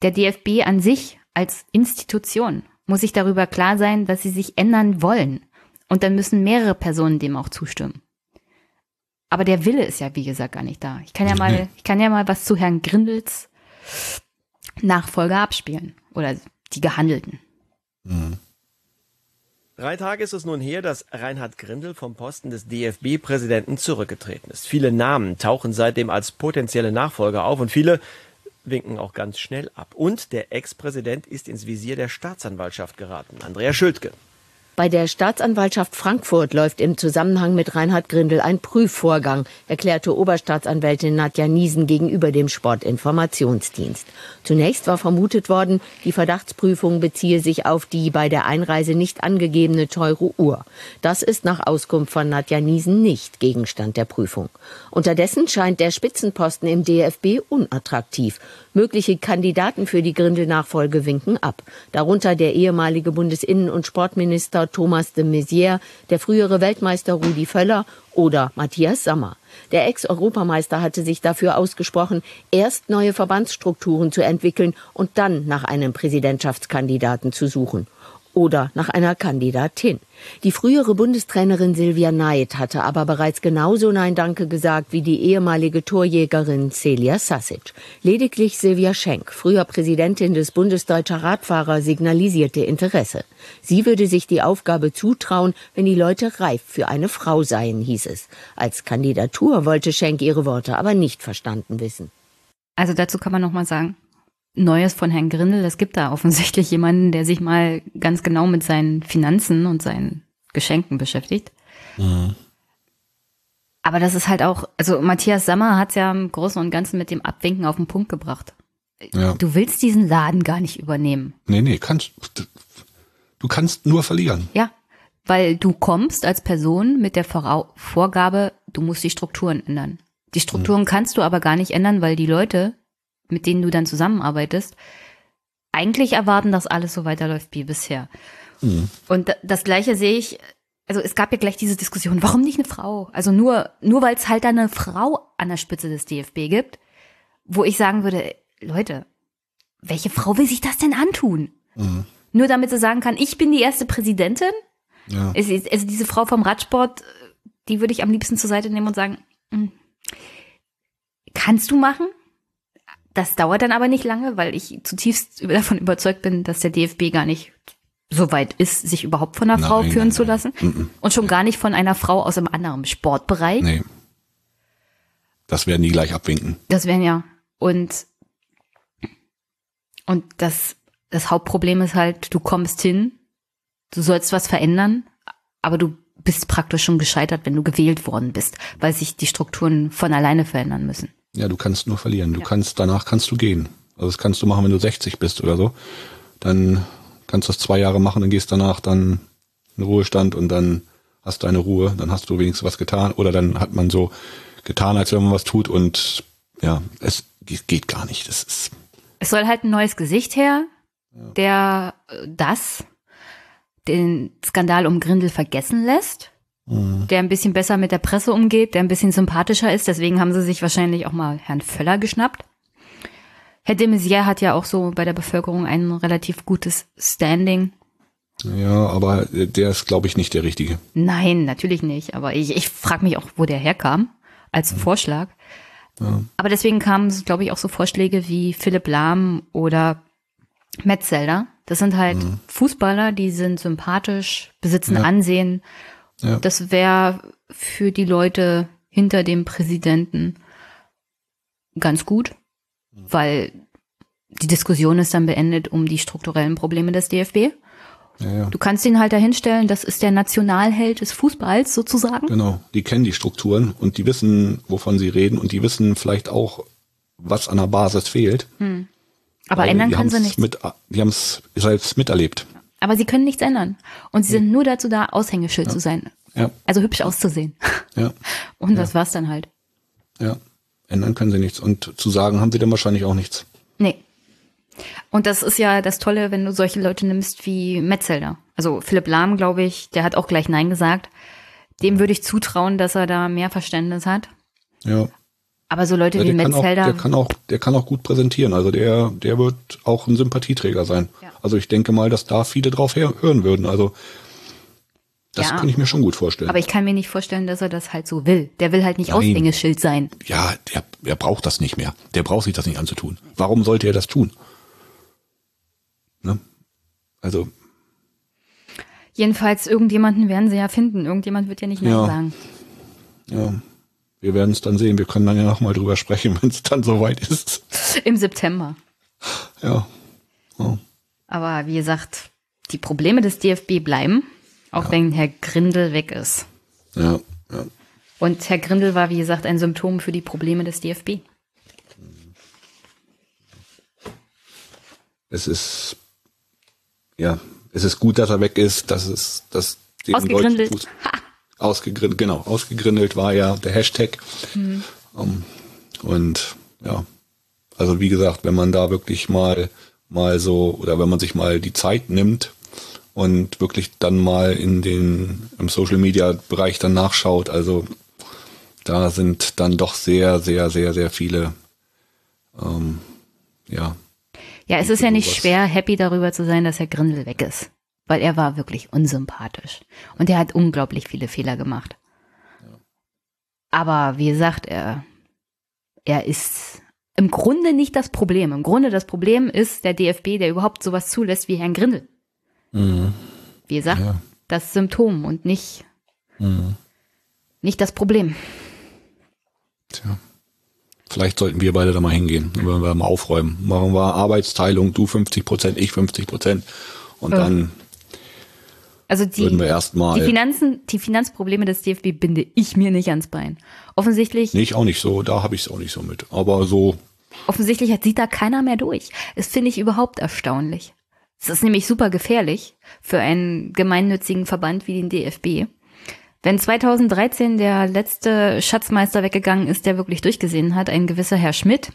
Der DFB an sich als Institution muss sich darüber klar sein, dass sie sich ändern wollen. Und dann müssen mehrere Personen dem auch zustimmen. Aber der Wille ist ja, wie gesagt, gar nicht da. Ich kann ja mal, ich kann ja mal was zu Herrn Grindels Nachfolger abspielen. Oder die Gehandelten. Mhm. Drei Tage ist es nun her, dass Reinhard Grindel vom Posten des DFB-Präsidenten zurückgetreten ist. Viele Namen tauchen seitdem als potenzielle Nachfolger auf und viele winken auch ganz schnell ab. Und der Ex-Präsident ist ins Visier der Staatsanwaltschaft geraten. Andrea Schültke. Bei der Staatsanwaltschaft Frankfurt läuft im Zusammenhang mit Reinhard Grindel ein Prüfvorgang, erklärte Oberstaatsanwältin Nadja Niesen gegenüber dem Sportinformationsdienst. Zunächst war vermutet worden, die Verdachtsprüfung beziehe sich auf die bei der Einreise nicht angegebene teure Uhr. Das ist nach Auskunft von Nadja Niesen nicht Gegenstand der Prüfung. Unterdessen scheint der Spitzenposten im DFB unattraktiv. Mögliche Kandidaten für die Grindel-Nachfolge winken ab. Darunter der ehemalige Bundesinnen- und Sportminister Thomas de Maizière, der frühere Weltmeister Rudi Völler oder Matthias Sammer. Der Ex-Europameister hatte sich dafür ausgesprochen, erst neue Verbandsstrukturen zu entwickeln und dann nach einem Präsidentschaftskandidaten zu suchen oder nach einer Kandidatin. Die frühere Bundestrainerin Silvia Neid hatte aber bereits genauso Nein Danke gesagt wie die ehemalige Torjägerin Celia Sasic. Lediglich Silvia Schenk, früher Präsidentin des Bundesdeutscher Radfahrer, signalisierte Interesse. Sie würde sich die Aufgabe zutrauen, wenn die Leute reif für eine Frau seien, hieß es. Als Kandidatur wollte Schenk ihre Worte aber nicht verstanden wissen. Also dazu kann man noch mal sagen, Neues von Herrn Grindel. Es gibt da offensichtlich jemanden, der sich mal ganz genau mit seinen Finanzen und seinen Geschenken beschäftigt. Mhm. Aber das ist halt auch, also Matthias Sammer hat es ja im Großen und Ganzen mit dem Abwinken auf den Punkt gebracht. Ja. Du willst diesen Laden gar nicht übernehmen. Nee, nee, kannst, du kannst nur verlieren. Ja, weil du kommst als Person mit der Vorgabe, du musst die Strukturen ändern. Die Strukturen mhm. kannst du aber gar nicht ändern, weil die Leute, mit denen du dann zusammenarbeitest, eigentlich erwarten, dass alles so weiterläuft wie bisher. Mhm. Und das Gleiche sehe ich, also es gab ja gleich diese Diskussion, warum nicht eine Frau? Also nur, nur weil es halt da eine Frau an der Spitze des DFB gibt, wo ich sagen würde, Leute, welche Frau will sich das denn antun? Mhm. Nur damit sie sagen kann, ich bin die erste Präsidentin. Ja. Also diese Frau vom Radsport, die würde ich am liebsten zur Seite nehmen und sagen, hm, kannst du machen? Das dauert dann aber nicht lange, weil ich zutiefst *laughs* davon überzeugt bin, dass der DFB gar nicht so weit ist, sich überhaupt von einer nein, Frau führen nein, zu lassen. Nein. Und schon gar nicht von einer Frau aus einem anderen Sportbereich. Nee. Das werden die gleich abwinken. Das werden ja. Und, und das, das Hauptproblem ist halt, du kommst hin, du sollst was verändern, aber du bist praktisch schon gescheitert, wenn du gewählt worden bist, weil sich die Strukturen von alleine verändern müssen. Ja, du kannst nur verlieren. Du ja. kannst, danach kannst du gehen. Also das kannst du machen, wenn du 60 bist oder so. Dann kannst du das zwei Jahre machen und gehst danach dann in Ruhestand und dann hast du eine Ruhe, dann hast du wenigstens was getan. Oder dann hat man so getan, als wenn man was tut und ja, es geht gar nicht. Das ist es soll halt ein neues Gesicht her, der äh, das, den Skandal um Grindel vergessen lässt Mhm. der ein bisschen besser mit der Presse umgeht, der ein bisschen sympathischer ist. Deswegen haben sie sich wahrscheinlich auch mal Herrn Völler geschnappt. Herr de Maizière hat ja auch so bei der Bevölkerung ein relativ gutes Standing. Ja, aber der ist, glaube ich, nicht der Richtige. Nein, natürlich nicht. Aber ich, ich frage mich auch, wo der herkam als ja. Vorschlag. Ja. Aber deswegen kamen, glaube ich, auch so Vorschläge wie Philipp Lahm oder Metzelder. Das sind halt mhm. Fußballer, die sind sympathisch, besitzen ja. Ansehen ja. Das wäre für die Leute hinter dem Präsidenten ganz gut, weil die Diskussion ist dann beendet um die strukturellen Probleme des DFB. Ja, ja. Du kannst ihn halt dahinstellen, das ist der Nationalheld des Fußballs sozusagen. Genau, die kennen die Strukturen und die wissen, wovon sie reden und die wissen vielleicht auch, was an der Basis fehlt. Hm. Aber ändern können sie nichts. Mit, die haben es selbst miterlebt. Aber sie können nichts ändern. Und sie sind nur dazu da, Aushängeschild ja. zu sein. Ja. Also hübsch auszusehen. Ja. *laughs* Und das war's dann halt. Ja. Ändern können sie nichts. Und zu sagen haben sie dann wahrscheinlich auch nichts. Nee. Und das ist ja das Tolle, wenn du solche Leute nimmst wie Metzelder. Also Philipp Lahm, glaube ich, der hat auch gleich Nein gesagt. Dem würde ich zutrauen, dass er da mehr Verständnis hat. Ja. Aber so Leute ja, wie Metzelder. der kann auch, der kann auch gut präsentieren. Also der, der wird auch ein Sympathieträger sein. Ja. Also ich denke mal, dass da viele drauf hören würden. Also das ja, kann ich mir schon gut vorstellen. Aber ich kann mir nicht vorstellen, dass er das halt so will. Der will halt nicht Nein. Aushängeschild sein. Ja, der, der braucht das nicht mehr. Der braucht sich das nicht anzutun. Warum sollte er das tun? Ne? Also. Jedenfalls, irgendjemanden werden sie ja finden. Irgendjemand wird ja nicht Nein ja. sagen. Ja. Wir werden es dann sehen. Wir können dann ja nochmal drüber sprechen, *laughs* wenn es dann soweit ist. Im September. Ja. ja. Aber wie gesagt, die Probleme des DFB bleiben. Auch ja. wenn Herr Grindel weg ist. Ja, ja. Und Herr Grindel war, wie gesagt, ein Symptom für die Probleme des DFB. Es ist, ja, es ist gut, dass er weg ist, dass es, dass Ausgegrindelt. Fuß, ausgegrindelt, genau, ausgegrindelt war ja der Hashtag. Mhm. Um, und ja, also wie gesagt, wenn man da wirklich mal, mal so, oder wenn man sich mal die Zeit nimmt und wirklich dann mal in den, im Social Media Bereich dann nachschaut, also da sind dann doch sehr, sehr, sehr, sehr viele, ähm, ja. Ja, es ist ja nicht schwer, happy darüber zu sein, dass Herr Grindel weg ist. Weil er war wirklich unsympathisch. Und er hat unglaublich viele Fehler gemacht. Ja. Aber wie gesagt, er, er ist im Grunde nicht das Problem. Im Grunde das Problem ist der DFB, der überhaupt sowas zulässt wie Herrn Grindel. Mhm. Wie gesagt, ja. das Symptom und nicht, mhm. nicht das Problem. Tja. Vielleicht sollten wir beide da mal hingehen, wenn wir mal aufräumen. Machen wir Arbeitsteilung, du 50 Prozent, ich 50 Prozent. Und dann also die. Die Finanzen, die Finanzprobleme des DFB binde ich mir nicht ans Bein. Offensichtlich. Nee, ich auch nicht so, da habe ich es auch nicht so mit. Aber so. Offensichtlich sieht da keiner mehr durch. Das finde ich überhaupt erstaunlich. Es ist nämlich super gefährlich für einen gemeinnützigen Verband wie den DFB. Wenn 2013 der letzte Schatzmeister weggegangen ist, der wirklich durchgesehen hat, ein gewisser Herr Schmidt,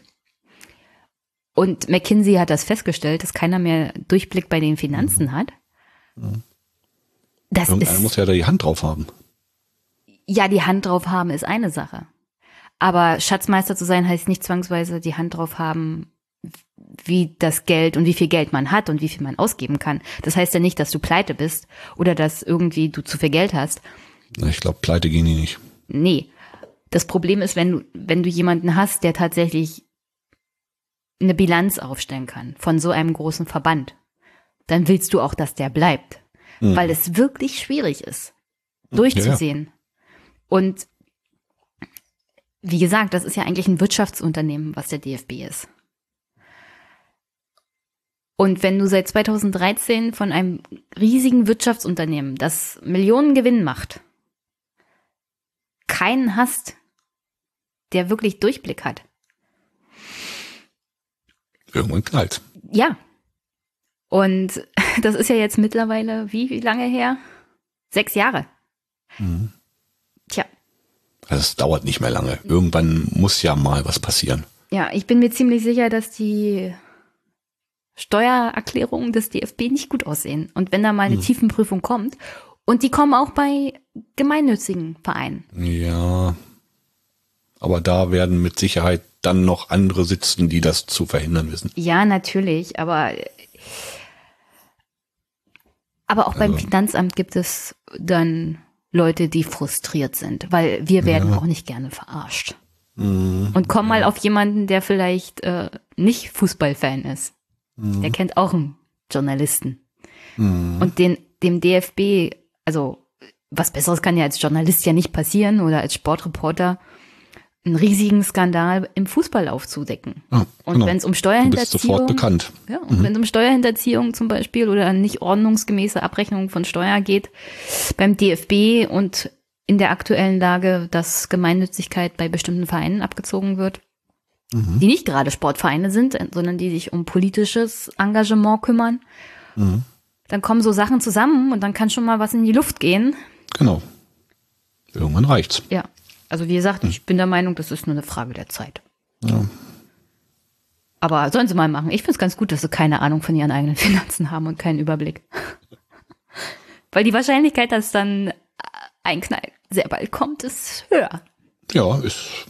und McKinsey hat das festgestellt, dass keiner mehr Durchblick bei den Finanzen mhm. hat. Mhm. Das Irgendeiner ist, muss ja da die Hand drauf haben. Ja, die Hand drauf haben ist eine Sache. Aber Schatzmeister zu sein heißt nicht zwangsweise die Hand drauf haben, wie das Geld und wie viel Geld man hat und wie viel man ausgeben kann. Das heißt ja nicht, dass du pleite bist oder dass irgendwie du zu viel Geld hast. Ich glaube, pleite gehen die nicht. Nee. Das Problem ist, wenn du, wenn du jemanden hast, der tatsächlich eine Bilanz aufstellen kann von so einem großen Verband, dann willst du auch, dass der bleibt mhm. weil es wirklich schwierig ist, durchzusehen. Ja, ja. Und wie gesagt, das ist ja eigentlich ein Wirtschaftsunternehmen, was der DFB ist. Und wenn du seit 2013 von einem riesigen Wirtschaftsunternehmen, das Millionen Gewinn macht, keinen hast, der wirklich Durchblick hat. Irgendwann knallt. Ja, und *laughs* das ist ja jetzt mittlerweile, wie, wie lange her? Sechs Jahre. Mhm. Tja. Also es dauert nicht mehr lange. Irgendwann muss ja mal was passieren. Ja, ich bin mir ziemlich sicher, dass die Steuererklärungen des DFB nicht gut aussehen. Und wenn da mal eine hm. Tiefenprüfung kommt, und die kommen auch bei gemeinnützigen Vereinen. Ja. Aber da werden mit Sicherheit dann noch andere sitzen, die das zu verhindern wissen. Ja, natürlich. Aber aber auch beim also. Finanzamt gibt es dann Leute, die frustriert sind, weil wir werden ja. auch nicht gerne verarscht. Mhm. Und komm mal auf jemanden, der vielleicht äh, nicht Fußballfan ist. Mhm. Der kennt auch einen Journalisten. Mhm. Und den, dem DFB, also was Besseres kann ja als Journalist ja nicht passieren oder als Sportreporter einen riesigen Skandal im Fußball aufzudecken. Ah, und genau. wenn es um Steuerhinterziehung, sofort bekannt. Ja, und mhm. wenn es um Steuerhinterziehung zum Beispiel oder nicht ordnungsgemäße Abrechnung von Steuer geht beim DFB und in der aktuellen Lage, dass Gemeinnützigkeit bei bestimmten Vereinen abgezogen wird, mhm. die nicht gerade Sportvereine sind, sondern die sich um politisches Engagement kümmern, mhm. dann kommen so Sachen zusammen und dann kann schon mal was in die Luft gehen. Genau. Irgendwann reicht's. Ja. Also wie gesagt, ich bin der Meinung, das ist nur eine Frage der Zeit. Ja. Aber sollen sie mal machen. Ich finde es ganz gut, dass sie keine Ahnung von ihren eigenen *laughs* Finanzen haben und keinen Überblick. *laughs* Weil die Wahrscheinlichkeit, dass dann ein Knall sehr bald kommt, ist höher. Ja, ist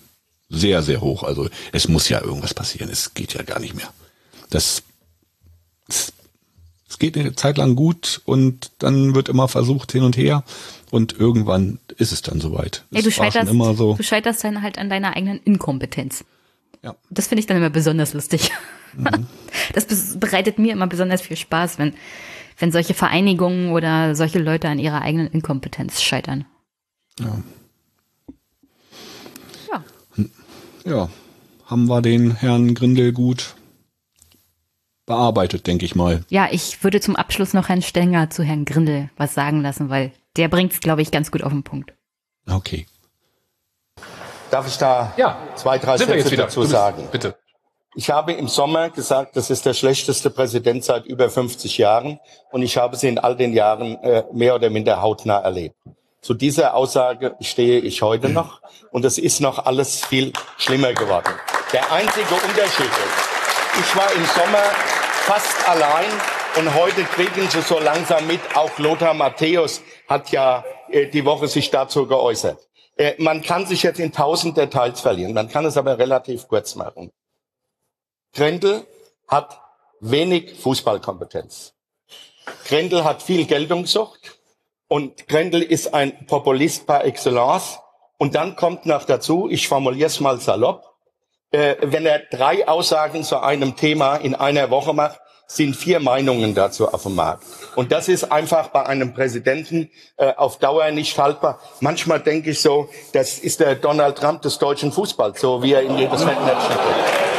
sehr, sehr hoch. Also es muss ja irgendwas passieren. Es geht ja gar nicht mehr. Das, es geht eine Zeit lang gut und dann wird immer versucht hin und her und irgendwann ist es dann soweit. Ey, du, scheiterst, immer so. du scheiterst dann halt an deiner eigenen Inkompetenz. Ja. Das finde ich dann immer besonders lustig. Mhm. *laughs* Das bereitet mir immer besonders viel Spaß, wenn, wenn solche Vereinigungen oder solche Leute an ihrer eigenen Inkompetenz scheitern. Ja. Ja. Ja. Haben wir den Herrn Grindel gut bearbeitet, denke ich mal. Ja, ich würde zum Abschluss noch Herrn Stenger zu Herrn Grindel was sagen lassen, weil der bringt es, glaube ich, ganz gut auf den Punkt. Okay. Darf ich da Ja. zwei, drei Sind Sätze dazu bist- sagen? Bitte. Ich habe im Sommer gesagt, das ist der schlechteste Präsident seit über 50 Jahren und ich habe sie in all den Jahren äh, mehr oder minder hautnah erlebt. Zu dieser Aussage stehe ich heute *clears throat* noch und es ist noch alles viel schlimmer geworden. Der einzige Unterschied ist, ich war im Sommer fast allein und heute kriegen Sie so langsam mit, auch Lothar Matthäus hat ja äh, die Woche sich dazu geäußert. Äh, man kann sich jetzt in tausend Details verlieren, man kann es aber relativ kurz machen. Grendel hat wenig Fußballkompetenz. Grendel hat viel Geltungssucht und Grendel ist ein Populist par excellence. Und dann kommt noch dazu, ich formuliere es mal salopp, äh, wenn er drei Aussagen zu einem Thema in einer Woche macht, sind vier Meinungen dazu auf dem Markt. Und das ist einfach bei einem Präsidenten äh, auf Dauer nicht haltbar. Manchmal denke ich so, das ist der Donald Trump des deutschen Fußballs, so wie er in jedes Fettnäpfchen guckt.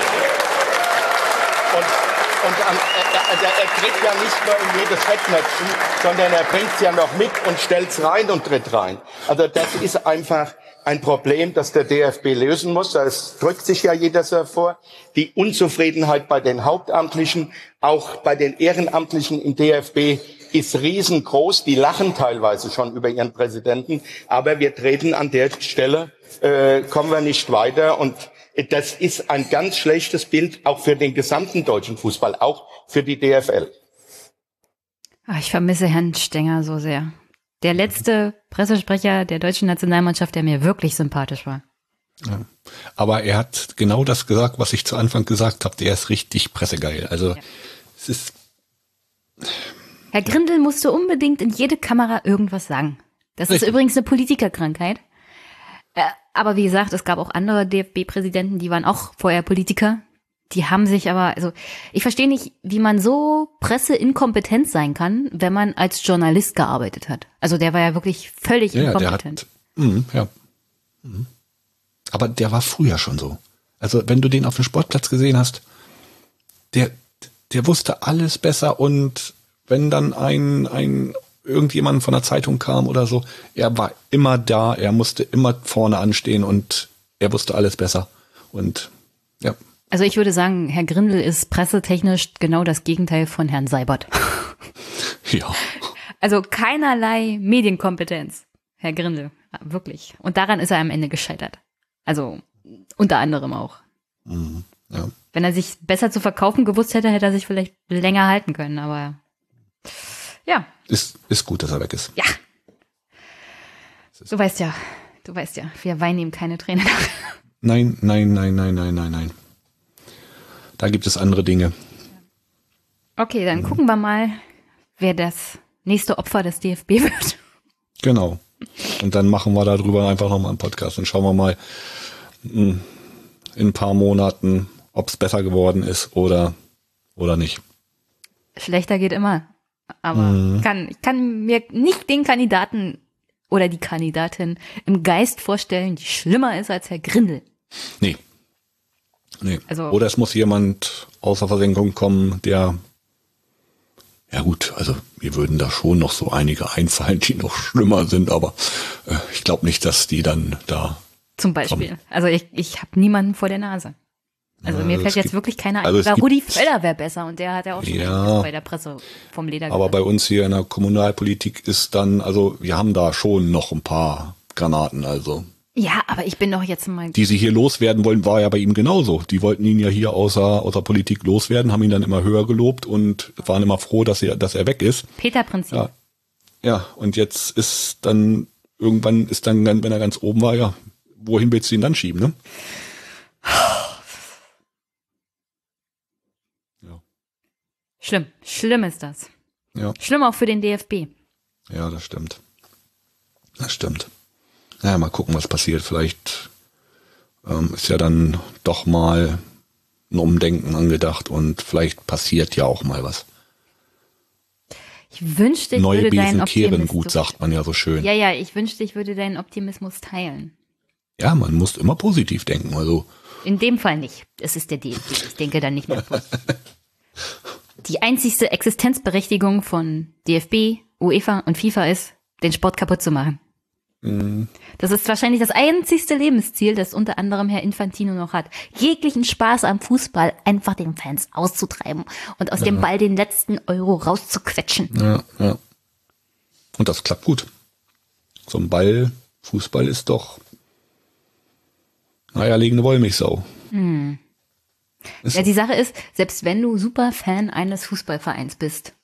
Und, an, er, also er tritt ja nicht nur in jedes Fettnäpfchen, sondern er bringt's ja noch mit und stellt's rein und tritt rein. Also das ist einfach ein Problem, das der DFB lösen muss. Das drückt sich ja jeder so vor. Die Unzufriedenheit bei den Hauptamtlichen, auch bei den Ehrenamtlichen im DFB ist riesengroß. Die lachen teilweise schon über ihren Präsidenten. Aber wir treten an der Stelle, äh, kommen wir nicht weiter. Und das ist ein ganz schlechtes Bild auch für den gesamten deutschen Fußball, auch für die DFL. Ach, ich vermisse Herrn Stenger so sehr. Der letzte Pressesprecher der deutschen Nationalmannschaft, der mir wirklich sympathisch war. Aber er hat genau das gesagt, was ich zu Anfang gesagt habe. Der ist richtig pressegeil. Also es ist Herr Grindel musste unbedingt in jede Kamera irgendwas sagen. Das ist Richtig. übrigens eine Politikerkrankheit. Äh, aber wie gesagt, es gab auch andere DFB-Präsidenten, die waren auch vorher Politiker. Die haben sich aber, also ich verstehe nicht, wie man so presseinkompetent sein kann, wenn man als Journalist gearbeitet hat. Also der war ja wirklich völlig ja, der inkompetent. hat mhm, ja. Mhm. Aber der war früher schon so. Also wenn du den auf dem Sportplatz gesehen hast, der der wusste alles besser und wenn dann ein ein irgendjemand von der Zeitung kam oder so, er war immer da, er musste immer vorne anstehen und er wusste alles besser und ja, Also ich würde sagen, Herr Grindel ist pressetechnisch genau das Gegenteil von Herrn Seibert. *laughs* ja. Also keinerlei Medienkompetenz, Herr Grindel. Wirklich. Und daran ist er am Ende gescheitert. Also unter anderem auch. Mhm, ja. Wenn er sich besser zu verkaufen gewusst hätte, hätte er sich vielleicht länger halten können. Aber ja, Ist, ist gut, dass er weg ist. ja. Du weißt ja, du weißt ja, wir weinen ihm keine Tränen. Nein, nein, nein, nein, nein, nein, nein. Da gibt es andere Dinge. Okay, dann gucken wir mal, wer das nächste Opfer des DFB *laughs* wird. Genau. Und dann machen wir darüber einfach nochmal einen Podcast und schauen wir mal mh, in ein paar Monaten, ob es besser geworden ist oder, oder nicht. Schlechter geht immer. Aber kann, ich kann mir nicht den Kandidaten oder die Kandidatin im Geist vorstellen, die schlimmer ist als Herr Grindel. Nee. Nee. Also- oder es muss jemand außer Versenkung kommen, der ja gut, also mir würden da schon noch so einige einfallen, die noch schlimmer sind, aber äh, ich glaube nicht, dass die dann da Zum Beispiel. Also ich, ich habe niemanden vor der Nase. Also Ja, mir fällt jetzt gibt- wirklich keiner ein. also Rudi Völler wäre besser und der hat ja auch schon Ja. bei der Presse vom Leder Aber bei uns hier in der Kommunalpolitik ist dann, also wir haben da schon noch ein paar Granaten, also. Ja, aber ich bin doch jetzt mal. Die sie hier loswerden wollen, war ja bei ihm genauso. Die wollten ihn ja hier außer, außer Politik loswerden, haben ihn dann immer höher gelobt und waren immer froh, dass er, dass er weg ist. Peter-Prinzip. Ja. Ja, und jetzt ist dann, irgendwann ist dann, wenn er ganz oben war, ja, wohin willst du ihn dann schieben, ne? Schlimm. Schlimm ist das. Ja, Schlimm auch für den DFB. ja, das stimmt. Das stimmt. Naja, mal gucken, was passiert. Vielleicht ähm, ist ja dann doch mal ein Umdenken angedacht und vielleicht passiert ja auch mal was. Ich wünschte, ich Neue würde deinen Besen kehren Optimismus. gut, sagt man ja so schön. Ja, ja, ich wünschte, ich würde deinen Optimismus teilen. Ja, man muss immer positiv denken. Also, In dem Fall nicht. Es ist der DFB. Ich denke dann nicht mehr. positiv. *laughs* die einzigste Existenzberechtigung von DFB, UEFA und FIFA ist, den Sport kaputt zu machen. Mhm. Das ist wahrscheinlich das einzigste Lebensziel, das unter anderem Herr Infantino noch hat. Jeglichen Spaß am Fußball einfach den Fans auszutreiben und aus ja. dem Ball den letzten Euro rauszuquetschen. Ja, ja. Und das klappt gut. So ein Ball, Fußball ist doch naja, liegende Wollmilchsau. Hm. Ja, die Sache ist, selbst wenn du super Fan eines Fußballvereins bist,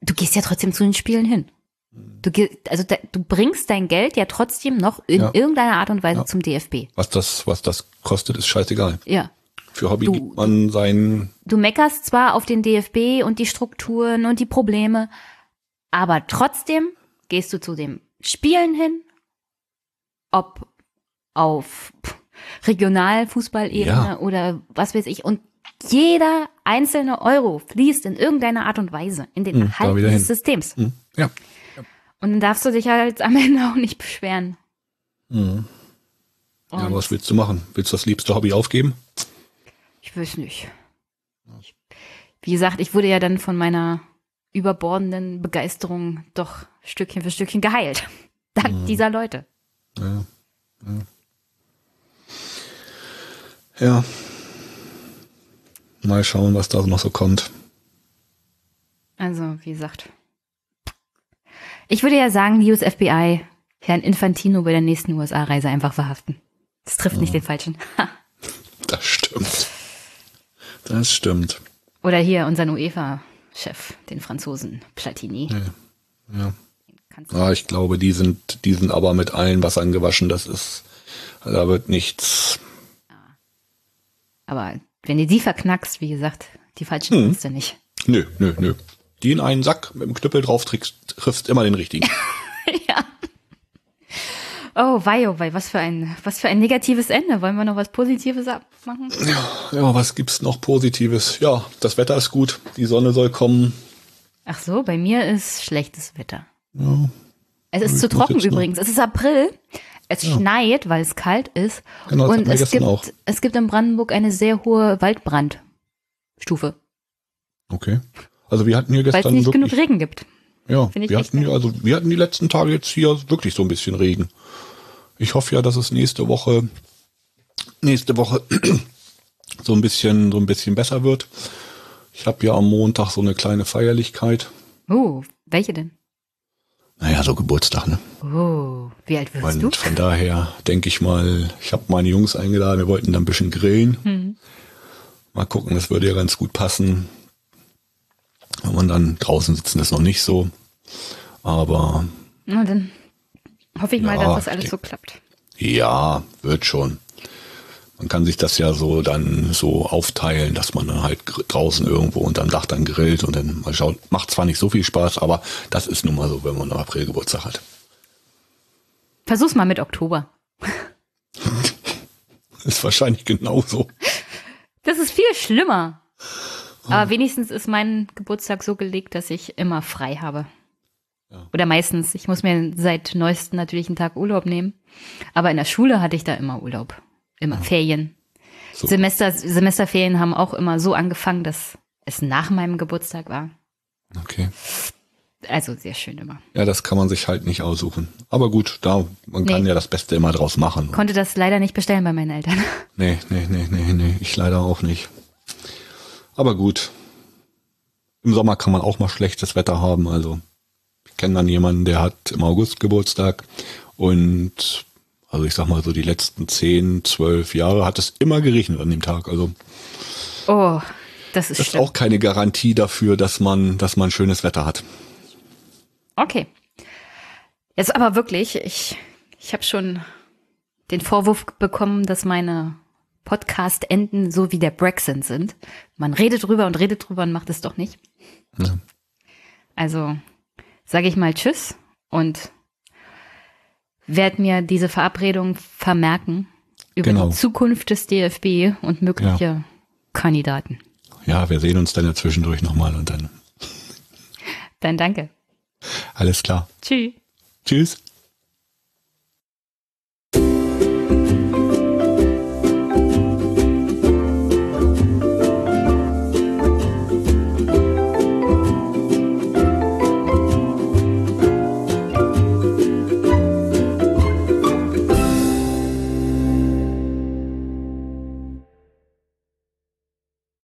du gehst ja trotzdem zu den Spielen hin. Du, also da, du bringst dein Geld ja trotzdem noch in ja. irgendeiner Art und Weise ja. zum DFB. Was das, was das kostet, ist scheißegal. Ja. Für Hobby du, gibt man sein. Du meckerst zwar auf den DFB und die Strukturen und die Probleme, aber trotzdem gehst du zu den Spielen hin, ob auf Regionalfußballebene ja. oder was weiß ich. Und jeder einzelne Euro fließt in irgendeiner Art und Weise in den hm, Erhalt dieses Systems. Hm, ja. Und dann darfst du dich halt am *laughs* Ende auch nicht beschweren. Mhm. Ja, was willst du machen? Willst du das liebste Hobby aufgeben? Ich weiß nicht. Ich, wie gesagt, ich wurde ja dann von meiner überbordenden Begeisterung doch Stückchen für Stückchen geheilt. *laughs* Dank mhm. dieser Leute. Ja. ja. Ja. Mal schauen, was da noch so kommt. Also, wie gesagt, ich würde ja sagen, die US-FBI Herrn Infantino bei der nächsten USA-Reise einfach verhaften. Das trifft ja. nicht den Falschen. *laughs* das stimmt. Das stimmt. Oder hier unseren UEFA-Chef, den Franzosen Platini. Ja. ja. Ah, ich glaube, die sind, die sind aber mit allen Wassern gewaschen. Das ist, da wird nichts. Aber wenn du die verknackst, wie gesagt, die falschen hm. du nicht. Nö, nö, nö die in einen Sack mit dem Knüppel drauf triffst, triffst immer den richtigen. *laughs* ja. Oh, wei, oh, wei, was für ein, was für ein negatives Ende. Wollen wir noch was Positives abmachen? Ja, ja, was gibt's noch Positives? Ja, das Wetter ist gut, die Sonne soll kommen. Ach so, bei mir ist schlechtes Wetter. Ja. Es ist zu trocken übrigens. Es ist April. Es ja. schneit, weil es kalt ist. Genau, und es gibt, auch. es gibt in Brandenburg eine sehr hohe Waldbrandstufe. Okay. Also wir hatten hier gestern Weil es nicht wirklich, genug Regen gibt. Ja, wir hatten hier, also wir hatten die letzten Tage jetzt hier wirklich so ein bisschen Regen. Ich hoffe ja, dass es nächste Woche nächste Woche *clears throat* so ein bisschen so ein bisschen besser wird. Ich habe ja am Montag so eine kleine Feierlichkeit. Oh, welche denn? Naja, so Geburtstag, ne? Oh, wie alt wirst Und du? von daher denke ich mal, ich habe meine Jungs eingeladen, wir wollten dann ein bisschen grillen. Hm. Mal gucken, das würde ja ganz gut passen. Wenn man dann draußen sitzen, ist noch nicht so. Aber. Na, dann hoffe ich mal, dass das alles so klappt. Ja, wird schon. Man kann sich das ja so dann so aufteilen, dass man dann halt draußen irgendwo unterm Dach dann grillt und dann mal schaut. Macht zwar nicht so viel Spaß, aber das ist nun mal so, wenn man im April Geburtstag hat. Versuch's mal mit Oktober. *laughs* ist wahrscheinlich genauso. Das ist viel schlimmer. Aber wenigstens ist mein Geburtstag so gelegt, dass ich immer frei habe. Ja. Oder meistens. Ich muss mir seit neuestem natürlich einen Tag Urlaub nehmen. Aber in der Schule hatte ich da immer Urlaub. Immer ja. Ferien. So. Semester, Semesterferien haben auch immer so angefangen, dass es nach meinem Geburtstag war. Okay. Also sehr schön immer. Ja, das kann man sich halt nicht aussuchen. Aber gut, da, man nee. kann ja das Beste immer draus machen. Konnte das leider nicht bestellen bei meinen Eltern. *laughs* Nee, nee, nee, nee, nee. Ich leider auch nicht. Aber gut. Im Sommer kann man auch mal schlechtes Wetter haben. Also ich kenne dann jemanden, der hat im August Geburtstag und also ich sag mal so die letzten zehn, zwölf Jahre hat es immer geregnet an dem Tag. Also oh, das ist, das ist auch keine Garantie dafür, dass man, dass man schönes Wetter hat. Okay. Jetzt aber wirklich, ich, ich habe schon den Vorwurf bekommen, dass meine Podcast-Enden so wie der Brexit sind. Man redet drüber und redet drüber und macht es doch nicht. Ja. Also sage ich mal Tschüss und werde mir diese Verabredung vermerken über genau. die Zukunft des DFB und mögliche ja. Kandidaten. Ja, wir sehen uns dann ja zwischendurch nochmal und dann. Dann danke. Alles klar. Tschüss. Tschüss.